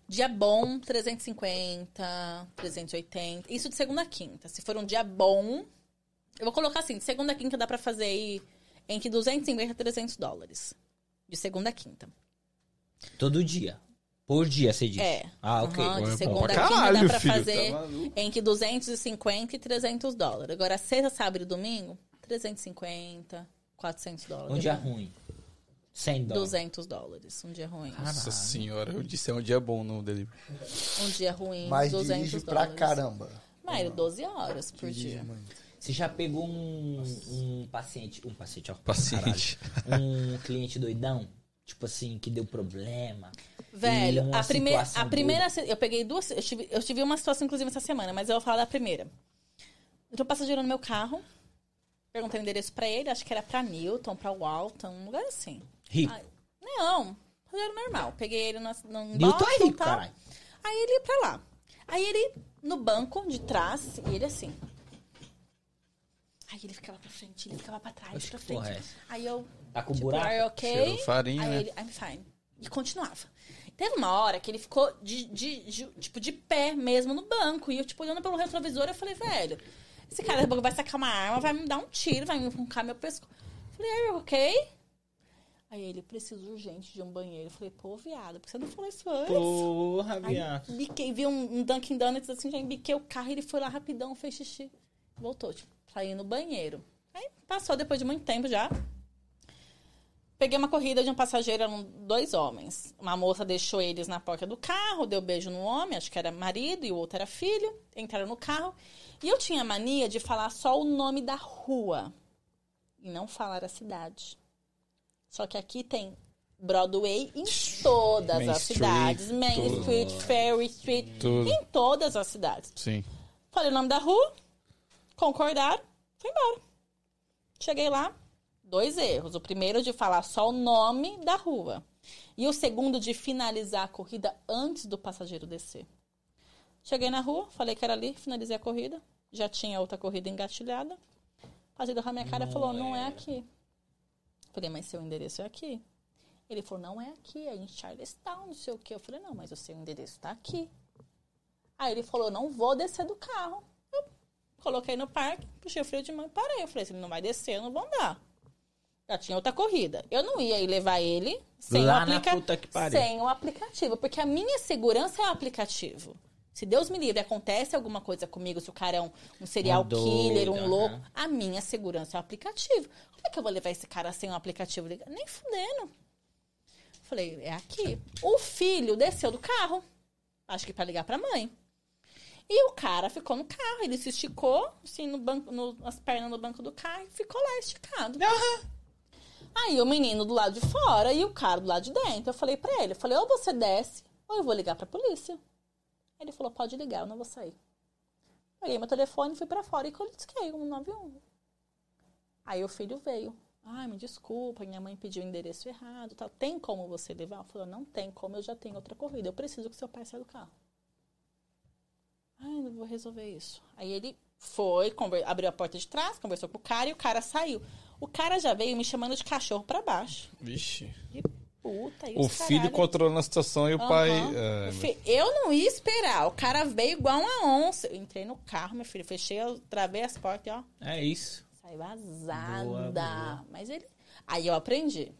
Dia bom, 350, 380. Isso de segunda a quinta. Se for um dia bom, eu vou colocar assim, de segunda a quinta dá pra fazer aí entre 250 e 300 dólares. De segunda a quinta. Todo dia. Por dia, você diz? É. Ah, ok. É de segunda a quinta caralho, dá pra filho, fazer tá entre 250 e 300 dólares. Agora, sexta, sábado e domingo, 350, 400 dólares. Um dia ruim. 100 dólares. 200 dólares. Um dia ruim. Nossa senhora, eu disse é um dia bom no delivery. Um dia ruim, Mas 200 dirige dólares. pra caramba. Mário, 12 horas por Dirige dia. muito. Você já pegou um, um paciente. Um paciente, ó. Paciente. caralho. Um cliente doidão? Tipo assim, que deu problema. Velho, a, primeira, situação a primeira. Eu peguei duas. Eu tive, eu tive uma situação, inclusive, essa semana, mas eu vou falar da primeira. Eu tô passageiro no meu carro. Perguntei o endereço pra ele, acho que era pra Newton, pra Walton, um lugar assim. Rico. Não, passageiro normal. Peguei ele no, no Newton é rico, tal. caralho. Aí ele ia pra lá. Aí ele no banco de trás, e ele assim. Aí ele ficava pra frente, ele ficava pra trás, Oxe, pra frente. é? Aí eu. Tá com tipo, buraco? are you okay? Cheirou farinha, Aí né? ele, I'm fine. E continuava. Teve uma hora que ele ficou de, de, de- tipo, de pé mesmo no banco. E eu, tipo, olhando pelo retrovisor, eu falei, velho, esse cara daqui a pouco vai sacar uma arma, vai me dar um tiro, vai me arrancar meu pescoço. Falei, are you okay? Aí ele, preciso urgente de um banheiro. Eu falei, pô, viado, por que você não falou isso antes? Porra, viado. biquei, vi um, um Dunkin' Donuts assim, já embiquei o carro, ele foi lá rapidão, fez xixi. Voltou, tipo, saí no banheiro. Aí passou depois de muito tempo já. Peguei uma corrida de um passageiro, eram dois homens. Uma moça deixou eles na porta do carro, deu beijo no homem, acho que era marido, e o outro era filho. Entraram no carro. E eu tinha mania de falar só o nome da rua. E não falar a cidade. Só que aqui tem Broadway em todas Main as Street, cidades. Main. Street, Ferry Street, em todas as cidades. Sim. Falei o nome da rua, concordaram, fui embora. Cheguei lá, dois erros. O primeiro de falar só o nome da rua. E o segundo de finalizar a corrida antes do passageiro descer. Cheguei na rua, falei que era ali, finalizei a corrida. Já tinha outra corrida engatilhada. O passageiro minha cara e falou, não é aqui. Falei, mas seu endereço é aqui. Ele falou, não é aqui, é em Charlestown, não sei o quê. Eu falei, não, mas o seu endereço tá aqui. Aí ele falou, não vou descer do carro. Coloquei no parque, puxei o freio de mão e parei. Eu falei, se ele não vai descer, eu não vou andar. Já tinha outra corrida. Eu não ia ir levar ele sem, Lá o, aplica... puta que pariu. sem o aplicativo. Porque a minha segurança é o aplicativo. Se Deus me livre, acontece alguma coisa comigo, se o cara é um, um serial killer, um louco, a minha segurança é o aplicativo. Como é que eu vou levar esse cara sem um aplicativo? Nem fudendo. Falei, é aqui. O filho desceu do carro. Acho que pra ligar pra mãe. E o cara ficou no carro. Ele se esticou, assim, no banco, no- as pernas no banco do carro e ficou lá esticado. Aí o menino do lado de fora e o cara do lado de dentro. Eu falei pra ele, eu falei, ou você desce, ou eu vou ligar pra polícia. Ele falou, pode ligar, eu não vou sair. Peguei meu telefone, fui pra fora e colisquei um 91. Aí o filho veio. Ai, me desculpa, minha mãe pediu o endereço errado. Tal. Tem como você levar? Eu falei, não tem como, eu já tenho outra corrida. Eu preciso que seu pai saia do carro. Ai, não vou resolver isso. Aí ele foi, abriu a porta de trás, conversou com o cara e o cara saiu. O cara já veio me chamando de cachorro pra baixo. Vixe. De puta. E O os filho caralho. controlando a situação e o pai. Aham. é, O fi- Eu não ia esperar. O cara veio igual uma onça. Eu entrei no carro, meu filho. Fechei, eu travei as portas e ó. É isso. Saí vazada. Boa, boa. Mas ele. Aí eu aprendi.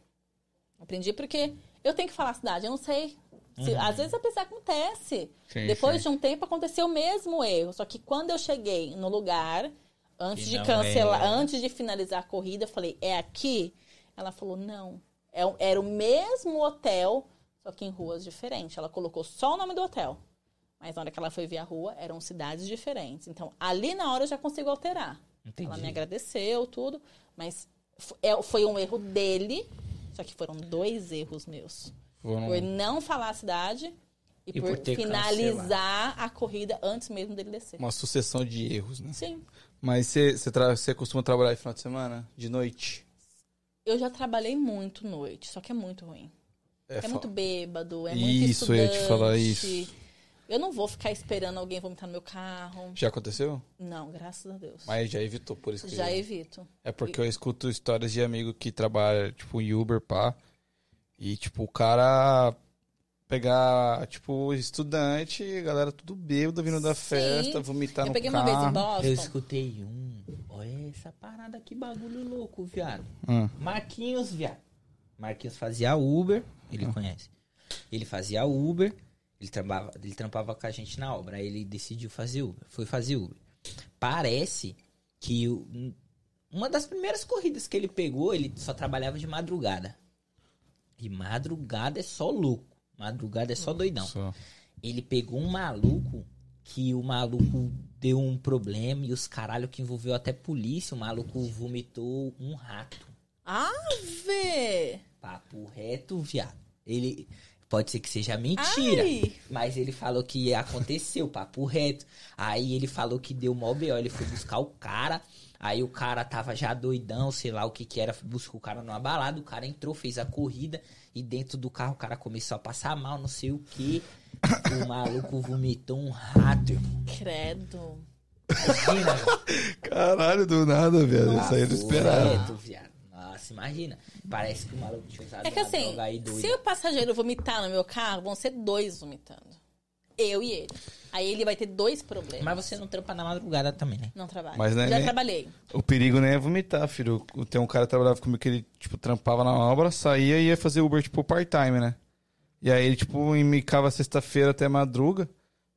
Aprendi porque eu tenho que falar a cidade, eu não sei. Se- Às vezes a pessoa acontece. Sim, Depois sim. de um tempo aconteceu o mesmo erro. Só que quando eu cheguei no lugar, antes Que de cancelar, é. antes de finalizar a corrida, eu falei, é aqui? Ela falou, não. É Era o mesmo hotel, só que em ruas diferentes. Ela colocou só o nome do hotel. Mas na hora que ela foi ver a rua, eram cidades diferentes. Então, ali na hora eu já consigo alterar. Entendi. Ela me agradeceu, tudo, mas é- Foi um erro dele, só que foram dois erros meus. Foram- Por não falar a cidade e, E por, por finalizar a corrida antes mesmo dele descer. Uma sucessão de erros, né? Sim. Mas você, tra- costuma trabalhar de final de semana? De noite? Eu já trabalhei muito noite, só que é muito ruim. É, fa- muito bêbado, é muito Isso, eu ia te falar isso. Eu não vou ficar esperando alguém vomitar no meu carro. Já aconteceu? Não, graças a Deus. Mas já evitou, por isso que... Já evito. É porque eu escuto histórias de amigo que trabalha, tipo, em Uber, pá. E, tipo, o cara pegar, tipo, estudante, a galera tudo bêbado vindo da Sim. festa, vomitar Eu no peguei carro. uma vez em Boston. Eu escutei um. Olha essa parada, que bagulho louco, viado. Hum. Marquinhos, viado. Marquinhos fazia Uber, ele conhece. Ele fazia Uber, ele trampava, ele trampava com a gente na obra. Aí ele decidiu fazer Uber, foi fazer Uber. Parece que o- uma das primeiras corridas que ele pegou, ele só trabalhava de madrugada. E madrugada é só louco. Madrugada é só doidão. Só. Ele pegou um maluco que o maluco deu um problema e os caralho que envolveu até polícia. O maluco vomitou um rato. Ave! Papo reto, viado. Ele. Pode ser que seja mentira. Ai! Mas ele falou que aconteceu, papo reto. Aí ele falou que deu mó B.O. Ele foi buscar o cara. Aí o cara tava já doidão, sei lá o que que era. Buscou o cara numa balada. O cara entrou, fez a corrida. E dentro do carro o cara começou a passar mal, não sei o que. O maluco vomitou um rato, irmão. Credo. Imagina. Caralho, do nada, velho. Isso aí não esperava. reto, viado. Nossa, imagina. Parece que o maluco tinha usado É que assim, droga aí doida. se o passageiro vomitar no meu carro, vão ser dois vomitando. Eu e ele. Aí ele vai ter dois problemas. Mas você não trampa na madrugada também, né? Não trabalha. Mas não é Já nem- trabalhei. O perigo nem é vomitar, filho. Tem um cara que trabalhava comigo que ele, tipo, trampava na obra, saía e ia fazer Uber, tipo, part-time, né? E aí ele, tipo, emicava sexta-feira até madruga.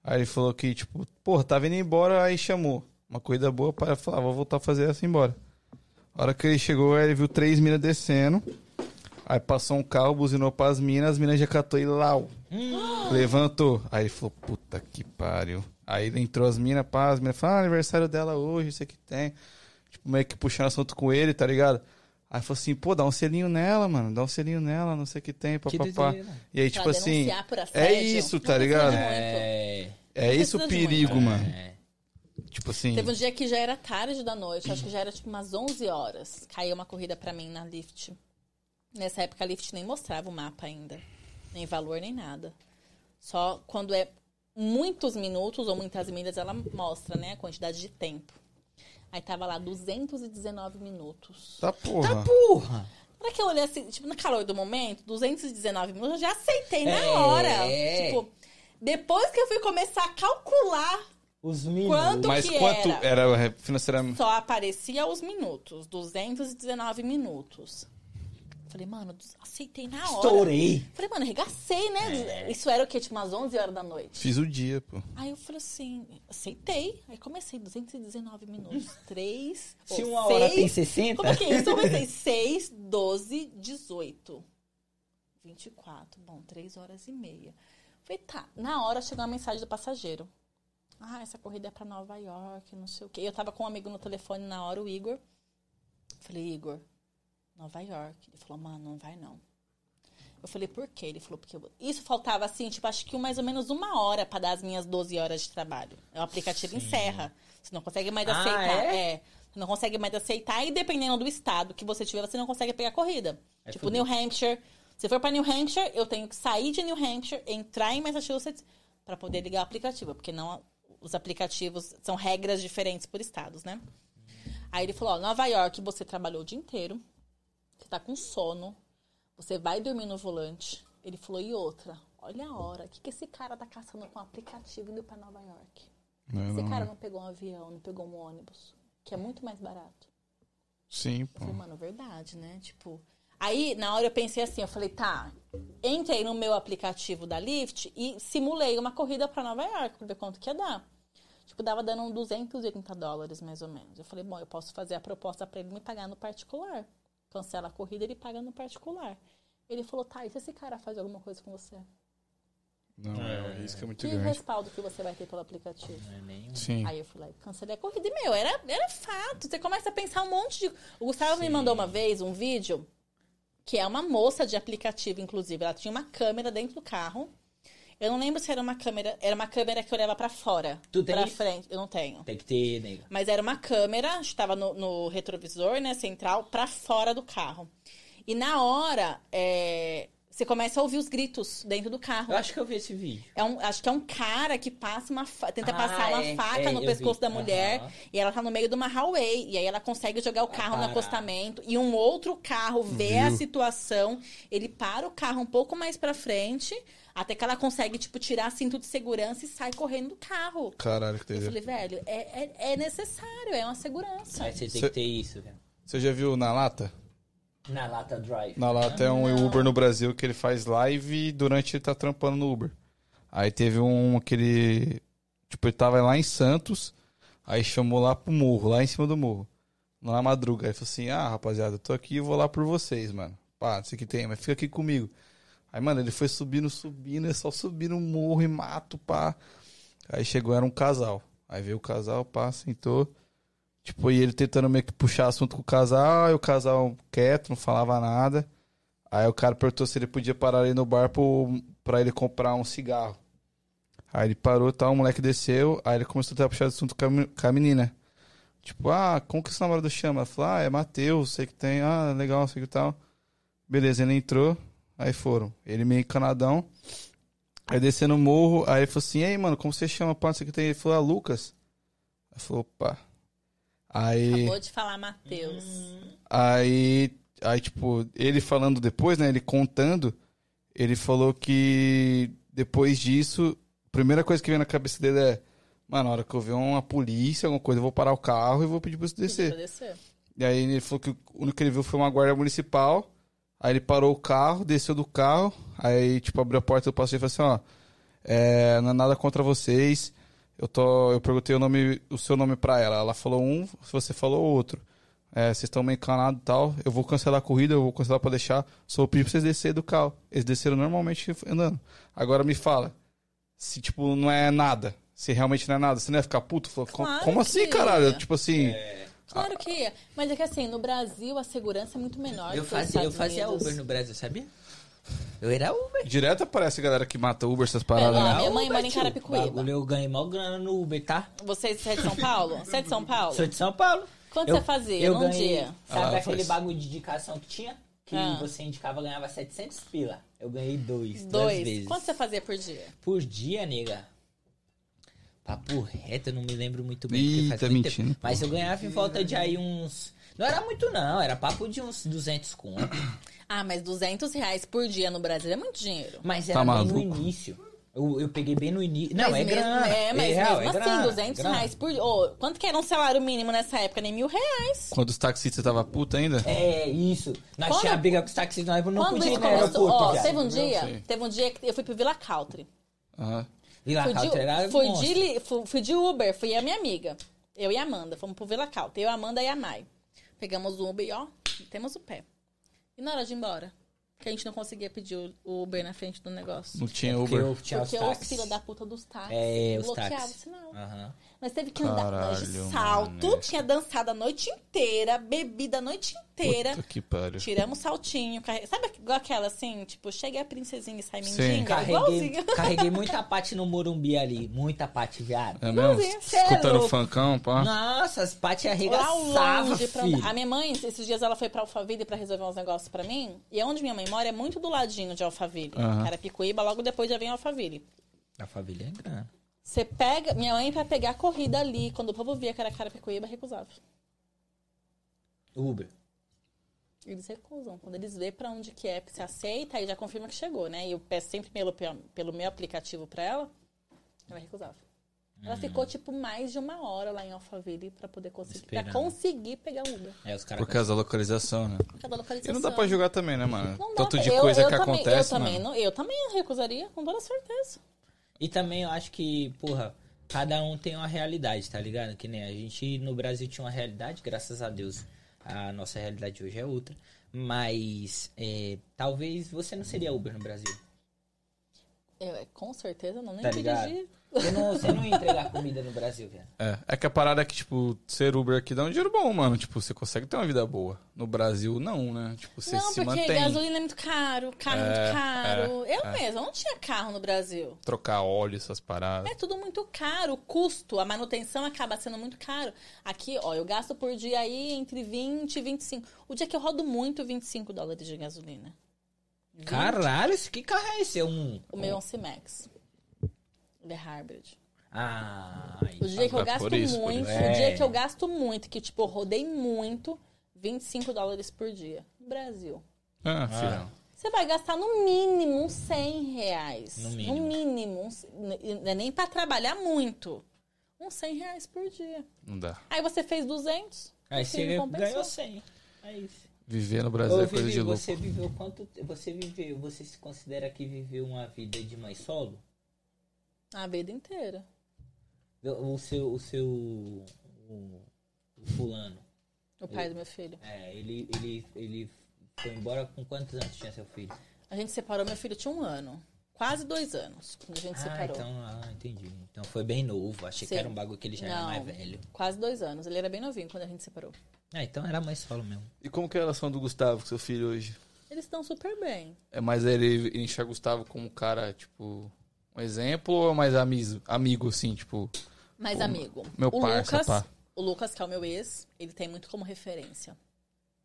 Aí ele falou que, tipo, porra, tava indo embora, aí chamou. Uma corrida boa, para falar, vou voltar a fazer essa e ir embora. A hora que ele chegou, aí ele viu três minas descendo. Aí passou um carro, buzinou pras minas, as minas já catou e lau. Levantou. Aí ele falou, puta que pariu. Aí ele entrou as minas, pá, as minas falaram, ah, aniversário dela hoje, isso aqui tem. Tipo, meio que puxando assunto com ele, tá ligado? Aí falou assim, pô, dá um selinho nela, mano, dá um selinho nela, não sei o que tem, Que papapá. E aí, tipo assim, é isso, tá ligado? É. É isso o perigo, mano. Tipo assim, Teve um dia que já era tarde da noite, acho que já era tipo umas 11 horas. Caiu uma corrida pra mim na Lyft. Nessa época a Lyft nem mostrava o mapa ainda. Nem valor, nem nada. Só quando é muitos minutos ou muitas milhas ela mostra, né, a quantidade de tempo. Aí tava lá 219 minutos. tá porra. Porra! Na hora que eu olhei assim, tipo, no calor do momento, 219 minutos, eu já aceitei na É. hora. Tipo, depois que eu fui começar a calcular, Os minutos. Quanto Mas que quanto era? era financeiramente? só aparecia os minutos. 219 minutos. Falei, mano, aceitei na hora. Estourei. Falei, mano, arregacei, né? Isso era o quê? Tipo, umas 11 horas da noite. Fiz o dia, pô. Aí eu falei assim, aceitei. Aí comecei, 219 minutos. 3. Se uma hora tem 60. Como que é isso? Eu comecei 6, 12, 18. 24. Bom, 3 horas e meia. Falei, tá. Na hora chegou uma mensagem do passageiro. Ah, essa corrida é pra Nova York, não sei o quê. Eu tava com um amigo no telefone na hora, o Igor. Falei, Igor, Nova York. Ele falou, mano, não vai não. Eu falei, por quê? Ele falou, porque eu- isso faltava assim, tipo, acho que mais ou menos uma hora pra dar as minhas 12 horas de trabalho. O aplicativo encerra. Você não consegue mais Ah, aceitar. é? é? Você não consegue mais aceitar e dependendo do estado que você tiver, você não consegue pegar corrida. É tipo, fudeu. New Hampshire. Se for pra New Hampshire, eu tenho que sair de New Hampshire, entrar em Massachusetts pra poder ligar o aplicativo, porque não os aplicativos são regras diferentes por estados, né? Aí ele falou, ó, Nova York, você trabalhou o dia inteiro, você tá com sono, você vai dormir no volante. Ele falou, e outra, olha a hora, o que, que esse cara tá caçando com o aplicativo indo pra Nova York? Não, Esse não, cara não. pegou um avião, não pegou um ônibus, que é muito mais barato. Sim, Eu pô. falei, mano, verdade, né? Tipo. Aí, na hora eu pensei assim, eu falei, tá, entrei no meu aplicativo da Lyft e simulei uma corrida pra Nova York pra ver quanto que ia dar. Tipo, dava dando uns 280 dólares, mais ou menos. Eu falei, bom, eu posso fazer a proposta pra ele me pagar no particular. Cancela a corrida, ele paga no particular. Ele falou, tá, e se esse cara faz alguma coisa com você? Não, é, o risco é muito Que grande. respaldo que você vai ter pelo aplicativo? Não é nem... Sim. Aí eu e cancelei a corrida. E, meu, era, era fato. Você começa a pensar um monte de. O Gustavo me mandou uma vez um vídeo que é uma moça de aplicativo, inclusive. Ela tinha uma câmera dentro do carro. Eu não lembro se era uma câmera. Era uma câmera que olhava pra fora. Tu tem Pra frente. Eu não tenho. Tem que ter, nega. Mas era uma câmera, estava no, no retrovisor, né, central, pra fora do carro. E na hora, é, você começa a ouvir os gritos dentro do carro. Eu acho que eu vi esse vídeo. É um, acho que é um cara que passa uma fa- tenta Ah, passar uma é, faca é, no eu pescoço vi. da mulher Aham. e ela tá no meio de uma highway e aí ela consegue jogar o carro no parar. acostamento e um outro carro vê a Viu? situação, ele para o carro um pouco mais pra frente, até que ela consegue tipo tirar cinto de segurança e sai correndo do carro. Caralho, que Eu doideira. falei, velho, é, é, é necessário, é uma segurança. Aí você tem Cê- que ter isso, cara. Você já viu na lata? Na Lata Drive. Na lata é um Uber no Brasil que ele faz live durante ele tá trampando no Uber. Aí teve um que ele. Tipo, ele tava lá em Santos, aí chamou lá pro morro, lá em cima do morro. Na madruga. Aí falou assim: Ah, rapaziada, eu tô aqui e vou lá por vocês, mano. Pá, não sei o que tem, mas fica aqui comigo. Aí, mano, ele foi subindo, subindo, é só subir no morro e mato, pá. Aí chegou, era um casal. Aí veio o casal, pá, sentou. Tipo, e ele tentando meio que puxar assunto com o casal, e o casal quieto, não falava nada. Aí o cara perguntou se ele podia parar ali no bar pro, pra ele comprar um cigarro. Aí ele parou tal, o moleque desceu, aí ele começou a tentar puxar assunto com a, com a menina. Tipo, ah, como que esse namorado chama? Falou, ah, é Matheus, sei que tem, ah, legal, sei que tal. Beleza, ele entrou, aí foram. Ele meio encanadão. Aí descendo o morro, aí ele falou assim, ei, mano, como você chama, pá, sei que tem? Ele falou, ah, Lucas. Aí falou, opa. Aí... Acabou de falar Matheus. Aí, aí, tipo, ele falando depois, né? Ele contando, ele falou que depois disso, a primeira coisa que veio na cabeça dele é: Mano, na hora que eu ver uma polícia, alguma coisa, eu vou parar o carro e vou pedir pra você descer. E aí ele falou que o único que ele viu foi uma guarda municipal. Aí ele parou o carro, desceu do carro, aí, tipo, abriu a porta do passeio e falou assim, ó, é, não é nada contra vocês. Eu tô. Eu perguntei o nome, o seu nome pra ela. Ela falou um, você falou outro. É, vocês estão meio encanados e tal. Eu vou cancelar a corrida, eu vou cancelar pra deixar. Só vou pedir pra vocês descerem do carro. Eles desceram normalmente andando. Agora me fala. Se, tipo, não é nada. Se realmente não é nada, você não ia ficar puto? Falou, "Co- Claro como que assim, ia. caralho? Tipo assim. Claro que ia. Mas é que assim, no Brasil a segurança é muito menor. Eu do que nos fazia, eu fazia. Uber no Brasil, sabia? Eu era Uber. Direto aparece a galera que mata Uber, essas paradas. Lá, né? minha mãe Uber, mora em. Carapicuíba. Bagulho, Eu ganhei mó grana no Uber, tá? Você é de São Paulo? Você é de São Paulo? Sou de São Paulo. Quanto Eu- você fazia eu num ganhei, dia? Sabe Ah, aquele faz. bagulho de indicação que tinha? Que Ah. você indicava ganhava 700 pila. Eu ganhei dois, duas Dois. vezes. Quanto você fazia por dia? Por dia, nega. Papo reto, eu não me lembro muito bem. Ih, porque faz tá mentindo. tempo. Mas eu ganhava em volta de aí uns... Não era muito não, era papo de uns 200 conto. Ah, mas 200 reais por dia no Brasil é muito dinheiro. Mas Tá era bem no início. Eu, eu peguei bem no início. Não, mas é mesmo, grana. É, mas real, mesmo é assim, grana, 200 grana. reais por dia. Ô, quanto que era um salário mínimo nessa época? Nem mil reais. Quando os taxistas tava puta ainda? É, isso. Nós Quando- tinha briga com os taxistas, nós não Quando podia ir no aeroporto, ó, viado. teve um dia, teve um dia que eu fui pro Villa Country. Aham. Lá, Fui de, Country era fui, de, fui, fui de Uber, fui a minha amiga. Eu e a Amanda, fomos pro Villa Country. Eu, a Amanda e a Mai. Pegamos o Uber e ó, temos o pé. E na hora de ir embora? Que a gente não conseguia pedir o- Uber na frente do negócio. Não tinha Porque Uber. eu tinha Porque os os filha da puta dos táxis É, bloqueavam o sinal. Aham. Nós teve que andar nós de Caralho, salto, mano. tinha dançado a noite inteira, bebido a noite inteira. Puta que pariu. Tiramos saltinho, carre... sabe igual aquela assim, tipo, chega a princesinha e sai Sim. mendiga? Carreguei, Igualzinho. carreguei muita parte no Morumbi ali. Muita parte, viado. É mesmo? É Escutando louco. funkão, pá. Nossa, as pra... filho. a minha mãe, esses dias ela foi pra Alphaville pra resolver uns negócios pra mim. E onde minha mãe mora é muito do ladinho de Alphaville. Aham. Carapicuíba, logo depois já vem Alphaville. A família é grande. Você pega. Minha mãe, pra pegar a corrida ali, quando o povo via que era Carapicuíba, recusava. Uber. Eles recusam. Quando eles vê pra onde que é, você aceita, aí já confirma que chegou, né? E eu peço sempre pelo, pelo meu aplicativo pra ela, ela recusava. Ela Hum. ficou, tipo, mais de uma hora lá em Alphaville pra poder conseguir, pra conseguir pegar o Uber. É, os caras... Por causa da localização, né? Por causa da localização. E não dá pra julgar também, né, mano? Não dá Tanto pra- de eu- coisa eu que também- acontece, eu também, mano. não- eu também recusaria, com toda certeza. E também eu acho que, porra, cada um tem uma realidade, tá ligado? Que nem a gente no Brasil tinha uma realidade, graças a Deus. A nossa realidade hoje é outra. Mas é, talvez você não seria Uber no Brasil. Eu, é, com certeza não, nem Tá ligado? Você não, você não ia entregar comida no Brasil, velho. É, é que a parada é que, tipo, ser Uber aqui dá um dinheiro bom, mano. Tipo, você consegue ter uma vida boa. No Brasil, não, né? Tipo, você não, se porque mantém. gasolina é muito caro, carro é, É, muito caro. é, eu é. mesma não tinha carro no Brasil. Trocar óleo, essas paradas. É tudo muito caro, o custo, a manutenção acaba sendo muito caro. Aqui, ó, eu gasto por dia aí entre 20 e 25. O dia que eu rodo muito, 25 dólares de gasolina. Caralho, esse- que carro é esse? É um... O meu é um C-Max. É hybrid. Ah, O dia que eu é gasto isso, muito, isso. o É. dia que eu gasto muito, que tipo, eu rodei muito, 25 dólares por dia. No Brasil. Ah, filhão. Você vai gastar no mínimo uns 100 reais. No mínimo. No mínimo. uns- Não é nem pra trabalhar muito. Uns 100 reais por dia. Não dá. Aí você fez 200. Aí você ganhou 100. É isso. Viver no Brasil Ô, é coisa Vivi, de louco. você viveu quanto... Você viveu... Você se considera que viveu uma vida de mãe solo? A vida inteira. O seu... O seu... O, o fulano. O pai do meu filho. É, ele, ele, ele foi embora com quantos anos tinha seu filho? A gente separou, meu filho tinha um ano. Quase dois anos, quando a gente Ah, separou. então, ah, entendi. Então foi bem novo. Achei Sim. que era um bagulho que ele já era Não. mais velho. Quase dois anos. Ele era bem novinho quando a gente separou. Ah, então era mais solo mesmo. E como que é a relação do Gustavo com seu filho hoje? Eles estão super bem. É mais ele ele enxerga o Gustavo como um cara, tipo, um exemplo ou mais amigo, amigo assim, tipo, Pô, amigo, meu o parça, Lucas, pá. o Lucas, que é o meu ex, ele tem muito como referência.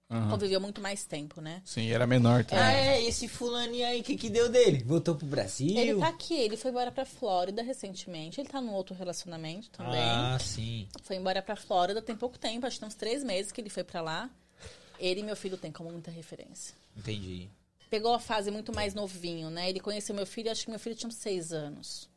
aham. Conviveu muito mais tempo, né? sim, era menor também. Ah, é, esse fulaninho aí, o que que deu dele? Voltou pro Brasil? Ele tá aqui, ele foi embora pra Flórida recentemente. Ele tá num outro relacionamento também. Ah, sim. Foi embora pra Flórida tem pouco tempo, acho que tem uns três meses que ele foi pra lá. Ele e meu filho têm como muita referência. Entendi. Pegou a fase muito mais novinho, né? Ele conheceu meu filho, acho que meu filho tinha uns seis anos.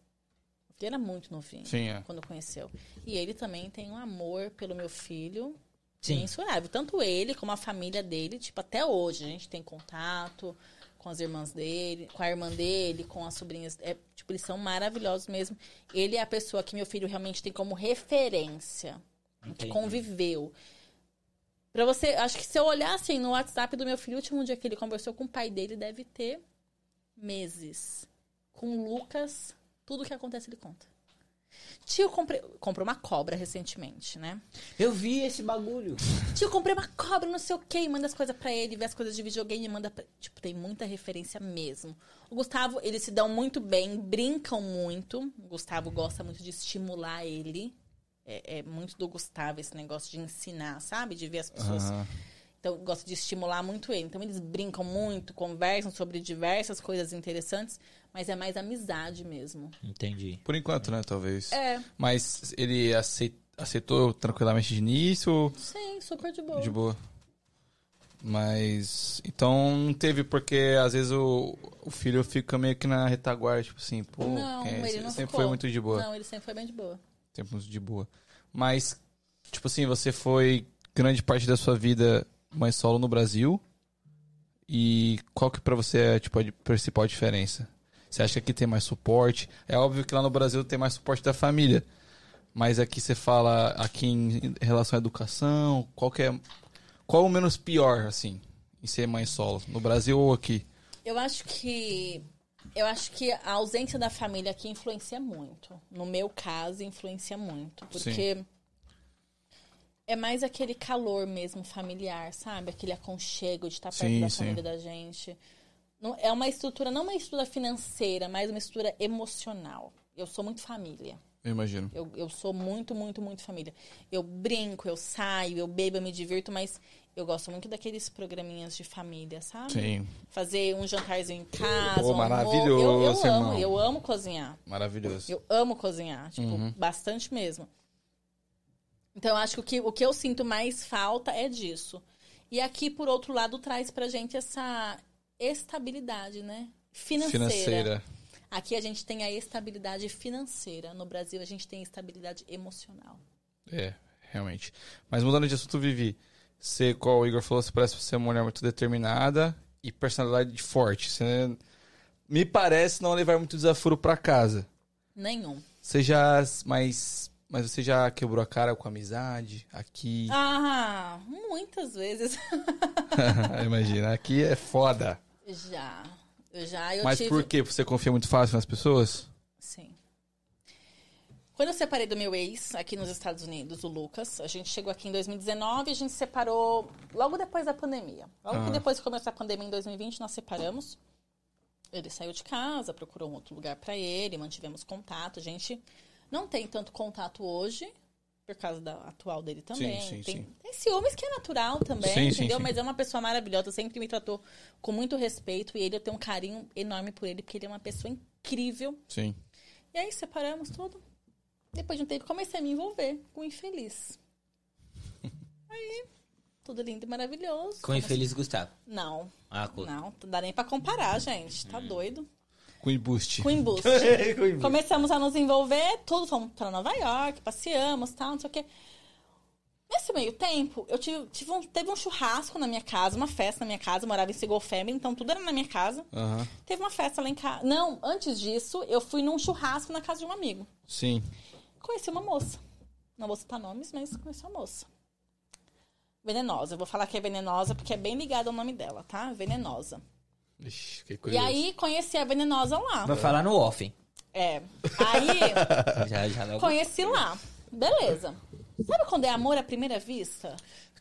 Ele era muito novinho Sim, é. quando conheceu. E ele também tem um amor pelo meu filho Sim. imensurável. Tanto ele como a família dele, tipo, até hoje a gente tem contato com as irmãs dele, com a irmã dele, com as sobrinhas. É, tipo, eles são maravilhosos mesmo. Ele é a pessoa que meu filho realmente tem como referência. Que Entendi. conviveu. Pra você, acho que se eu olhar assim no WhatsApp do meu filho, o último dia que ele conversou com o pai dele deve ter meses. Com o Lucas, tudo que acontece ele conta. Tio, comprei, comprou uma cobra recentemente, né? Eu vi esse bagulho. Tio, comprei uma cobra, não sei o quê, e manda as coisas pra ele, vê as coisas de videogame e manda pra... Tipo, tem muita referência mesmo. O Gustavo, eles se dão muito bem, brincam muito. O Gustavo gosta muito de estimular ele. É, é muito do Gustavo esse negócio de ensinar, sabe? De ver as pessoas. Aham. Então, eu gosto de estimular muito ele. Então, eles brincam muito, conversam sobre diversas coisas interessantes, mas é mais amizade mesmo. Entendi. Por enquanto, né, talvez. É, Mas ele acei- aceitou tranquilamente de início sim, super de boa. de boa? Mas. Então não teve, porque às vezes o, o filho fica meio que na retaguarda, tipo assim, pô, não, é? ele não sempre ficou. foi muito de boa. Não, ele sempre foi bem de boa. Muito de boa. Mas, tipo assim, você foi grande parte da sua vida mãe solo no Brasil. E qual que pra você é tipo, a principal diferença? Você acha que aqui tem mais suporte? É óbvio que lá no Brasil tem mais suporte da família. Mas aqui você fala aqui em relação à educação, qual que é qual o menos pior assim em ser mãe solo, no Brasil ou aqui? Eu acho que eu acho que a ausência da família aqui influencia muito. No meu caso, influencia muito, porque é mais aquele calor mesmo familiar, sabe? Aquele aconchego de estar perto Sim, da sim. família da gente. Não, é uma estrutura, não uma estrutura financeira, mas uma estrutura emocional. Eu sou muito família. Eu imagino. Eu, eu sou muito, muito, muito família. Eu brinco, eu saio, eu bebo, eu me divirto, mas eu gosto muito daqueles programinhas de família, sabe? Sim, Fazer um jantarzinho em casa. Pô, um maravilhoso, Eu, eu amo, irmão. eu amo cozinhar. maravilhoso. Eu amo cozinhar, tipo, Uhum. bastante mesmo. Então, eu acho que o, que o que eu sinto mais falta é disso. E aqui, por outro lado, traz pra gente essa estabilidade, né? Financeira. Financeira. Aqui a gente tem a estabilidade financeira. No Brasil, a gente tem estabilidade emocional. É, realmente. Mas mudando de assunto, Vivi, você, qual o Igor falou, você parece ser uma mulher muito determinada e personalidade forte. Você, me parece não levar muito desaforo pra casa. Nenhum. Você já, mas, mas você já quebrou a cara com amizade aqui? Ah, muitas vezes. Imagina, aqui é foda. Já. Eu já, eu Mas tive... por quê? Você confia muito fácil nas pessoas? Sim. Quando eu separei do meu ex aqui nos Estados Unidos, o Lucas, a gente chegou aqui em 2019 e a gente separou logo depois da pandemia. Logo que Ah. depois que começou a pandemia em 2020, nós separamos. Ele saiu de casa, procurou um outro lugar pra ele, mantivemos contato. A gente não tem tanto contato hoje, por causa da atual dele também. sim, tem, sim. tem ciúmes que é natural também, Sim, sim, entendeu? sim. Mas é uma pessoa maravilhosa, sempre me tratou com muito respeito e ele eu tenho um carinho enorme por ele, porque ele é uma pessoa incrível. Sim. E aí separamos tudo. Depois de um tempo comecei a me envolver com o infeliz. Aí, tudo lindo e maravilhoso. Com o infeliz Gustavo. Não, Ah, com... não, não dá nem pra comparar, gente. Tá Hum. doido. Com embuste. Com embuste. Começamos a nos envolver, tudo, fomos pra Nova York, passeamos, tal, não sei o quê. Nesse meio tempo, eu tive, tive um, teve um churrasco na minha casa, uma festa na minha casa, eu morava em Seagull Family, então tudo era na minha casa. Aham. Teve uma festa lá em casa. Não, antes disso, eu fui num churrasco na casa de um amigo. Sim. Conheci uma moça. Não vou citar nomes, mas conheci uma moça. Venenosa. Eu vou falar que é venenosa porque é bem ligado ao nome dela, tá? Venenosa. Ixi, que E aí, conheci a venenosa lá. Vai falar no off, hein? É. Aí, Já, já logo... conheci lá. Beleza. Sabe quando é amor à primeira vista?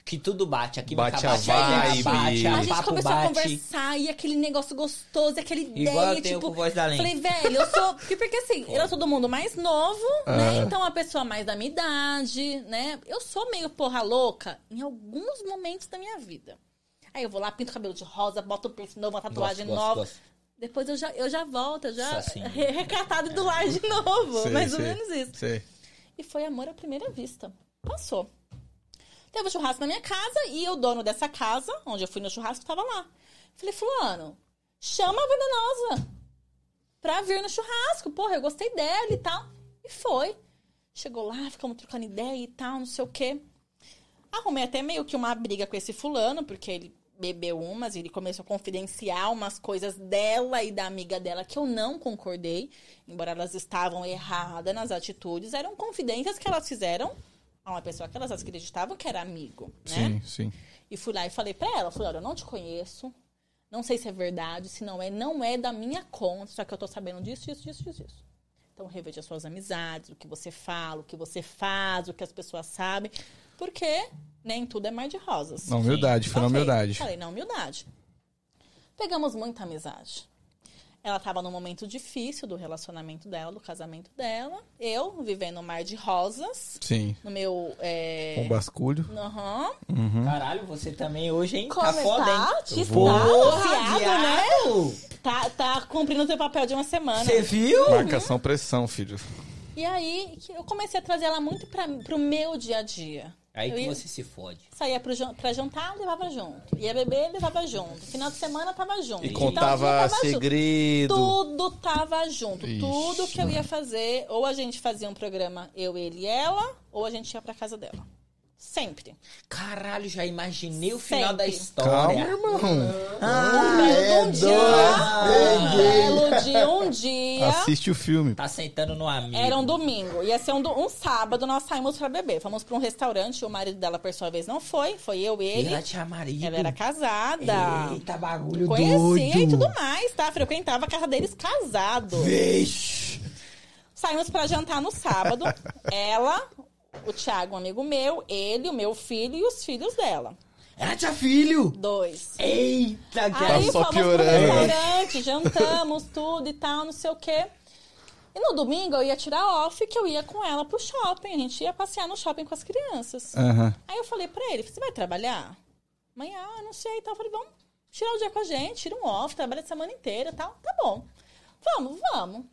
Que tudo bate. Aqui Bate a a vibe. bate, a a gente começou a bate. conversar e aquele negócio gostoso, e aquela ideia, Igual eu tenho tipo... com voz da lente. Falei, velho, eu sou... Porque, porque assim, eu sou todo mundo mais novo, né? Então, a pessoa mais da minha idade, né? Eu sou meio porra louca em alguns momentos da minha vida. Aí eu vou lá, pinto o cabelo de rosa, boto um piercing novo, uma tatuagem Gosto, nova. gosto, gosto. Depois eu já, eu já volto, eu já re- recatado do lar de novo. Sei, mais ou menos isso. Sei. E foi amor à primeira vista. Passou. Teve um churrasco na minha casa e o dono dessa casa, onde eu fui no churrasco, tava lá. Falei, fulano, chama a venenosa pra vir no churrasco. Porra, eu gostei dela e tal. E foi. Chegou lá, ficamos trocando ideia e tal, não sei o quê. Arrumei até meio que uma briga com esse fulano, porque ele bebeu umas e ele começou a confidenciar umas coisas dela e da amiga dela que eu não concordei. Embora elas estavam erradas nas atitudes, eram confidências que elas fizeram a uma pessoa que elas acreditavam que era amigo, né? Sim, sim. E fui lá e falei pra ela, falei, olha, eu não te conheço, não sei se é verdade, se não é, não é da minha conta, só que eu tô sabendo disso, disso, disso, disso, disso. Então reveja suas amizades, o que você fala, o que você faz, o que as pessoas sabem, porque nem tudo é mar de rosas. Na humildade, foi na Ok, humildade. Falei, na humildade. Pegamos muita amizade. Ela estava num momento difícil do relacionamento dela, do casamento dela. Eu, vivendo um mar de rosas, Sim. no meu... É... Um basculho. Aham. Caralho, você também hoje, hein? Como tá foda, tá? hein? Te Porra, tá afiado, né? viado! Tá, tá cumprindo o seu papel de uma semana. Você viu? Marcação, pressão, filho. E aí, eu comecei a trazer ela muito pra, pro meu dia a dia. Aí que ia, você se fode. saía pro, pra jantar, levava junto. Ia beber, levava junto. Final de semana, tava junto. E dia, contava tava junto. segredo. Tudo tava junto. Ixi, Tudo que eu ia fazer, ou a gente fazia um programa, eu, ele e ela, ou a gente ia pra casa dela. Sempre. Caralho, já imaginei o final Sempre. da história. Calma, irmão. um belo de um dia. Um belo de um dia. Assiste o filme. Tá sentando no amigo. Era um domingo. Ia ser um, do- um sábado, nós saímos pra beber. Fomos pra um restaurante, o marido dela, por sua vez, não foi. Foi eu, E ele. ela tinha marido. Ela era casada. Eita, bagulho Conhecia doido. e tudo mais, tá? Frequentava a casa deles casado. Vixe. Saímos pra jantar no sábado. Ela, o Thiago, um amigo meu, ele, o meu filho e os filhos dela. Ela tinha filho. Dois. Eita, que Aí Tá só fomos piorando. pro restaurante, jantamos tudo e tal, não sei o quê. E no domingo eu ia tirar off que eu ia com ela pro shopping. A gente ia passear no shopping com as crianças. Aham. Aí eu falei pra ele, você vai trabalhar? Amanhã, não sei e tal. Eu falei, vamos tirar o dia com a gente, tira um off, trabalha a semana inteira e tal. Tá bom. Vamos, vamos.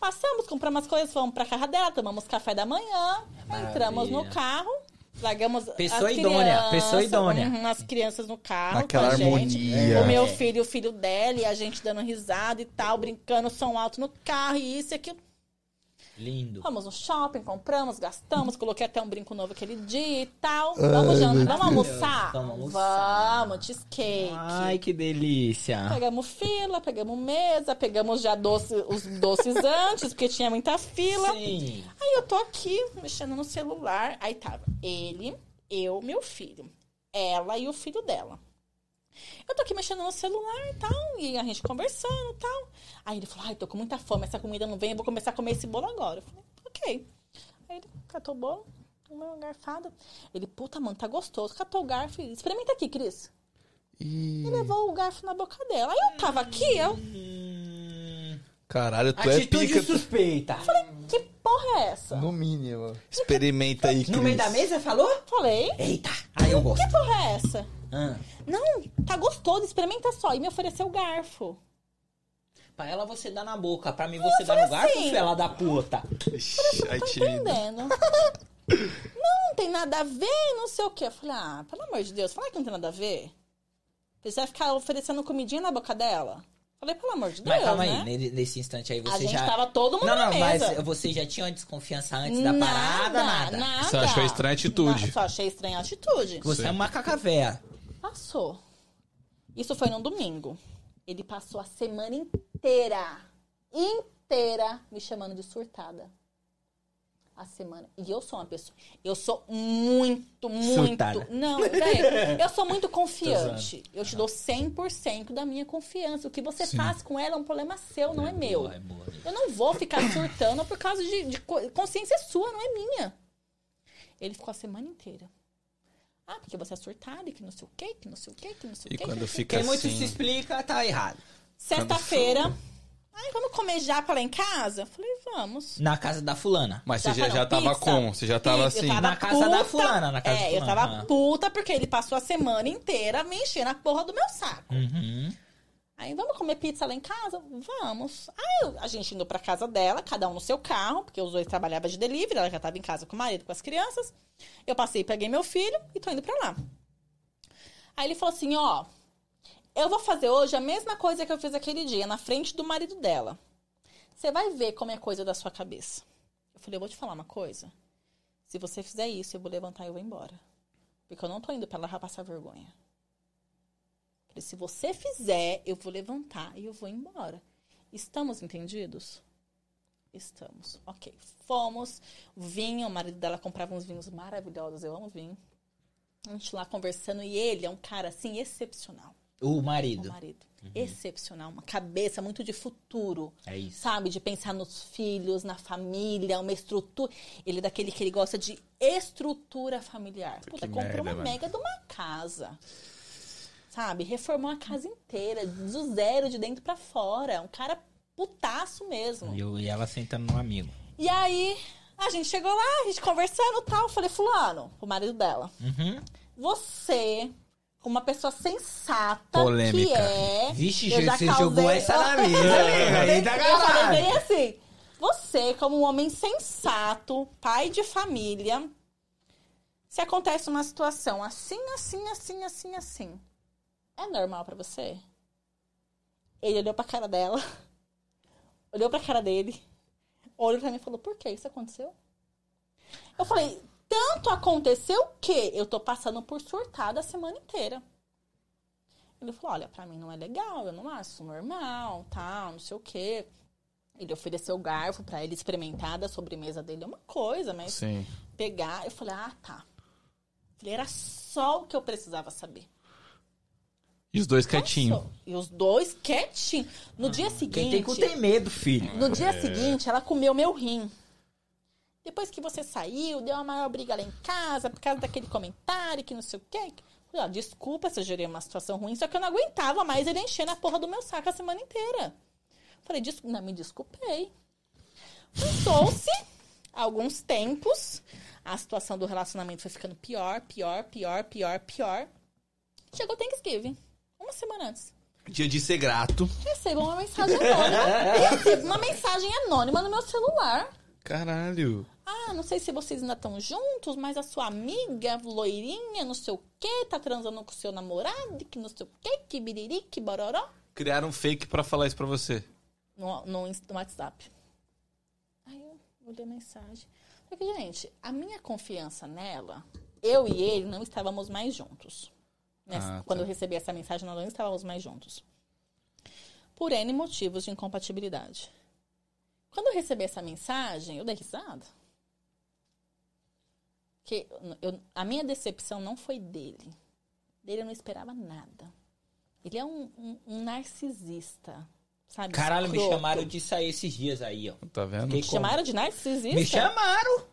Passamos, compramos as coisas, fomos pra casa dela, tomamos café da manhã, entramos no Maravilha. carro, largamos Pessoa as idônea, crianças, pessoa idônea. uhum, as crianças no carro Naquela com a gente. harmonia. O meu filho e o filho dela, e a gente dando risada e tal, brincando, som alto no carro, e isso e aquilo. Lindo. Fomos no shopping, compramos, gastamos, coloquei até um brinco novo aquele dia e tal. Vamos jantar, vamos almoçar? Vamos almoçar. Vamos, cheesecake. Ai, que delícia. Pegamos fila, pegamos mesa, pegamos já doce, os doces antes, porque tinha muita fila. Sim. Aí eu tô aqui, mexendo no celular. Aí tava ele, eu, meu filho. Ela e o filho dela. Eu tô aqui mexendo no celular e tal, e a gente conversando e tal. Aí ele falou, ai, tô com muita fome, essa comida não vem, eu vou começar a comer esse bolo agora. Eu falei, ok. Aí ele catou o bolo, uma garfada. Ele, puta, mano, tá gostoso. Catou o garfo e experimenta aqui, Cris. Ih, E levou o garfo na boca dela. Aí eu tava aqui, eu, caralho, tu é Atitude pica. suspeita. que porra é essa? No mínimo. Experimenta aí, No meio Cris. da mesa, falou? Falei, Eita, aí eu gosto. que porra é essa? Ah. Não, tá gostoso, experimenta só. E me ofereceu o garfo. Pra ela você dá na boca, pra mim você dá no falei garfo, assim. ela da puta. Ixi, ai, Tá tímido. entendendo? não, não tem nada a ver, não sei o quê. Eu falei, ah, pelo amor de Deus, fala que não tem nada a ver. Você vai ficar oferecendo comidinha na boca dela? Falei, pelo amor de Deus, Mas calma né? aí, ne- nesse instante aí você A gente já... tava todo mundo Não, na não, mas mesa. você já tinha uma desconfiança antes da parada, nada. nada. Você achou estranha a atitude? Na- Só achei estranha a atitude. Você é uma cacavéia. Passou. Isso foi num domingo. Ele passou a semana inteira, inteira, me chamando de surtada. A semana. E eu sou uma pessoa. Eu sou muito, muito. Surtada. Não, velho. Eu sou muito confiante. Eu te dou 100% da minha confiança. O que você faz com ela é um problema seu, não é meu. Boa, é boa. Eu não vou ficar surtando por causa de, de co- consciência sua, não é minha. Ele ficou a semana inteira. Ah, porque você é surtada e que não sei o quê, que não sei o quê, que não sei o E quê. quando que não sei o fica Quem muito assim... se explica, tá errado. Sexta-feira. Ai, vamos comer japa lá em casa? Eu Falei, vamos. Na casa da fulana. Mas você já, não, já tava pizza. como? Você já tava Pizza. Eu assim... tava Na casa da puta. fulana, na casa É, da eu fulana, tava ah. puta porque ele passou a semana inteira me enchendo a porra do meu saco. Uhum. Aí, vamos comer pizza lá em casa? Vamos. Aí, a gente indo pra casa dela, cada um no seu carro, porque os dois trabalhavam de delivery, ela já tava em casa com o marido, com as crianças. Eu passei, peguei meu filho e tô indo pra lá. Aí ele falou assim, ó, eu vou fazer hoje a mesma coisa que eu fiz aquele dia, na frente do marido dela. Você vai ver como é coisa da sua cabeça. Eu falei, eu vou te falar uma coisa. Se você fizer isso, eu vou levantar e eu vou embora. Porque eu não tô indo lá pra passar vergonha. Falei, se você fizer, eu vou levantar e eu vou embora. Estamos entendidos? Estamos. Ok. Fomos. Vinho, o marido dela comprava uns vinhos maravilhosos. Eu amo vinho. A gente lá conversando e ele é um cara assim excepcional. O O marido. marido. Excepcional. Uma cabeça muito de futuro. É isso. Sabe? De pensar nos filhos, na família, uma estrutura. Ele é daquele que ele gosta de estrutura familiar. Puta, comprou merda, uma mega de uma casa. Sabe? Reformou a casa inteira, do zero, de dentro pra fora. Um cara putaço mesmo. E, eu- e ela sentando no amigo. E aí, a gente chegou lá, a gente conversando e tal. Eu falei, fulano, o marido dela. Uhum. Você, como uma pessoa sensata Polêmica. que é... Vixe, eu já você causei- jogou essa na mesa, amigo. Aí tá eu falei bem assim. Você, como um homem sensato, pai de família, se acontece uma situação assim, assim, assim, assim, assim, é normal pra você? Ele olhou pra cara dela, olhou pra cara dele, olhou pra mim e falou: Por que isso aconteceu? Eu falei: Tanto aconteceu que eu tô passando por surtada a semana inteira. Ele falou: Olha, pra mim não é legal, eu não acho normal, tal, não sei o quê. Ele ofereceu o garfo pra ele experimentar da sobremesa dele, é uma coisa, mas Sim. pegar. Eu falei: Ah, tá. Falei: Era só o que eu precisava saber. E os dois quietinhos. E os dois quietinhos. No dia seguinte. Quem tem cu tem medo, filho. No dia seguinte, ela comeu meu rim. Depois que você saiu, deu uma maior briga lá em casa por causa daquele comentário que não sei o quê. Falei, ó, desculpa se eu gerei uma situação ruim, só que eu não aguentava mais ele enchendo a porra do meu saco a semana inteira. Falei, des... não, me desculpei. Passou-se alguns tempos, a situação do relacionamento foi ficando pior, pior, pior, pior, pior. Chegou o Thanksgiving, uma semana antes. Dia de ser grato. Recebo uma mensagem anônima. Recebo uma mensagem anônima no meu celular. Caralho. Ah, não sei se vocês ainda estão juntos, mas a sua amiga, loirinha, não sei o quê, tá transando com o seu namorado, que não sei o quê, que biriri, que bororó. Criaram um fake pra falar isso pra você. No, no, no WhatsApp. Aí eu olhei a mensagem. Só que, gente, a minha confiança nela, eu e ele não estávamos mais juntos. Nessa- Ah, tá. Quando eu recebi essa mensagem, nós não estávamos mais juntos. Por N motivos de incompatibilidade. Quando eu recebi essa mensagem, eu dei risada. Que eu, a minha decepção não foi dele. Dele eu não esperava nada. Ele é um, um- um narcisista. Sabe? Caralho, me chamaram de sair esses dias aí, ó. Tá vendo? Te como? chamaram de narcisista? Me chamaram.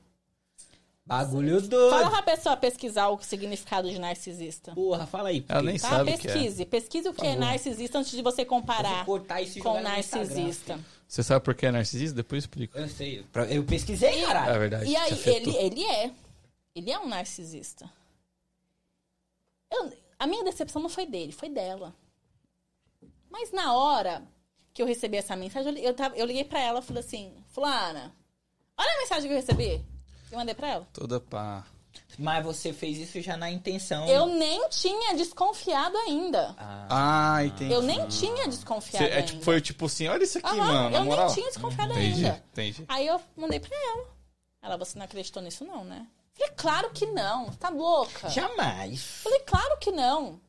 Bagulho doido. Fala pra pessoa pesquisar o significado de narcisista. Porra, fala aí. Ela nem Tá? sabe o que é. Pesquise. Pesquise o que é narcisista antes de você comparar cortar isso com narcisista. Você sabe por que é narcisista? Depois eu explico. Eu sei. Eu pesquisei, É caralho. verdade. E aí, ele, ele é. Ele é um narcisista. Eu- a minha decepção não foi dele, foi dela. Mas na hora que eu recebi essa mensagem, eu, eu, tava- eu liguei pra ela e falei assim: Fulana, olha a mensagem que eu recebi. Eu mandei pra ela. Toda pá. Mas você fez isso já na intenção. Eu nem tinha desconfiado ainda. Ah, Ah, entendi. Eu nem tinha desconfiado Você- é, ainda. tipo, foi tipo assim, olha isso aqui, Aham, mano, eu moral. nem tinha desconfiado Entendi, ainda. entendi. Aí eu mandei pra ela. Ela, você não acreditou nisso não, né? Falei, claro que não. Tá louca? jamais. Falei, claro que não.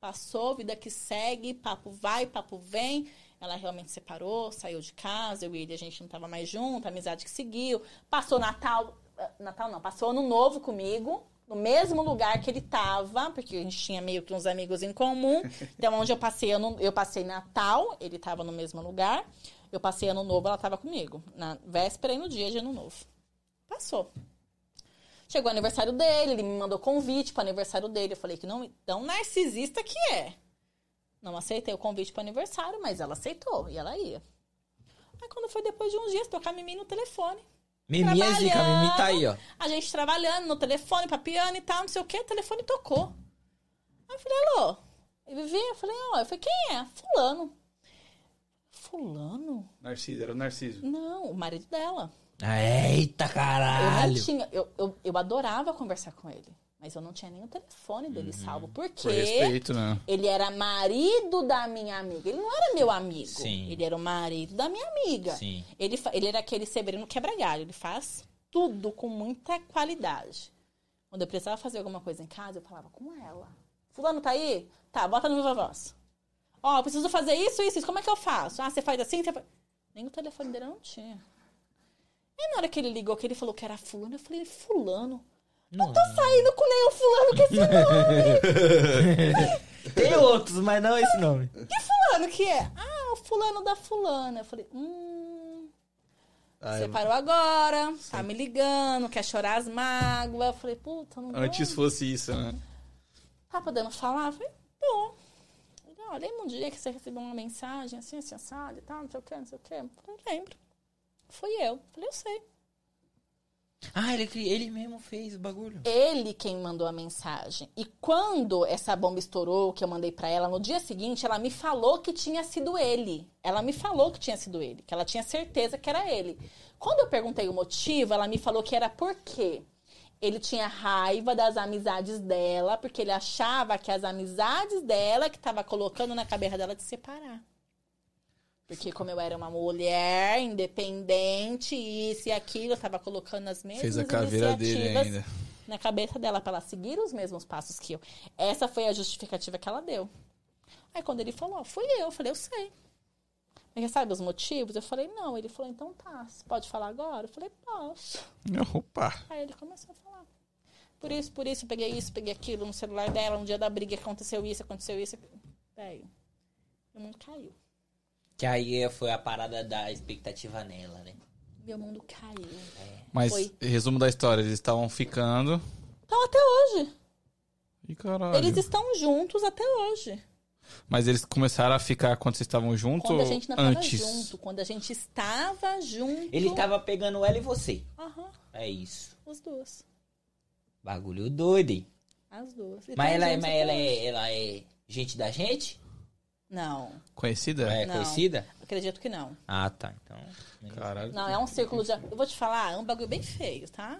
Passou, vida que segue, papo vai, papo vem. Ela realmente separou, saiu de casa, eu e ele, a gente não tava mais junto, a amizade que seguiu. Passou Natal, Natal não, passou Ano Novo comigo, no mesmo lugar que ele tava, porque a gente tinha meio que uns amigos em comum. Então, onde eu passei ano, eu passei Natal, ele tava no mesmo lugar. Eu passei Ano Novo, ela tava comigo, na véspera e no dia de Ano Novo. Passou. Chegou o aniversário dele, ele me mandou convite para aniversário dele. Eu falei que não, tão narcisista que é. Não aceitei o convite para aniversário, mas ela aceitou e ela ia. Aí quando foi depois de uns dias, tocar Mimi no telefone. Mimi é zica. Mimi tá aí, ó. A gente trabalhando no telefone, papiando e tal, não sei o que, o telefone tocou. Aí eu falei, alô? E Vivi, eu falei, ó, eu falei, quem é? Fulano. Fulano? Narciso, era o Narciso. Não, o marido dela. Eita, Eu não caralho. tinha, eu, eu, eu adorava conversar com ele, mas eu não tinha nem o telefone dele salvo. Por Por respeito, né? Ele era marido da minha amiga. Ele não era meu amigo. Sim. Ele era o marido da minha amiga. Sim. Ele, ele era aquele Severino quebra-galho. Ele faz tudo com muita qualidade. Quando eu precisava fazer alguma coisa em casa, eu falava com ela. Fulano tá aí? Tá, bota no Viva Voz. Ó, eu preciso fazer isso, isso, isso. Como é que eu faço? Ah, você faz assim? Você faz... Nem o telefone dele eu não tinha. E na hora que ele ligou, que ele falou que era fulano, eu falei, fulano? Não. Tô saindo com nenhum fulano com esse nome. Tem outros, mas não esse nome. Que fulano que é? Ah, o fulano da fulana. Eu falei, hum. Ah, Separou agora, tá me ligando, quer chorar as mágoas. Eu falei, puta, não Antes vou. fosse isso, né? Tá podendo falar? Eu falei, tô. Ele, ó, lembra um dia que você recebeu uma mensagem assim, assim, assado e tal, não sei o que, não sei o que. Eu falei, lembro. Fui eu. Eu falei, eu sei. Ah, ele, ele mesmo fez o bagulho. Ele quem mandou a mensagem. E quando essa bomba estourou, que eu mandei pra ela, no dia seguinte, ela me falou que tinha sido ele. Ela me falou que tinha sido ele, que ela tinha certeza que era ele. Quando eu perguntei o motivo, ela me falou que era porque ele tinha raiva das amizades dela, porque ele achava que as amizades dela que tava colocando na cabeça dela de separar. Porque como eu era uma mulher independente, isso e aquilo, eu tava colocando as mesmas Fez a caveira dele ainda. na cabeça dela pra ela seguir os mesmos passos que eu. Essa foi a justificativa que ela deu. Aí quando ele falou, fui eu, eu falei, eu sei. Mas sabe os motivos? Eu falei, não. Ele falou, então tá, você pode falar agora? Eu falei, posso. Opa. Aí ele começou a falar. Por isso, por isso, eu peguei isso, peguei aquilo no celular dela, um dia da briga aconteceu isso, aconteceu isso. Velho, meu mundo caiu. Que aí foi a parada da expectativa nela, né? Meu mundo caiu. Mas, Foi. resumo da história, eles estavam ficando. Então até hoje. E caralho. Eles estão juntos até hoje. Mas eles começaram a ficar quando vocês estavam juntos Quando a gente não estava antes? junto. Quando a gente estava junto. Ele tava pegando ela e você. Aham, É isso. as duas. Bagulho doido, hein? As duas. E Mas, ela, é- mas ela, é, ela é gente da gente? Não, Conhecida? É Não. conhecida? acredito que não. Ah, tá. Então. Caralho. Não, é um círculo de. Eu vou te falar, é um bagulho bem feio, tá?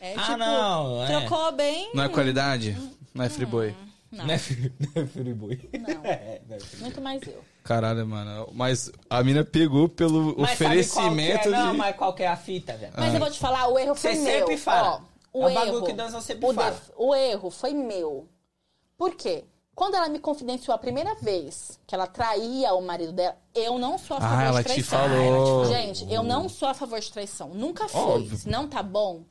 É Ah, tipo. não, é. Trocou bem. Não é qualidade? Não é friboi? Não, Não é não é Friboi. não. É, não é Friboi. Muito mais eu. Caralho, mano. Mas a mina pegou pelo Mas sabe oferecimento é? Não, de. mas qual que é a fita, velho? Mas eu vou te falar, o erro foi Você meu. sempre fala. Ó, o É um erro, bagulho que Dança sempre o, fala. def- o erro foi meu. Por quê? Quando ela me confidenciou a primeira vez que ela traía o marido dela, eu não sou a favor Ah, ela de te traição. falou. Gente, eu não sou a favor de traição. Nunca Óbvio. fui. Se não tá bom,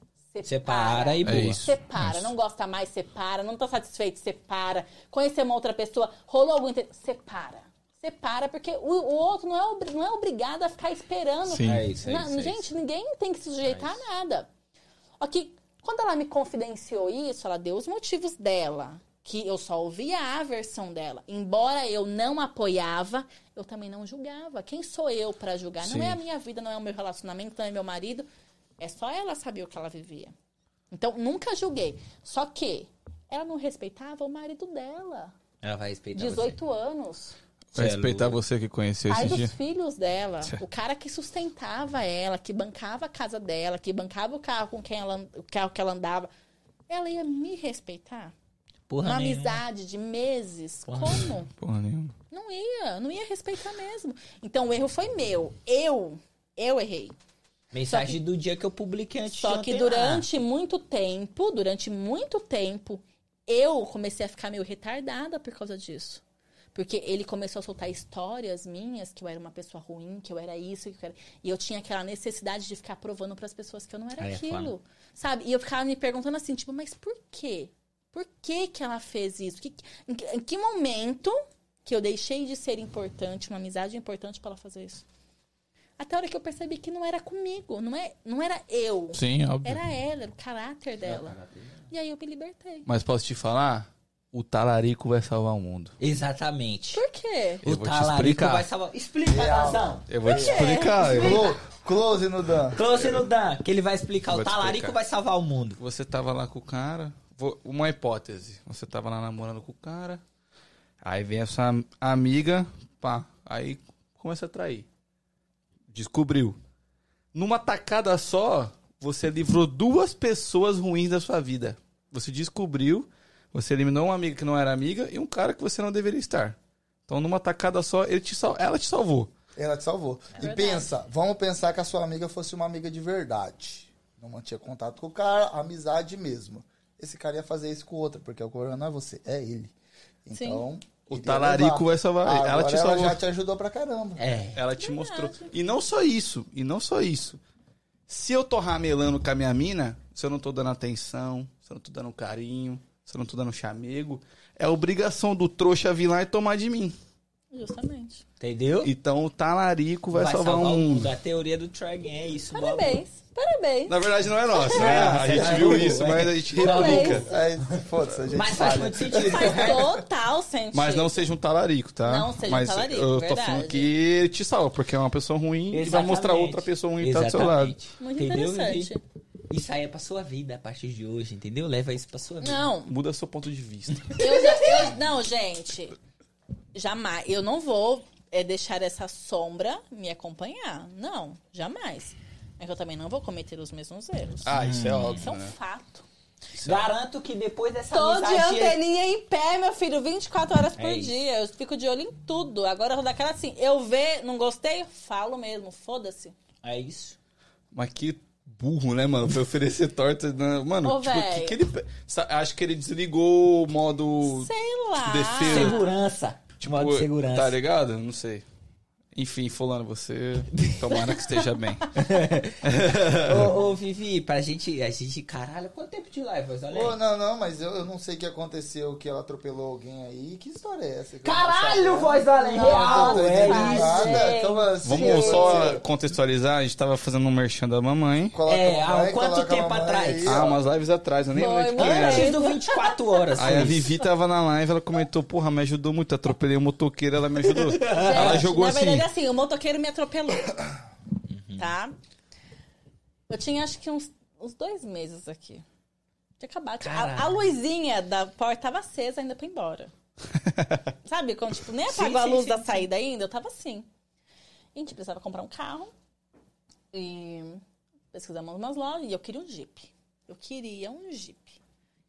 Separa e É boa. isso. Separa, Isso. não gosta mais, separa, não tá satisfeito, separa. Conhecer uma outra pessoa, rolou algum inter... Separa. Separa, porque o, o outro não é, não é obrigado a ficar esperando. Sim. É isso, é Na- isso, é gente, isso. ninguém tem que se sujeitar a nada. Aqui, quando ela me confidenciou isso, ela deu os motivos dela. Que eu só ouvia a versão dela. Embora eu não apoiava, eu também não julgava. Quem sou eu pra julgar? Sim. Não é a minha vida, não é o meu relacionamento, não é meu marido. É só ela saber o que ela vivia. Então, nunca julguei. Só que ela não respeitava o marido dela. Ela vai respeitar 18 anos. Vai é respeitar você que conheceu esse dos dia. filhos dela. O cara que sustentava ela, que bancava a casa dela, que bancava o carro com quem ela, o carro que ela andava. Ela ia me respeitar? Porra Uma nenhuma. amizade de meses. Porra. Como? Porra nenhuma. Não ia, não ia respeitar mesmo. Então o erro foi meu. Eu, eu errei. Mensagem do dia que eu publiquei antes Só que durante muito tempo, durante muito tempo, eu comecei a ficar meio retardada por causa disso. Porque ele começou a soltar histórias minhas, que eu era uma pessoa ruim, que eu era isso, que eu era... e eu tinha aquela necessidade de ficar provando para as pessoas que eu não era Aí é aquilo. foda. Sabe? E eu ficava me perguntando assim, tipo, mas por quê? Por que que ela fez isso? Que- em, que, em que momento que eu deixei de ser importante, uma amizade importante para ela fazer isso? Até a hora que eu percebi que não era comigo, não, é, não era eu. Sim, óbvio. Era ela, era o caráter dela. E aí eu me libertei. Mas posso te falar? O talarico vai salvar o mundo. Exatamente. Por quê? Eu O talarico vai salvar. Explica, Real. Nazão. Eu vou te explicar. eu vou- Clo- Close no Dan. Close no Dan, que ele vai explicar. Vou O talarico explicar. vai salvar o mundo. Você tava lá com o cara. Vou- Uma hipótese. Você tava lá namorando com o cara. Aí vem essa am- amiga, pá. Aí começa a trair. Descobriu. Numa tacada só, você livrou duas pessoas ruins da sua vida. Você descobriu, você eliminou uma amiga que não era amiga e um cara que você não deveria estar. Então, numa tacada só, ele te sal- ela te salvou. Ela te salvou. e verdade. pensa, vamos pensar que a sua amiga fosse uma amiga de verdade. Não mantinha contato com o cara, amizade mesmo. Esse cara ia fazer isso com o outro, porque o corona não é você, é ele. Então. O iria talarico levar. vai salvar. Ela te ela já te ajudou pra caramba. É. Ela te mostrou. E não só isso, e não só isso. Se eu tô ramelando com a minha mina, se eu não tô dando atenção, se eu não tô dando carinho, se eu não tô dando chamego, é obrigação do trouxa vir lá e tomar de mim. Justamente. Entendeu? Então o talarico vai, salvar, o mundo. A teoria do Tragen é isso. Parabéns. Parabéns. Na verdade não é nossa, né? A É, gente é, viu é, isso, é. mas a gente replica. Aí, foda-se, a gente Mas faz muito sentido. Faz total sentido. Mas não seja um talarico, tá? Não seja um mas talarico, Eu tô verdade. falando que te salva, porque é uma pessoa ruim e vai mostrar Exatamente. outra pessoa ruim que tá do seu lado. Exatamente. Muito Entendeu, interessante. Isso aí é pra sua vida a partir de hoje, entendeu? Leva isso pra sua vida. Não, Muda seu ponto de vista. eu já. eu- não, gente. Jamais. Eu não vou é, deixar essa sombra me acompanhar. Não, jamais. Mas eu também não vou cometer os mesmos erros. Ah, isso é Isso óbvio, é um né? fato. Garanto que depois dessa Tô de anteninha em pé, meu filho, 24 horas por É isso. dia. Eu fico de olho em tudo. Agora eu vou daquela assim, eu ver, não gostei, falo mesmo, foda-se. É isso. Mas que burro, né, mano? Foi oferecer torta. né? Mano, Ô, tipo, que, que ele. Acho que ele desligou o modo. Sei lá. defesa. Segurança. Tipo, modo de segurança. Tá ligado? Não sei. Enfim, fulano, você. Tomara que esteja bem. ô, ô, Vivi, pra gente, a gente... Caralho, quanto tempo de live? Olha aí. não, não, mas eu, eu não sei o que aconteceu, que ela atropelou alguém aí. Que história é essa? Caralho, voz da Não, real, é isso. Como assim? Vamos só contextualizar. A gente tava fazendo um merchan da mamãe. coloca É, há quanto tempo atrás? aí, Ah, umas lives atrás, eu nem Foi, lembro de quem mano. era. Antes do 24 horas. Aí a. Vivi tava na live, ela comentou, porra, me ajudou muito, atropelei o motoqueiro, ela me ajudou. ela jogou assim. Assim, o motoqueiro me atropelou. Tá? Eu tinha acho que uns, uns dois meses aqui. Tinha acabado. A, a luzinha da porta tava acesa ainda pra ir embora. Sabe? Quando, tipo, nem Sim, apagou a sim, luz sim, da sim. saída ainda, eu tava assim. E a gente precisava comprar um carro. E pesquisamos umas lojas e eu queria um Jeep. Eu queria um Jeep.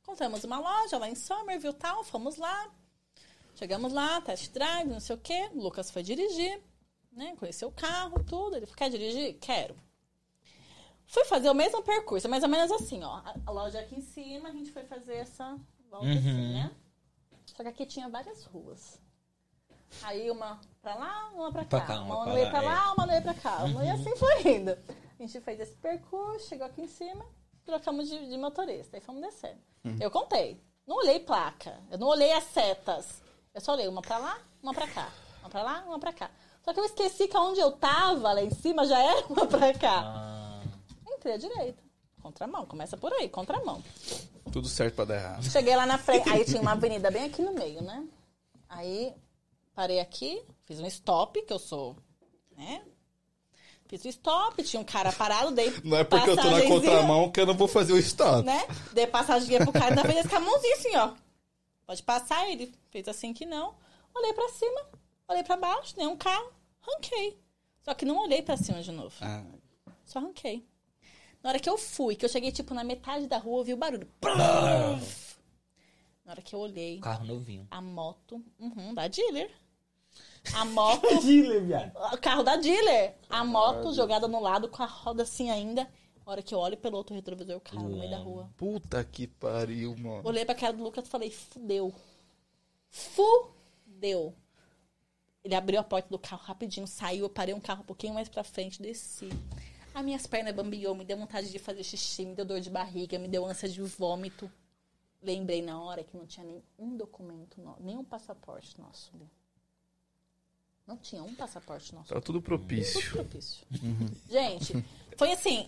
Encontramos uma loja lá em Somerville tal, fomos lá. Chegamos lá, test drive, não sei o quê. O Lucas foi dirigir, né? Conheceu o carro, tudo. Ele falou, quer dirigir? Quero. Fui fazer o mesmo percurso, mais ou menos assim, ó. A- loja aqui em cima, a gente foi fazer essa volta assim, né? Só que aqui tinha várias ruas. Aí uma pra lá, uma pra cá. Pra cá, uma uma pra lá, pra é. lá, uma não ia pra cá. Uma E assim foi indo. A gente fez esse percurso, chegou aqui em cima. trocamos de, de motorista. Aí fomos descendo. Eu contei. Não olhei placa. Eu não olhei as setas. Eu só olhei uma pra lá, uma pra cá. Uma pra lá, uma pra cá. Só que eu esqueci que onde eu tava, lá em cima, já era uma pra cá. Ah, Entrei à direita. Contramão. Começa por aí, contramão. Tudo certo pra dar errado. Cheguei lá na frente. Aí tinha uma avenida bem aqui no meio, né? Aí parei aqui, fiz um stop, que eu sou, né? Fiz um stop, tinha um cara parado, dei Não é porque eu tô na contramão que eu não vou fazer o stop. Né? Dei passaginha pro cara da frente com a mãozinha assim, ó. Pode passar, ele fez assim que não. Olhei pra cima, olhei pra baixo, nenhum carro, ranquei. Só que não olhei pra cima de novo. Ah, Só ranquei. Na hora que eu fui, que eu cheguei, tipo, na metade da rua, eu vi o barulho. Na hora que eu olhei, carro novinho. a moto uhum, da dealer. A moto, Dealer, viado. o carro da dealer. A moto jogada no lado com a roda assim ainda. A hora que eu olho pelo outro retrovisor, o cara no meio da rua. puta que pariu, mano. Olhei pra cara do Lucas e falei, fudeu. Fudeu. Ele abriu a porta do carro rapidinho, saiu, eu parei um carro um pouquinho mais pra frente, desci. As minhas pernas bambiou, me deu vontade de fazer xixi, me deu dor de barriga, me deu ânsia de vômito. Lembrei na hora que não tinha nenhum documento, nenhum passaporte nosso ali. Não tinha um passaporte nosso. Tá tudo Tudo propício. propício. Gente, foi assim,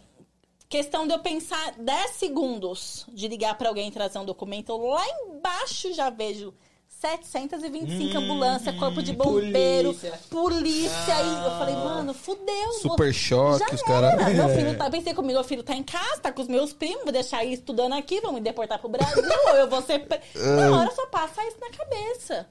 questão de eu pensar 10 segundos de ligar pra alguém e trazer um documento. Lá embaixo já vejo 725 ambulância, corpo de bombeiro, polícia. polícia. e eu falei, mano, fudeu. Super vou- choque, os caras. Meu filho tá, pensei comigo, meu filho tá em casa, tá com os meus primos, vou deixar ele estudando aqui, vão me deportar pro Brasil, ou eu vou ser. pre- Na hora só passa isso na cabeça.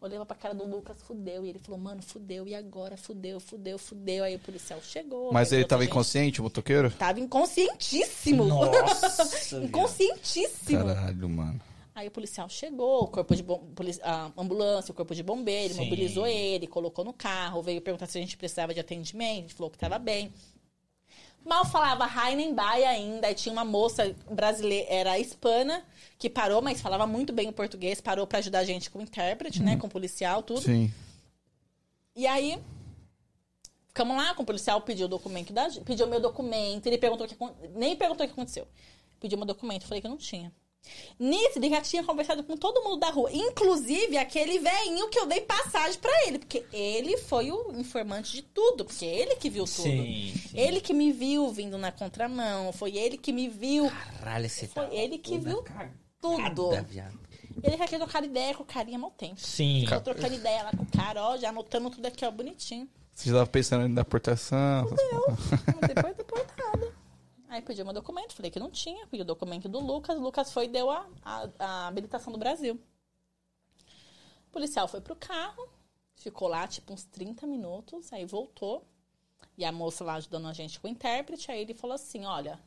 Olhei pra cara do Lucas, fudeu. E ele falou, mano, fudeu, e agora? Fudeu, fudeu, fudeu. Aí o policial chegou. Mas ele tava gente- inconsciente, o motoqueiro? Tava inconscientíssimo. Nossa, inconscientíssimo. Caralho, mano. Aí o policial chegou, o corpo de bom, a ambulância, o corpo de bombeiro, Sim. mobilizou ele, colocou no carro, veio perguntar se a gente precisava de atendimento, a gente falou que tava bem. Mal falava Heinenbai ainda, aí tinha uma moça brasileira, era hispana, que parou, mas falava muito bem o português, parou pra ajudar a gente com o intérprete, né, com o policial, tudo. Sim. E aí, ficamos lá, com o policial pediu o documento da pediu meu documento, ele perguntou o que nem perguntou o que aconteceu. Pediu meu documento, falei que eu não tinha. Nisso, ele já tinha conversado com todo mundo da rua, inclusive aquele velhinho que eu dei passagem pra ele, porque ele foi o informante de tudo, porque ele que viu tudo. Sim, sim. Ele que me viu vindo na contramão, foi ele que me viu, Caralho, você foi tá ele que viu cagada, tudo. viado. Ele já quer trocar ideia com o carinha mal tempo. Sim. Tô trocando ideia lá com o cara, ó, já anotando tudo aqui, ó, bonitinho. Você já tava pensando em deportação? Depois deportada. Aí pediu meu documento, falei que não tinha, pedi o documento do Lucas, o Lucas foi e deu a, a, a habilitação do Brasil. O policial foi pro carro, ficou lá tipo uns 30 minutos, aí voltou. E a moça lá ajudando a gente com o intérprete, aí ele falou assim, olha,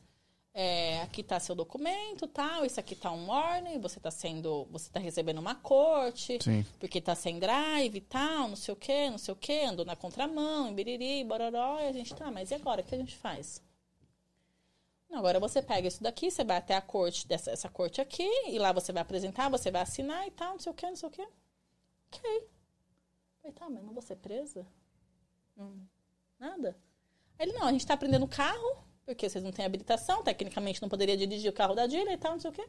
é, aqui tá seu documento, tal, isso aqui tá um warning, você tá sendo, você tá recebendo uma corte, Sim. porque tá sem drive e tal, não sei o que, não sei o que, andou na contramão, em biriri, bororó, e a gente tá, mas e agora, o que a gente faz? Agora você pega isso daqui, você vai até a corte, dessa, essa corte aqui, e lá você vai apresentar, você vai assinar e tal, não sei o que, não sei o que. Ok. Falei, tá, mas não vou ser presa? Hum, nada. Aí ele, não, a gente tá aprendendo carro, porque vocês não têm habilitação, tecnicamente não poderia dirigir o carro da Dília e tal, não sei o quê.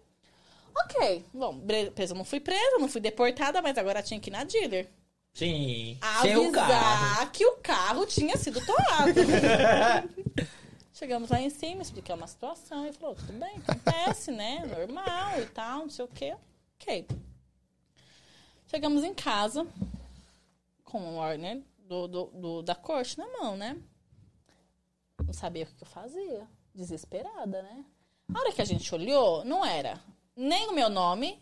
Ok, bom, presa não fui presa, não fui deportada, mas agora tinha que ir na dealer. Sim. Sem o carro. Avisar que o carro tinha sido toado. Chegamos lá em cima, expliquei uma situação e falou, tudo bem, acontece, né? Normal e tal, não sei o quê. Ok. Chegamos em casa com o Warner do, do, do- da corte na mão, né? Não sabia o que eu fazia. Desesperada, né? A hora que a gente olhou, não era nem o meu nome,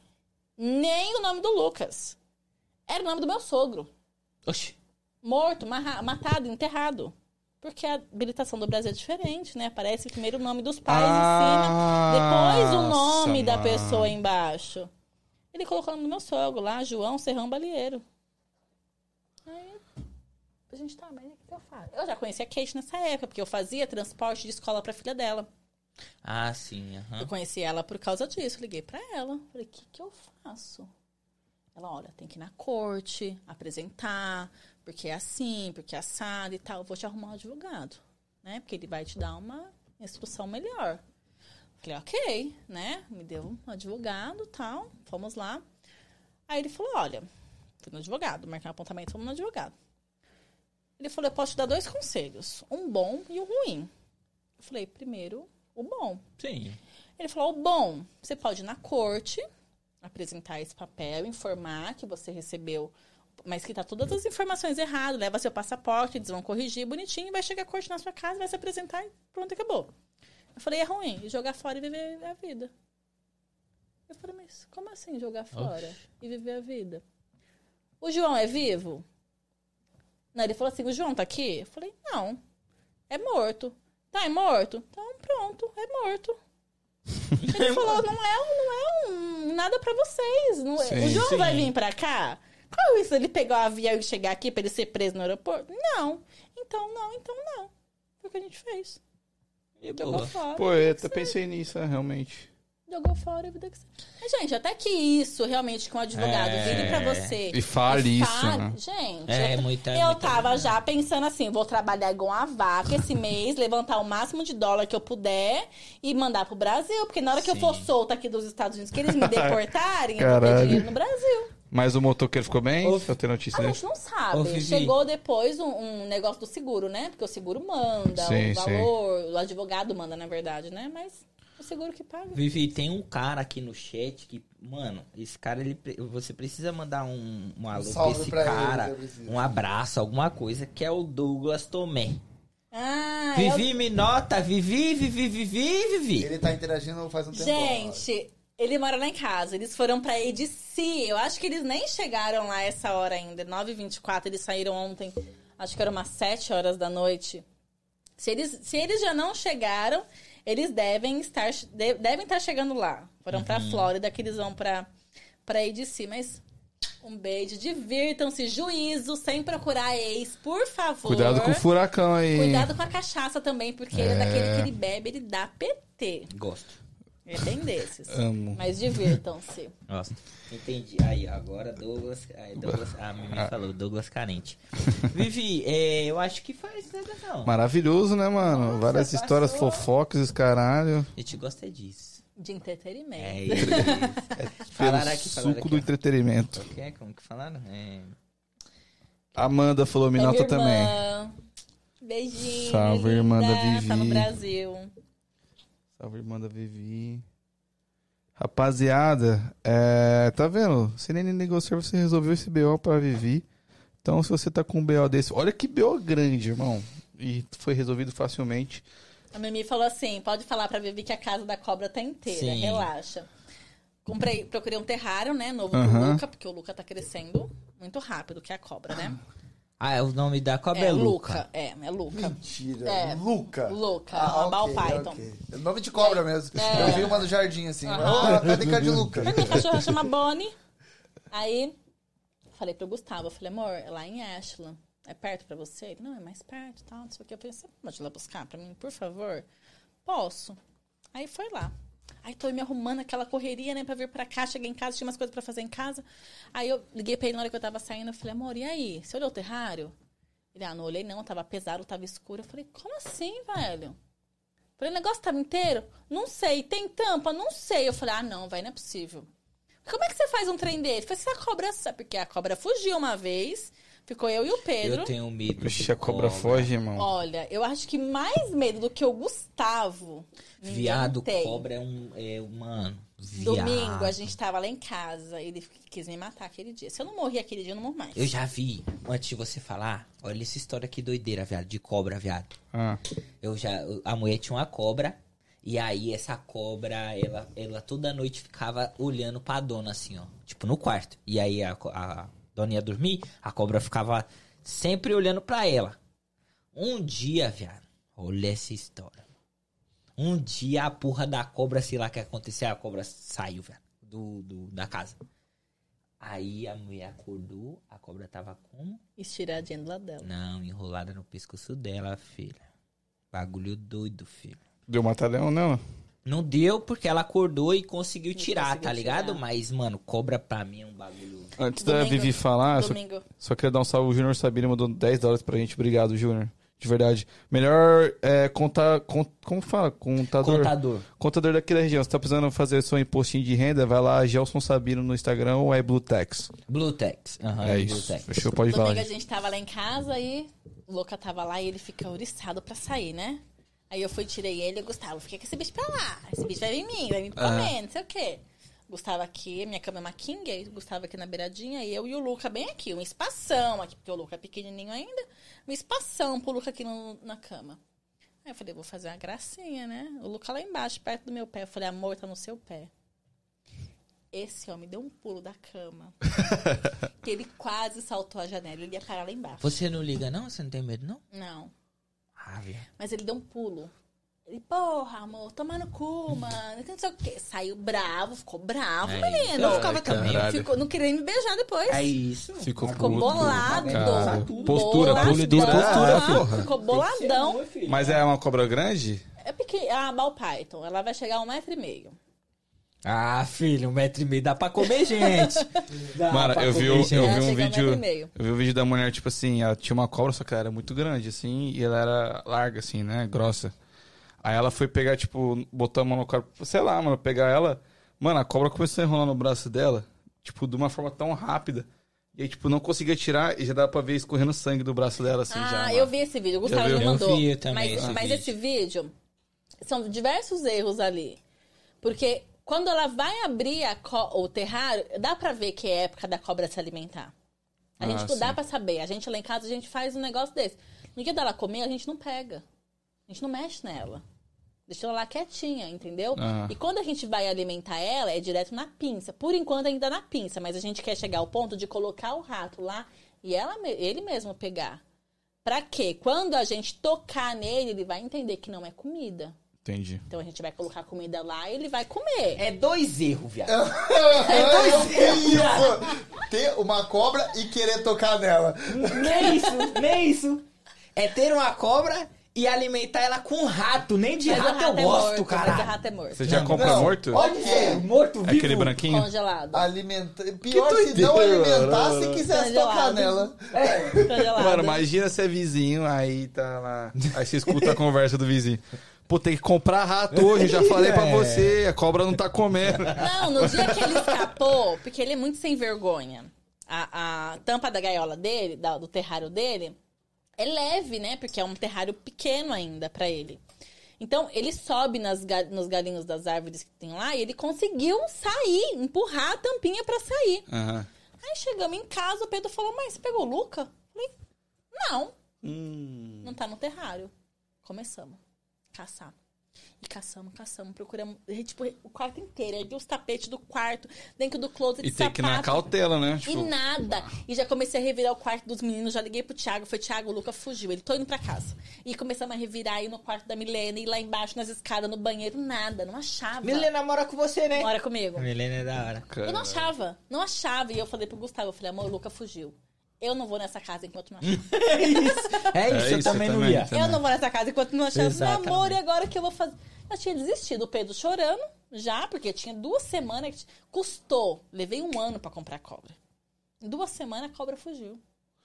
nem o nome do Lucas. Era o nome do meu sogro. Oxi. Morto, matado, enterrado. Porque a habilitação do Brasil é diferente, né? Aparece primeiro o nome dos pais em cima, depois o nome da pessoa embaixo. Ele colocou o nome do meu sogro lá, João Serrão Balieiro. Aí a gente tá, mas o que eu faço? Eu já conhecia a Kate nessa época, porque eu fazia transporte de escola pra filha dela. Ah, sim. aham. Eu conheci ela por causa disso. Liguei pra ela. Falei, o que, que eu faço? Ela, olha, tem que ir na corte, apresentar, porque é assim, porque é assado e tal. Eu vou te arrumar um advogado, né? Porque ele vai te dar uma instrução melhor. Falei, ok, né? Me deu um advogado tal, fomos lá. Aí ele falou, olha, fui no advogado, marquei um apontamento, fomos no advogado. Ele falou, eu posso te dar dois conselhos, um bom e um ruim. Eu falei, primeiro, o bom. Sim. Ele falou, o bom, você pode ir na corte, apresentar esse papel, informar que você recebeu, mas que tá todas as informações erradas, leva seu passaporte, eles vão corrigir bonitinho, vai chegar a corte na sua casa, vai se apresentar e pronto, acabou. Eu falei, é ruim, jogar fora e viver a vida. Eu falei, mas como assim jogar fora Oxi. e viver a vida? O João é vivo? Não, ele falou assim, o João tá aqui? Eu falei, não, é morto. Tá, é morto? Então pronto, é morto. Ele falou, não é, não é um, nada pra vocês. Não é- Sim, o João sim. vai vir pra cá? Qual é isso? Ele pegar o avião e chegar aqui pra ele ser preso no aeroporto? Não. Então não, então não. Foi o que a gente fez. E Jogou boa. fora. Pô, eu até pensei nisso, é, realmente. Jogou fora a vida que você. Mas, gente, até que isso, realmente, com o advogado, É. vire pra você. E fale isso, fale- né? Gente, É, eu, muita- eu muita- tava já pensando assim, vou trabalhar igual uma vaca esse mês, levantar o máximo de dólar que eu puder e mandar pro Brasil. Porque na hora que eu Sim. for solta aqui dos Estados Unidos, que eles me deportarem, eu vou ter dinheiro no Brasil. Mas o motoqueiro ficou bem? Ô, Pra ter notícia A gente não sabe. Chegou depois um, um negócio do seguro, né? Porque o seguro manda, Sim, o sim. valor, o advogado manda, na verdade, né? Mas o seguro que paga. Vivi, tem um cara aqui no chat que, mano, esse cara, ele, você precisa mandar um, um alô pra salve esse pra ele, cara, eu preciso. um abraço, alguma coisa, que é o Douglas Tomé. Ah, eu Vivi, me nota, Vivi, Vivi, Vivi, Vivi. Ele tá interagindo faz um tempo. Gente, ele mora lá em casa. Eles foram pra Edici. Eu acho que eles nem chegaram lá essa hora ainda. 9h24, eles saíram ontem. Acho que era umas 7 horas da noite. Se eles, se eles já não chegaram, eles devem estar, de- devem estar chegando lá. Foram pra Flórida, que eles vão pra, pra Edici. Mas um beijo, divirtam-se, juízo, sem procurar ex, por favor. Cuidado com o furacão aí. Cuidado com a cachaça também, porque ele é daquele que ele bebe, ele dá PT. Gosto. É bem desses. Amo. Mas divirtam-se. Gosto. Entendi. Aí, agora Douglas. Aí, Douglas a Mimi falou, Douglas carente. Vivi, é, eu acho que faz nada não. Maravilhoso, né, mano? Nossa, Várias passou. histórias fofocas, esse caralho. A gente gosta disso. De entretenimento. É isso. Pelo falaram aqui, falaram suco aqui. do ó. entretenimento. É? Como que falaram? É... Amanda falou, me É minha nota também. Beijinho. Salve, irmã da Tá no Vivi. Brasil. Salve, irmã da Vivi. Rapaziada, é, tá vendo? Você nem negociou, você resolveu esse BO pra Vivi. Então, se você tá com um BO desse, olha que BO grande, irmão. E foi resolvido facilmente. A Mimi falou assim: pode falar pra Vivi que a casa da cobra tá inteira. Sim. Relaxa. Comprei, procurei um terrário, né? Novo Aham. pro Luca, porque o Luca tá crescendo muito rápido, que é a cobra, né? Ah, é o nome da cobra é, Luca. É, é Luca. Mentira. É. Luca. Luca, Ah, a Bal ok, Python. ok. É Nome de cobra mesmo. É. Eu vi uma no jardim assim. Aham. Oh, cadê cadê Luca? Minha cachorra chama Bonnie. Aí, falei pro Gustavo, eu falei, amor, é lá em Ashland. É perto pra você? Ele, não, é mais perto e tal, não sei o que. Eu pensei, você pode ir lá buscar pra mim, por favor? Posso. Aí foi lá. Aí tô me arrumando aquela correria, né, pra vir pra cá. Cheguei em casa, tinha umas coisas pra fazer em casa. Aí eu liguei pra ele na hora que eu tava saindo. Eu falei, amor, e aí? Você olhou o terrário? Ele, ah, não olhei não, tava pesado, tava escuro. Eu falei, como assim, velho? Falei, o negócio tava inteiro? Não sei. Tem tampa? Não sei. Eu falei, ah, não, vai, não é possível. Como é que você faz um trem desse? Eu falei, se a cobra... Porque a cobra fugiu uma vez, ficou eu e o Pedro. Eu tenho medo. Vixe, de a cobra foge, irmão. Olha, eu acho que mais medo do que o Gustavo. Viado, tem. cobra é um. É, mano. Viado. Domingo, a gente tava lá em casa. Ele quis me matar aquele dia. Se eu não morri aquele dia, eu não morro mais. Eu já vi, antes de você falar, olha essa história que doideira, viado, de cobra, viado. Ah, Eu já. A mulher tinha uma cobra. E aí essa cobra, ela, ela toda noite ficava olhando pra dona, assim, ó. Tipo, no quarto. E aí a, a dona ia dormir, a cobra ficava sempre olhando pra ela. Um dia, viado, olha essa história. Um dia a porra da cobra, sei lá o que aconteceu, a cobra saiu, velho, do, do- da casa. Aí a mulher acordou, a cobra tava como? Estiradinha do lado dela. Não, enrolada no pescoço dela, filha. Bagulho doido, filho. deu mata-leão, não? Não deu porque ela acordou e conseguiu tirar, conseguiu tá ligado? tirar. Mas, mano, cobra pra mim é um bagulho. Antes da Domingo- Vivi falar, só, só queria dar um salve. O Júnior Sabino mandou 10 dólares pra gente. Obrigado, Júnior. De verdade. Melhor é, contar. Con, como fala? Contador. Contador. Contador daqui da região. Você tá precisando fazer seu impostinho de renda, vai lá, Gelson Sabino no Instagram ou é Bluetex. Bluetex. Aham, é isso. Bluetex. Fechou, pode falar. Domingo a gente tava lá em casa e o Luca tava lá e ele fica ouriçado pra sair, né? Aí eu fui, tirei ele e Gustavo, fica com esse bicho pra lá. Esse bicho vai vir em mim, vai me comer, não sei o quê. Gustavo aqui, minha cama é uma king, aí Gustavo aqui na beiradinha, e eu e o Luca bem aqui, um espação aqui, porque o Luca é pequenininho ainda, um espação pro Luca aqui no- na cama. Aí eu falei, vou fazer uma gracinha, né? O Luca lá embaixo, perto do meu pé. Eu falei, amor, tá no seu pé. Esse homem deu um pulo da cama. que ele quase saltou a janela. Ele ia parar lá embaixo. Você não liga, não? Você não tem medo, não? Não. Mas ele deu um pulo. Ele, porra, amor, toma no cu, mano. Não sei o quê. Saiu bravo, ficou bravo, É menino. Eu ficava também. Ficou, não queria me beijar depois. É isso. Ficou Ficou puto. bolado. Cara, postura, Boladão. postura, postura, porra. Ficou boladão. Mas é uma cobra grande? É pequeno. A Bal Python, ela vai chegar a um metro e meio. Ah, filho, um metro e meio dá pra comer gente. Dá Mano, pra eu vi, comer o- gente. eu Ela vi um um vídeo. meio. Eu vi um vídeo da mulher, tipo assim, ela tinha uma cobra, só que ela era muito grande, assim, e ela era larga, assim, né? Grossa. Aí ela foi pegar, tipo, botou a mão no corpo, sei lá, mano, pegar ela. Mano, a cobra começou a enrolar no braço dela, tipo, de uma forma tão rápida. E aí, tipo, não conseguia tirar e já dava pra ver escorrendo sangue do braço dela, assim, ah, já. mano. eu vi esse vídeo. O Gustavo me Eu mandou. vi também mas esse mas vídeo. esse vídeo são diversos erros ali. Porque quando ela vai abrir a co- o terrário, dá pra ver que é época da cobra se alimentar. A Ah, gente não dá pra saber. A gente lá em casa, a gente faz um negócio desse. No dia dela comer, a gente não pega. A gente não mexe nela. Deixa ela lá quietinha, entendeu? Aham. E quando a gente vai alimentar ela, é direto na pinça. Por enquanto ainda na pinça, mas a gente quer chegar ao ponto de colocar o rato lá e ela, ele mesmo pegar. Pra quê? Quando a gente tocar nele, ele vai entender que não é comida. Entendi. Então a gente vai colocar comida lá e ele vai comer. É dois erros, viado. É horrível ter uma cobra e querer tocar nela. Nem isso, nem isso. É ter uma cobra e alimentar ela com rato. Nem de Mas o rato eu é gosto, mas o cara. rato é morto. Você já compra não. morto? Pode ser, morto vivo. Aquele branquinho? Congelado. Alimenta... Pior se doideira, não alimentar, mano. se quisesse Congelado. tocar nela. Congelado. Mano, imagina ser vizinho, aí tá lá. Aí você escuta a conversa do vizinho. Pô, tem que comprar rato hoje, já falei pra É. você, a cobra não tá comendo. Não, no dia que ele escapou, porque ele é muito sem vergonha. A, a tampa da gaiola dele, da- do terrário dele, é leve, né? Porque é um terrário pequeno ainda pra ele. Então, ele sobe nas, nos galinhos das árvores que tem lá e ele conseguiu sair, empurrar a tampinha pra sair. Aham. Aí chegamos em casa, o Pedro falou, mas você pegou o Luca? Falei, não, Hum. não tá no terrário. Começamos caçar. E caçamos, caçamos, procuramos, tipo, o quarto inteiro. Os tapetes do quarto, dentro do closet E de tem que ir na sapato. cautela, né? E nada. E já comecei a revirar o quarto dos meninos. Já liguei pro Thiago. Foi, Thiago, o Luca fugiu. Ele tô indo pra casa. E começamos a revirar aí no quarto da Milena. E lá embaixo, nas escadas, no banheiro. Nada. Não achava. Milena mora com você, né? Mora comigo. Milena é da hora. Eu não achava. Não achava. E eu falei pro Gustavo. Eu falei, amor, o Luca fugiu. Eu não vou nessa casa enquanto não achar. É isso. É isso, É eu isso, também eu não ia. Também. Eu não vou nessa casa enquanto não achar. Amor, e agora o que eu vou fazer? Eu tinha desistido. O Pedro chorando já, porque tinha duas semanas. que Custou. Levei um ano pra comprar cobra. Em duas semanas a cobra fugiu.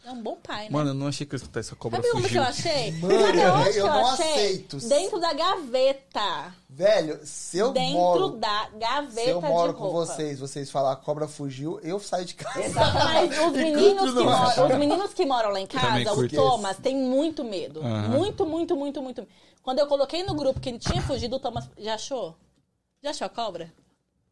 É um bom pai, né? Mano, eu não achei que eu escutasse essa cobra Sabe uma que fugiu. eu achei? Mano, Sabe onde que eu eu não achei? aceito. Dentro da gaveta. Velho, se eu Dentro moro... da gaveta Se eu moro com roupa. vocês, vocês falar a cobra fugiu, eu saio de casa. Mas os meninos, que moram, os meninos que moram lá em casa, o Thomas, tem muito medo. Aham. Muito, muito, muito, muito. Quando eu coloquei no grupo que ele tinha fugido, o Thomas já achou? Já achou a cobra?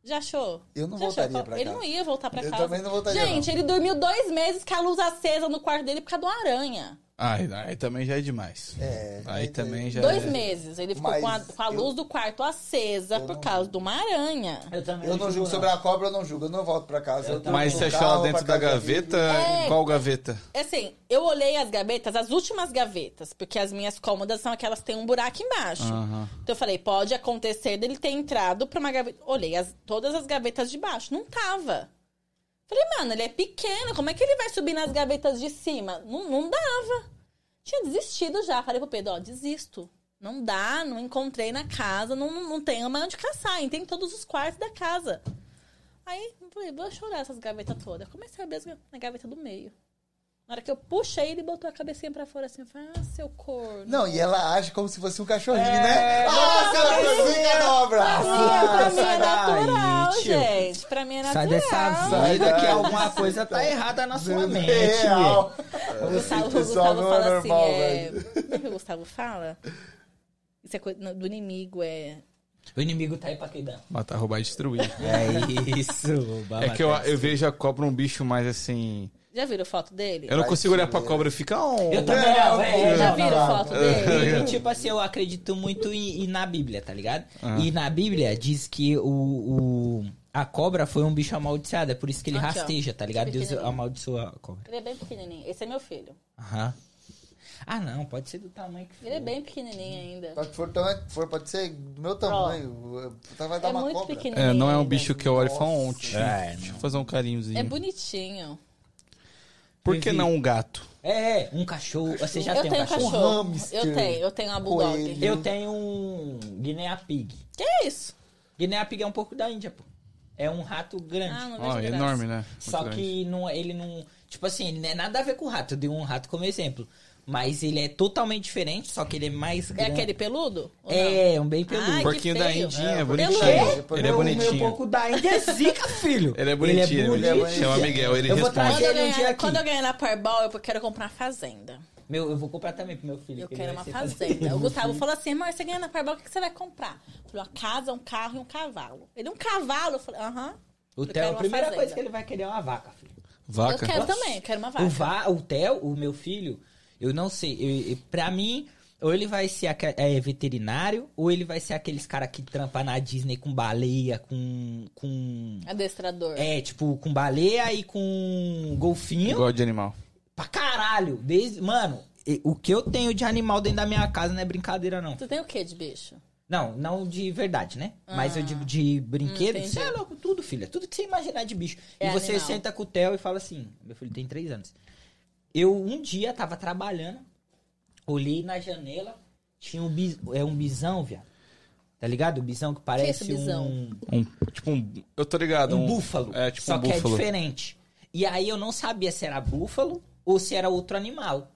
Já achou? Eu não Já achou voltaria cobra? pra Ele casa. não ia voltar pra Eu casa. também não voltaria, Gente, ele dormiu dois meses com a luz acesa no quarto dele por causa de uma aranha. Ai, aí também já é demais. É, Aí aí também já Dois é... meses. Ele ficou Mas com a, com a eu- luz do quarto acesa por não causa de uma aranha. Eu também Eu não julgo sobre a cobra, eu não julgo. Eu não volto pra casa. Eu Mas tô você achou ela dentro da gaveta? É. Qual gaveta? Assim, eu olhei as gavetas, as últimas gavetas, porque as minhas cômodas são aquelas que tem um buraco embaixo. Aham. Então eu falei, pode acontecer dele ter entrado pra uma gaveta. Olhei as- todas as gavetas de baixo, não tava. Falei, mano, ele é pequeno, como é que ele vai subir nas gavetas de cima? Não, não dava. Tinha desistido já. Falei pro Pedro, ó, desisto. Não dá, não encontrei na casa, não, não, tenho mais onde caçar, e tem todos os quartos da casa. Aí, falei, vou chorar essas gavetas todas. Comecei a abrir na gaveta do meio. Na hora que eu puxei, ele botou a cabecinha pra fora assim. Eu falei, ah, seu corno. Não, e ela age como se fosse um cachorrinho, É, né? Ah, seu cozinha no abraço! Sim, pra mim é sai daí, natural, gente. Pra mim é Sai natural. dessa vida que alguma coisa tá errada na sua mente, Real. O Gustavo, o Pessoal, Gustavo não é fala normal, assim, é... Como é que o Gustavo fala? Isso é coisa do inimigo, é... O inimigo tá aí pra dá. Matar, roubar e destruir. É isso. é que eu, eu vejo a cobra um bicho mais assim. Já viram foto dele? Eu não consigo olhar pra cobra e ficar. Oh, Eu também É, não, velho. eu Já viram foto dele? E, tipo assim, eu acredito muito em, em na Bíblia, tá ligado? Ah. E na Bíblia diz que o, o- a cobra foi um bicho amaldiçoado, é por isso que ele Aqui, ó. rasteja, tá ligado? Deus amaldiçoou a cobra. Ele é bem pequenininho. Esse é meu filho. Aham. Ah, não, pode ser do tamanho que for. Ele é bem pequenininho ainda. Só que for, for, pode ser do meu tamanho. Tá, vai dar É uma muito cobra. pequenininho. É, não é um ainda. bicho que eu olho e falo. É, Deixa eu fazer um carinhozinho. É bonitinho. Por que não um gato? É, um cachorro. Você já eu tem um tenho cachorro? cachorro. hamster, eu tenho, eu tenho uma bulldog. coelho. Eu tenho um Guinea Pig. Que é isso? Guinea Pig é um pouco da Índia, pô. É um rato grande. Ah, não é graça. enorme, né? Muito Só grande. que não, ele não. Tipo assim, não é nada a ver com o rato. Eu dei um rato como exemplo. Mas ele é totalmente diferente, só que ele é mais É grande. aquele peludo? Não? É, um bem peludo. Ai, Porquinho da. Indinha, É, é, bonitinho. É? Ele é O meu bonitinho. pouco da Índia é zica, filho. Ele é bonitinho, ele é bonitinho. Chama Miguel, ele Eu vou responde. Quando eu, ganhar, quando eu ganhar na Powerball, eu quero comprar uma fazenda. Meu, eu vou comprar também pro meu filho. Eu que quero uma fazenda. fazendeiro. O Gustavo falou assim, amor, você ganha na Powerball, o que você vai comprar? Eu falei, uma casa, um carro e um cavalo. Ele, um cavalo? Eu falei, aham. O Eu Theo, quero a primeira fazenda. coisa que ele vai querer é uma vaca, filho. Vaca? Eu quero também, eu quero uma vaca. O, Va, o Theo, o meu filho, eu não sei. Eu, eu- pra mim, ou ele vai ser é, veterinário, ou ele vai ser aqueles cara que trampa na Disney com baleia, com. com Adestrador. é, tipo, com baleia e com golfinho. Gosto de animal. Pra caralho. Desde, mano, e- o que eu tenho de animal dentro da minha casa não é brincadeira, não. Tu tem o que de bicho? Não, não de verdade, né? Mas eu digo de brinquedo. entendi. Você é louco, tudo, filha. Tudo que você imaginar de bicho. É e você animal. senta com o Theo e fala assim: meu filho tem três anos. Eu um dia tava trabalhando, olhei na janela, tinha um, bis, é um bisão, viado. Tá ligado? O bisão que parece esse bisão? um, Um, tipo um. Eu tô ligado. um búfalo. É, tipo só um que é diferente. E aí eu não sabia se era búfalo ou se era outro animal.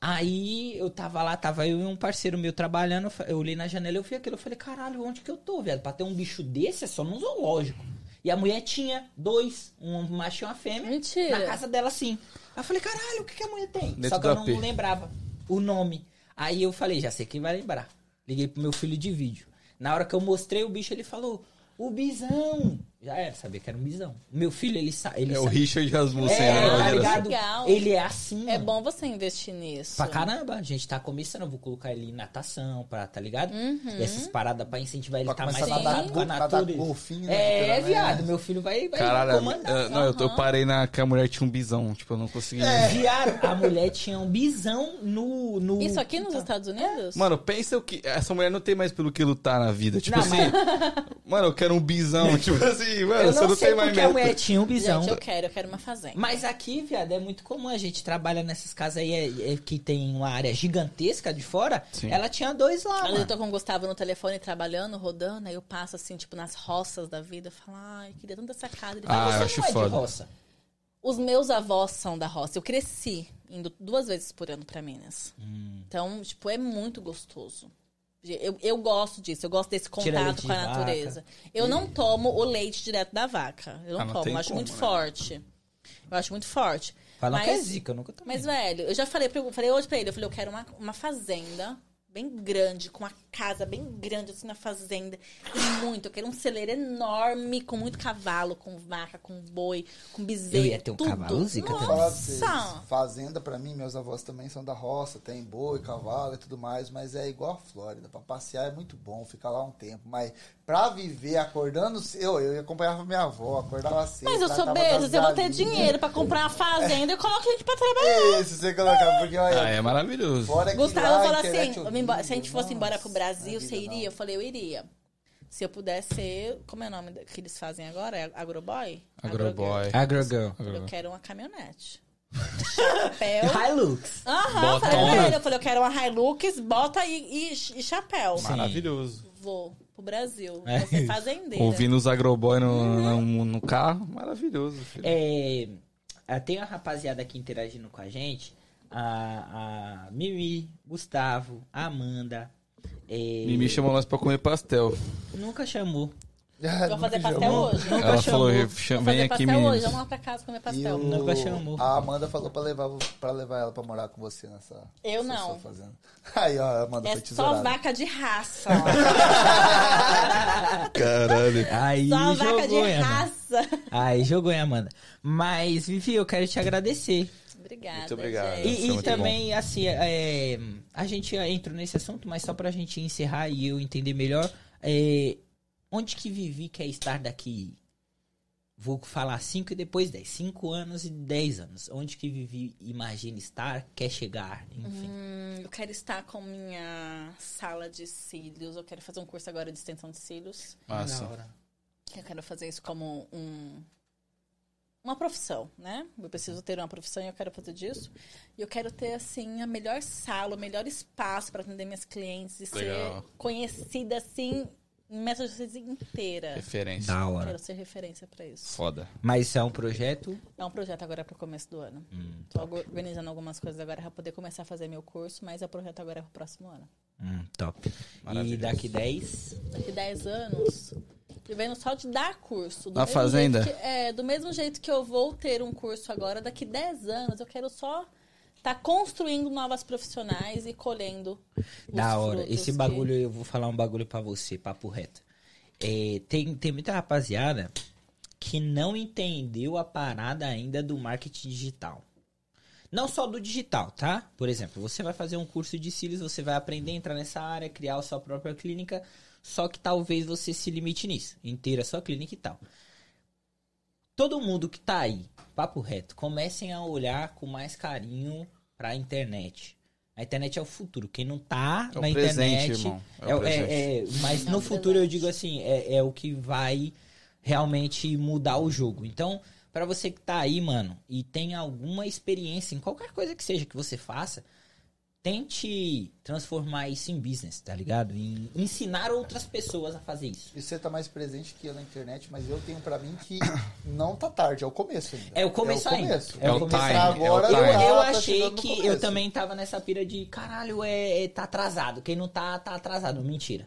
Aí eu tava lá, tava eu e um parceiro meu trabalhando, eu olhei na janela e eu vi aquilo. Eu falei, caralho, onde que eu tô, velho? Pra ter um bicho desse é só num zoológico. E a mulher tinha dois, um macho e uma fêmea. Mentira. Na casa dela, sim. Aí eu falei, caralho, o que, que a mulher tem? Dentro Só que eu não AP. lembrava o nome. Aí eu falei, já sei quem vai lembrar. Liguei pro meu filho de vídeo. Na hora que eu mostrei o bicho, ele falou, o bisão. Já era, sabia que era um bisão. Meu filho, ele sabe. Ele É o sabe. Richard Rasmussen. É, né, tá ligado? Legal. Ele é assim, É mano. bom você investir nisso. Pra caramba, a gente tá começando, eu vou colocar ele em natação, pra, tá ligado? Uhum. Essas paradas pra incentivar ele a Pra tá mais ligado com a natureza. golfinho, né, É, literalmente. viado, meu filho vai, vai Caralho, comandar. eu- não, eu, eu parei na que a mulher tinha um bisão. Tipo, eu não consegui. Viado, a mulher tinha um bisão no... no... Isso aqui nos Então, Estados Unidos? Mano, pensa o que. Essa mulher não tem mais pelo que lutar na vida. Tipo Não, assim. mas Mano, eu quero um bisão. tipo assim, mano, eu você não, não sei tem mais porque a mulher meta. tinha um bisão. Gente, eu quero, eu quero uma fazenda. Mas aqui, viado, é muito comum. A gente trabalha nessas casas aí é- é que tem uma área gigantesca de fora. Sim. Ela tinha dois lá, vezes eu tô com o Gustavo no telefone trabalhando, rodando, aí eu passo assim, tipo, nas roças da vida, eu falo, ai, queria tanto essa casa. Ele Ah, fala, eu Você acho não é de foda. roça. Os meus avós são da roça. Eu cresci indo duas vezes por ano pra Minas. Hum. Então, tipo, é muito gostoso. Eu, eu gosto disso, eu gosto desse contato com a de vaca. natureza. Eu não tomo o leite direto da vaca. Eu não, Ah, não tomo, eu acho como, muito né? forte. Eu acho muito forte. Falam Mas- que é zica, eu nunca tomei. Mas, velho, eu já falei, pra, eu falei hoje pra ele, eu falei, eu quero uma, uma fazenda bem grande, com uma casa bem grande, assim, na fazenda. E muito, eu quero um celeiro enorme, com muito cavalo, com vaca, com boi, com bezerro. Eu ia ter um tudo. cavalo zica Nossa! fazenda pra mim, meus avós também são da roça, tem boi, cavalo e tudo mais, mas é igual a Flórida, pra passear é muito bom, ficar lá um tempo, mas pra viver acordando, eu, eu acompanhava minha avó, acordava cedo. Mas eu sou tratava beijo, eu vou ter dinheiro pra comprar uma fazenda, eu coloco gente pra trabalhar. Isso, você colocar, porque olha, Ah, é maravilhoso. fora que Gustavo lá a falou internet assim, eu me embora- se a gente fosse embora pro Brasil, você iria? Eu falei, eu iria. Se eu pudesse ser, como é o nome que eles fazem agora? É agroboy? Agroboy. Agrogirl. Eu quero uma caminhonete. Chapéu. Hilux. Aham, falei pra ele, eu falei, eu quero uma Hilux, bota e, e, e chapéu. Maravilhoso. Vou pro Brasil. É. Vou ser fazendeira. Ouvindo os agroboy no, no, no carro, maravilhoso. Filho. É, tem a rapaziada aqui interagindo com a gente. A, a Mimi, Gustavo, a Amanda. é, Mimi chamou nós pra comer pastel. Nunca chamou. Vou fazer pastel chamou. hoje. Nunca Ela chamou. falou, Vou chama- fazer vem aqui, pastel hoje. Vamos lá pra casa comer pastel. o- Nunca chamou. A Amanda falou pra levar, pra levar ela pra morar com você nessa. Eu não. sua fazenda. Aí, ó, a Amanda É foi só tesourada. vaca de raça. Caralho. Aí só vaca de jogou, hein, Amanda. raça. Aí jogou, hein, Amanda. Mas, Vivi, eu quero te agradecer. Obrigada. Muito obrigado. gente. E, e muito também, assim, é, a gente entrou nesse assunto, mas só pra gente encerrar e eu entender melhor, é, onde que Vivi quer estar daqui? Vou falar 5 e depois 10. 5 anos e 10 anos. Onde que Vivi imagina estar, quer chegar, enfim. Hum, eu quero estar com minha sala de cílios. Eu quero fazer um curso agora de extensão de cílios. Massa. Eu quero fazer isso como um, uma profissão, né? Eu preciso ter uma profissão e eu quero fazer disso. E eu quero ter, assim, a melhor sala, o melhor espaço para atender minhas clientes e Legal. ser conhecida, assim, em Massachusetts inteira. Referência. Da hora. Quero ser referência para isso. Foda. Mas isso é um projeto. É um projeto agora para o começo do ano. Hum, Tô organizando algumas coisas agora para poder começar a fazer meu curso, mas é o projeto agora para o próximo ano. hum, top. E daqui 10. Daqui 10 anos, vivendo só de dar curso. Do Na fazenda? que- é, do mesmo jeito que eu vou ter um curso agora, daqui 10 anos, eu quero só estar construindo novas profissionais e colhendo Da hora. Esse que- bagulho, eu vou falar um bagulho pra você, papo reto. É, tem, tem muita rapaziada que não entendeu a parada ainda do marketing digital. Não só do digital, tá? Por exemplo, você vai fazer um curso de cílios, você vai aprender a entrar nessa área, criar a sua própria clínica, só que talvez você se limite nisso, inteira a sua clínica e tal. Todo mundo que tá aí, papo reto, comecem a olhar com mais carinho pra internet. A internet é o futuro. Quem não tá É o na presente, internet. irmão. É o é- é- é- mas É no o futuro eu digo assim, é, é o que vai realmente mudar o jogo. Então, pra você que tá aí, mano, e tem alguma experiência em qualquer coisa que seja que você faça, tente transformar isso em business, tá ligado? Em ensinar outras pessoas a fazer isso. E você tá mais presente que eu na internet, mas eu tenho pra mim que não tá tarde, é o começo ainda. É o começo ainda. começo. É o time, Pra é o agora time. Eu, tá- eu tá achei no que eu começo. também tava nessa pira de caralho, é, é- tá atrasado. Quem não tá, tá atrasado. Mentira.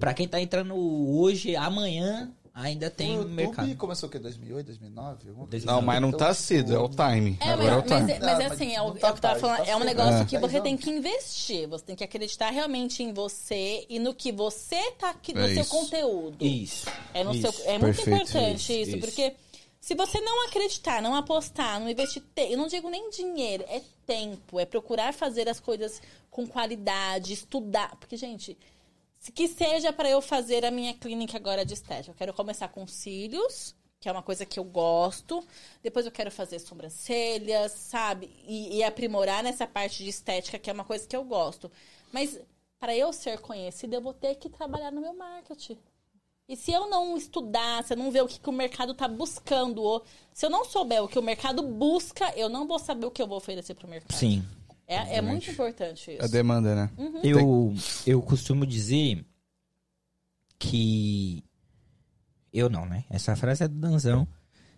Pra quem tá entrando hoje, amanhã, ainda tem o YouTube mercado. começou o quê? 2008, 2009? Alguma coisa Não, assim. mas não tá cedo, é o time. É, Agora é o mas, mas, time. é- mas é Não, assim, mas é o, é tá o que eu tava falando, tá é um negócio É. que você tem que investir. Você tem que acreditar realmente em você e no que você tá aqui, no É seu isso. conteúdo. Isso. É, no Isso. seu, é muito Perfeito. importante Isso, isso, isso. porque se você não acreditar, não apostar, não investir, te- eu não digo nem dinheiro, é tempo, é procurar fazer as coisas com qualidade, estudar, porque gente, que seja para eu fazer a minha clínica agora de estética, eu quero começar com cílios, que é uma coisa que eu gosto, depois eu quero fazer sobrancelhas, sabe, e, e aprimorar nessa parte de estética, que é uma coisa que eu gosto, mas para eu ser conhecida, eu vou ter que trabalhar no meu marketing. E se eu não estudar, se eu não ver o que, que o mercado está buscando, ou se eu não souber o que o mercado busca, eu não vou saber o que eu vou oferecer para o mercado. Sim. É, é muito importante isso. A demanda, né? Eu, eu costumo dizer que. Eu não, né? Essa frase é do Danzão.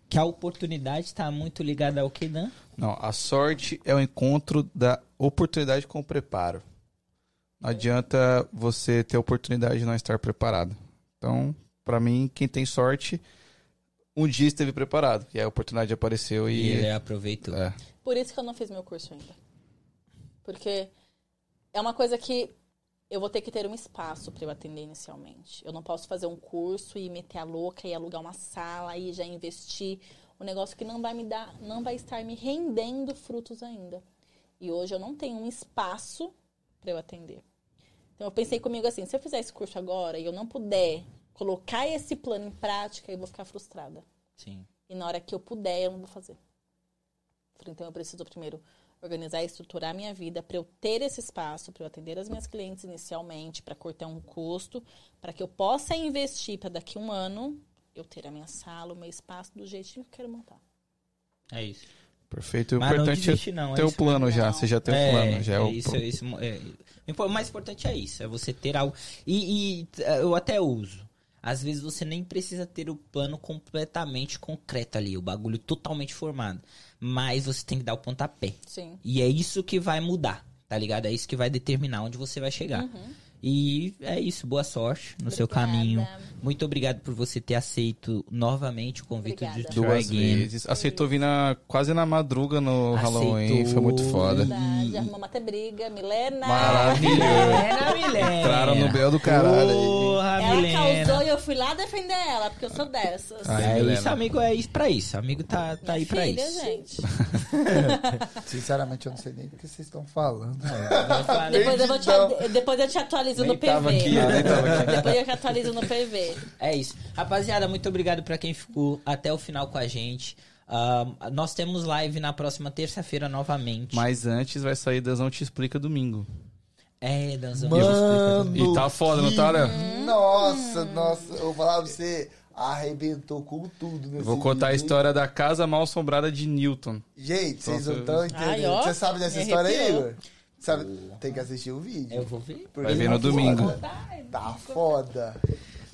Que a oportunidade está muito ligada ao que, Dan? Não, a sorte é o encontro da oportunidade com o preparo. Não adianta você ter a oportunidade de não estar preparado. Então, pra mim, quem tem sorte, um dia esteve preparado. E a oportunidade apareceu E e. ele aproveitou. É. Por isso que eu não fiz meu curso ainda. Porque é uma coisa que eu vou ter que ter um espaço para eu atender inicialmente. Eu não posso fazer um curso e meter a louca e alugar uma sala e já investir um negócio que não vai me dar, não vai estar me rendendo frutos ainda. E hoje eu não tenho um espaço para eu atender. Então eu pensei comigo assim, se eu fizer esse curso agora e eu não puder colocar esse plano em prática, eu vou ficar frustrada. Sim. E na hora que eu puder, eu não vou fazer. Então eu preciso primeiro organizar e estruturar a minha vida para eu ter esse espaço, para eu atender as minhas clientes inicialmente, para cortar um custo, para que eu possa investir para daqui a um ano eu ter a minha sala, o meu espaço do jeitinho que eu quero montar. É isso. Perfeito. O Mas não importante desiste, é não. ter é o isso plano já. Não. Você já tem o é, plano. Já é, é o isso, pro- isso é, o o mais importante é isso, é você ter algo. E, e, eu até uso. Às vezes você nem precisa ter o plano completamente concreto ali, o bagulho totalmente formado. Mas você tem que dar o pontapé. Sim. E é isso que vai mudar, tá ligado? É isso que vai determinar onde você vai chegar. E é isso, boa sorte no seu Obrigada. caminho. Muito obrigado por você ter aceito novamente o convite Obrigada. de Duas Again. vezes. Aceitou vir na, quase na madruga no Aceitou. Halloween. Foi muito foda. Verdade, arrumamos até briga. Milena. Maravilhoso. Milena, Milena. Entraram no bel do caralho. Porra, Ela Milena. causou e eu fui lá defender ela, porque eu sou dessas. Ai, é Milena. isso, amigo, é isso pra isso. Amigo tá, tá aí pra Filha, isso. gente. Sinceramente, eu não sei nem o que vocês estão falando. Depois eu, vou te, depois eu te atualizo Nem no PV. tava aqui, eu nem tava aqui. Depois eu atualizo no PV. É isso. Rapaziada, muito obrigado pra quem ficou até o final com a gente. Ah, nós temos live na próxima terça-feira novamente. Mas antes vai sair Danzão Te Explica domingo. É, Danzão. Mano, E tá foda, não tá, Léo? Nossa, nossa, eu vou falar pra você, arrebentou com tudo nesse Vou contar a vídeo, hein? história da casa mal assombrada de Newton. Gente, vocês Nossa. não estão Ai, entendendo. ó, Você sabe dessa história aí. Igor? Sabe? Tem que assistir o vídeo. Eu vou ver. porque Vai ver tá no domingo. foda. Tá foda.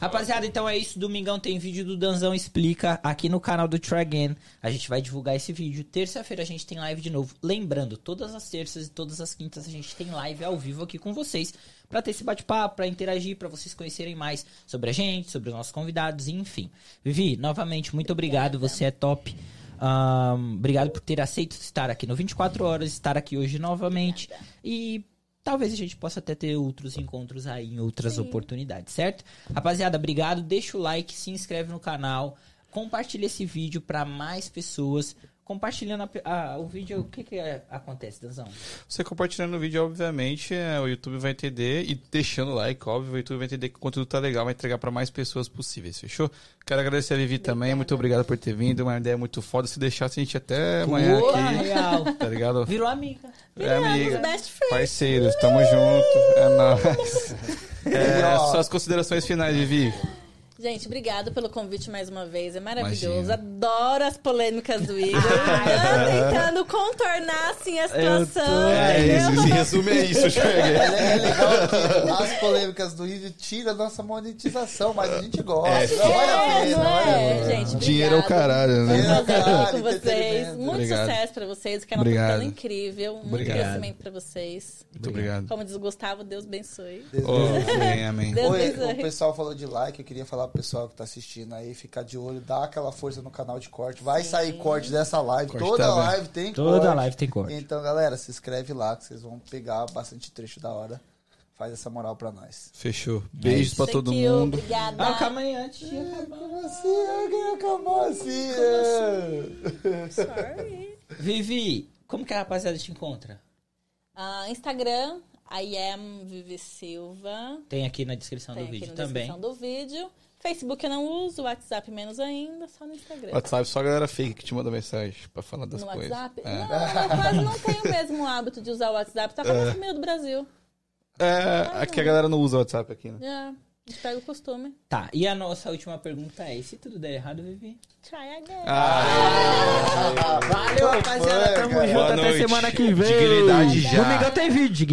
Rapaziada, então é isso. Domingão tem vídeo do Danzão Explica aqui no canal do Try Again. A gente vai divulgar esse vídeo. Terça-feira a gente tem live de novo. Lembrando, todas as terças e todas as quintas a gente tem live ao vivo aqui com vocês. Pra ter esse bate-papo, pra interagir, pra vocês conhecerem mais sobre a gente, sobre os nossos convidados, enfim. Vivi, novamente, muito obrigado. Você é top. Ahn, obrigado por ter aceito estar aqui no 24 Horas, estar aqui hoje novamente. E talvez a gente possa até ter outros encontros aí em outras oportunidades, certo? Rapaziada, obrigado. Deixa o like, se inscreve no canal, compartilha esse vídeo pra mais pessoas. Compartilhando a a- o vídeo, o que que é- acontece, Danzão? Você compartilhando o vídeo, obviamente, é, o YouTube vai entender. E deixando o like, óbvio, o YouTube vai entender que o conteúdo tá legal, vai entregar pra mais pessoas possíveis, fechou? Quero agradecer a Vivi também, muito obrigado por ter vindo. Uma ideia muito foda. Se deixasse, a gente até amanhã Porra, aqui. real. Tá ligado? Virou amiga. É amiga. Parceiros, tamo junto. É nóis. É, suas considerações finais, Vivi. Gente, obrigado pelo convite mais uma vez. É maravilhoso. Imagina. Adoro as polêmicas do Igor. Tô tentando contornar assim a situação. É entendeu? isso, se resume é isso, é, é legal que as polêmicas do vídeo tiram a nossa monetização, mas a gente gosta. não vale a É, pena, não vale a é, gente? Dinheiro é o caralho, Dinheiro né? é o caralho, com vocês. Muito Obrigado. sucesso pra vocês. O canal tá Obrigado. ficando incrível. Muito Obrigado. crescimento pra vocês. Muito obrigado. Como diz o Gustavo, Deus abençoe. Oh, amém, amém. Deus Oi, abençoe. o pessoal falou de like, eu queria falar pessoal que tá assistindo aí, ficar de olho, dá aquela força no canal de corte. Vai sair corte dessa live, Corte toda tá live tem Toda corte. live tem corte. Então, galera, se inscreve lá que vocês vão pegar bastante trecho da hora. Faz essa moral pra nós. Fechou. Beijos pra Thank todo you, mundo. Obrigada. Ah, calma aí, antes de acabar. Como assim? Alguém acabou assim? é? Sorry. Vivi, como que a rapaziada te encontra? Ah, Instagram, I am Vivi Silva. Tem aqui na descrição Tem do aqui vídeo na também. descrição do vídeo. Facebook eu não uso, WhatsApp menos ainda, só no Instagram. WhatsApp só a galera fake que te manda mensagem pra falar das no coisas. WhatsApp? É. Não, eu quase não tenho o mesmo hábito de usar o WhatsApp. Tá quase no meio do Brasil. É, aqui a galera não usa WhatsApp aqui, né? Já, a gente pega o costume. Tá, e a nossa última pergunta é: se tudo der errado, Vivi? Try again. Ah, Valeu, rapaziada. Tamo Boa junto. Até noite. semana que vem. Dignidade já. Domingão tem vídeo.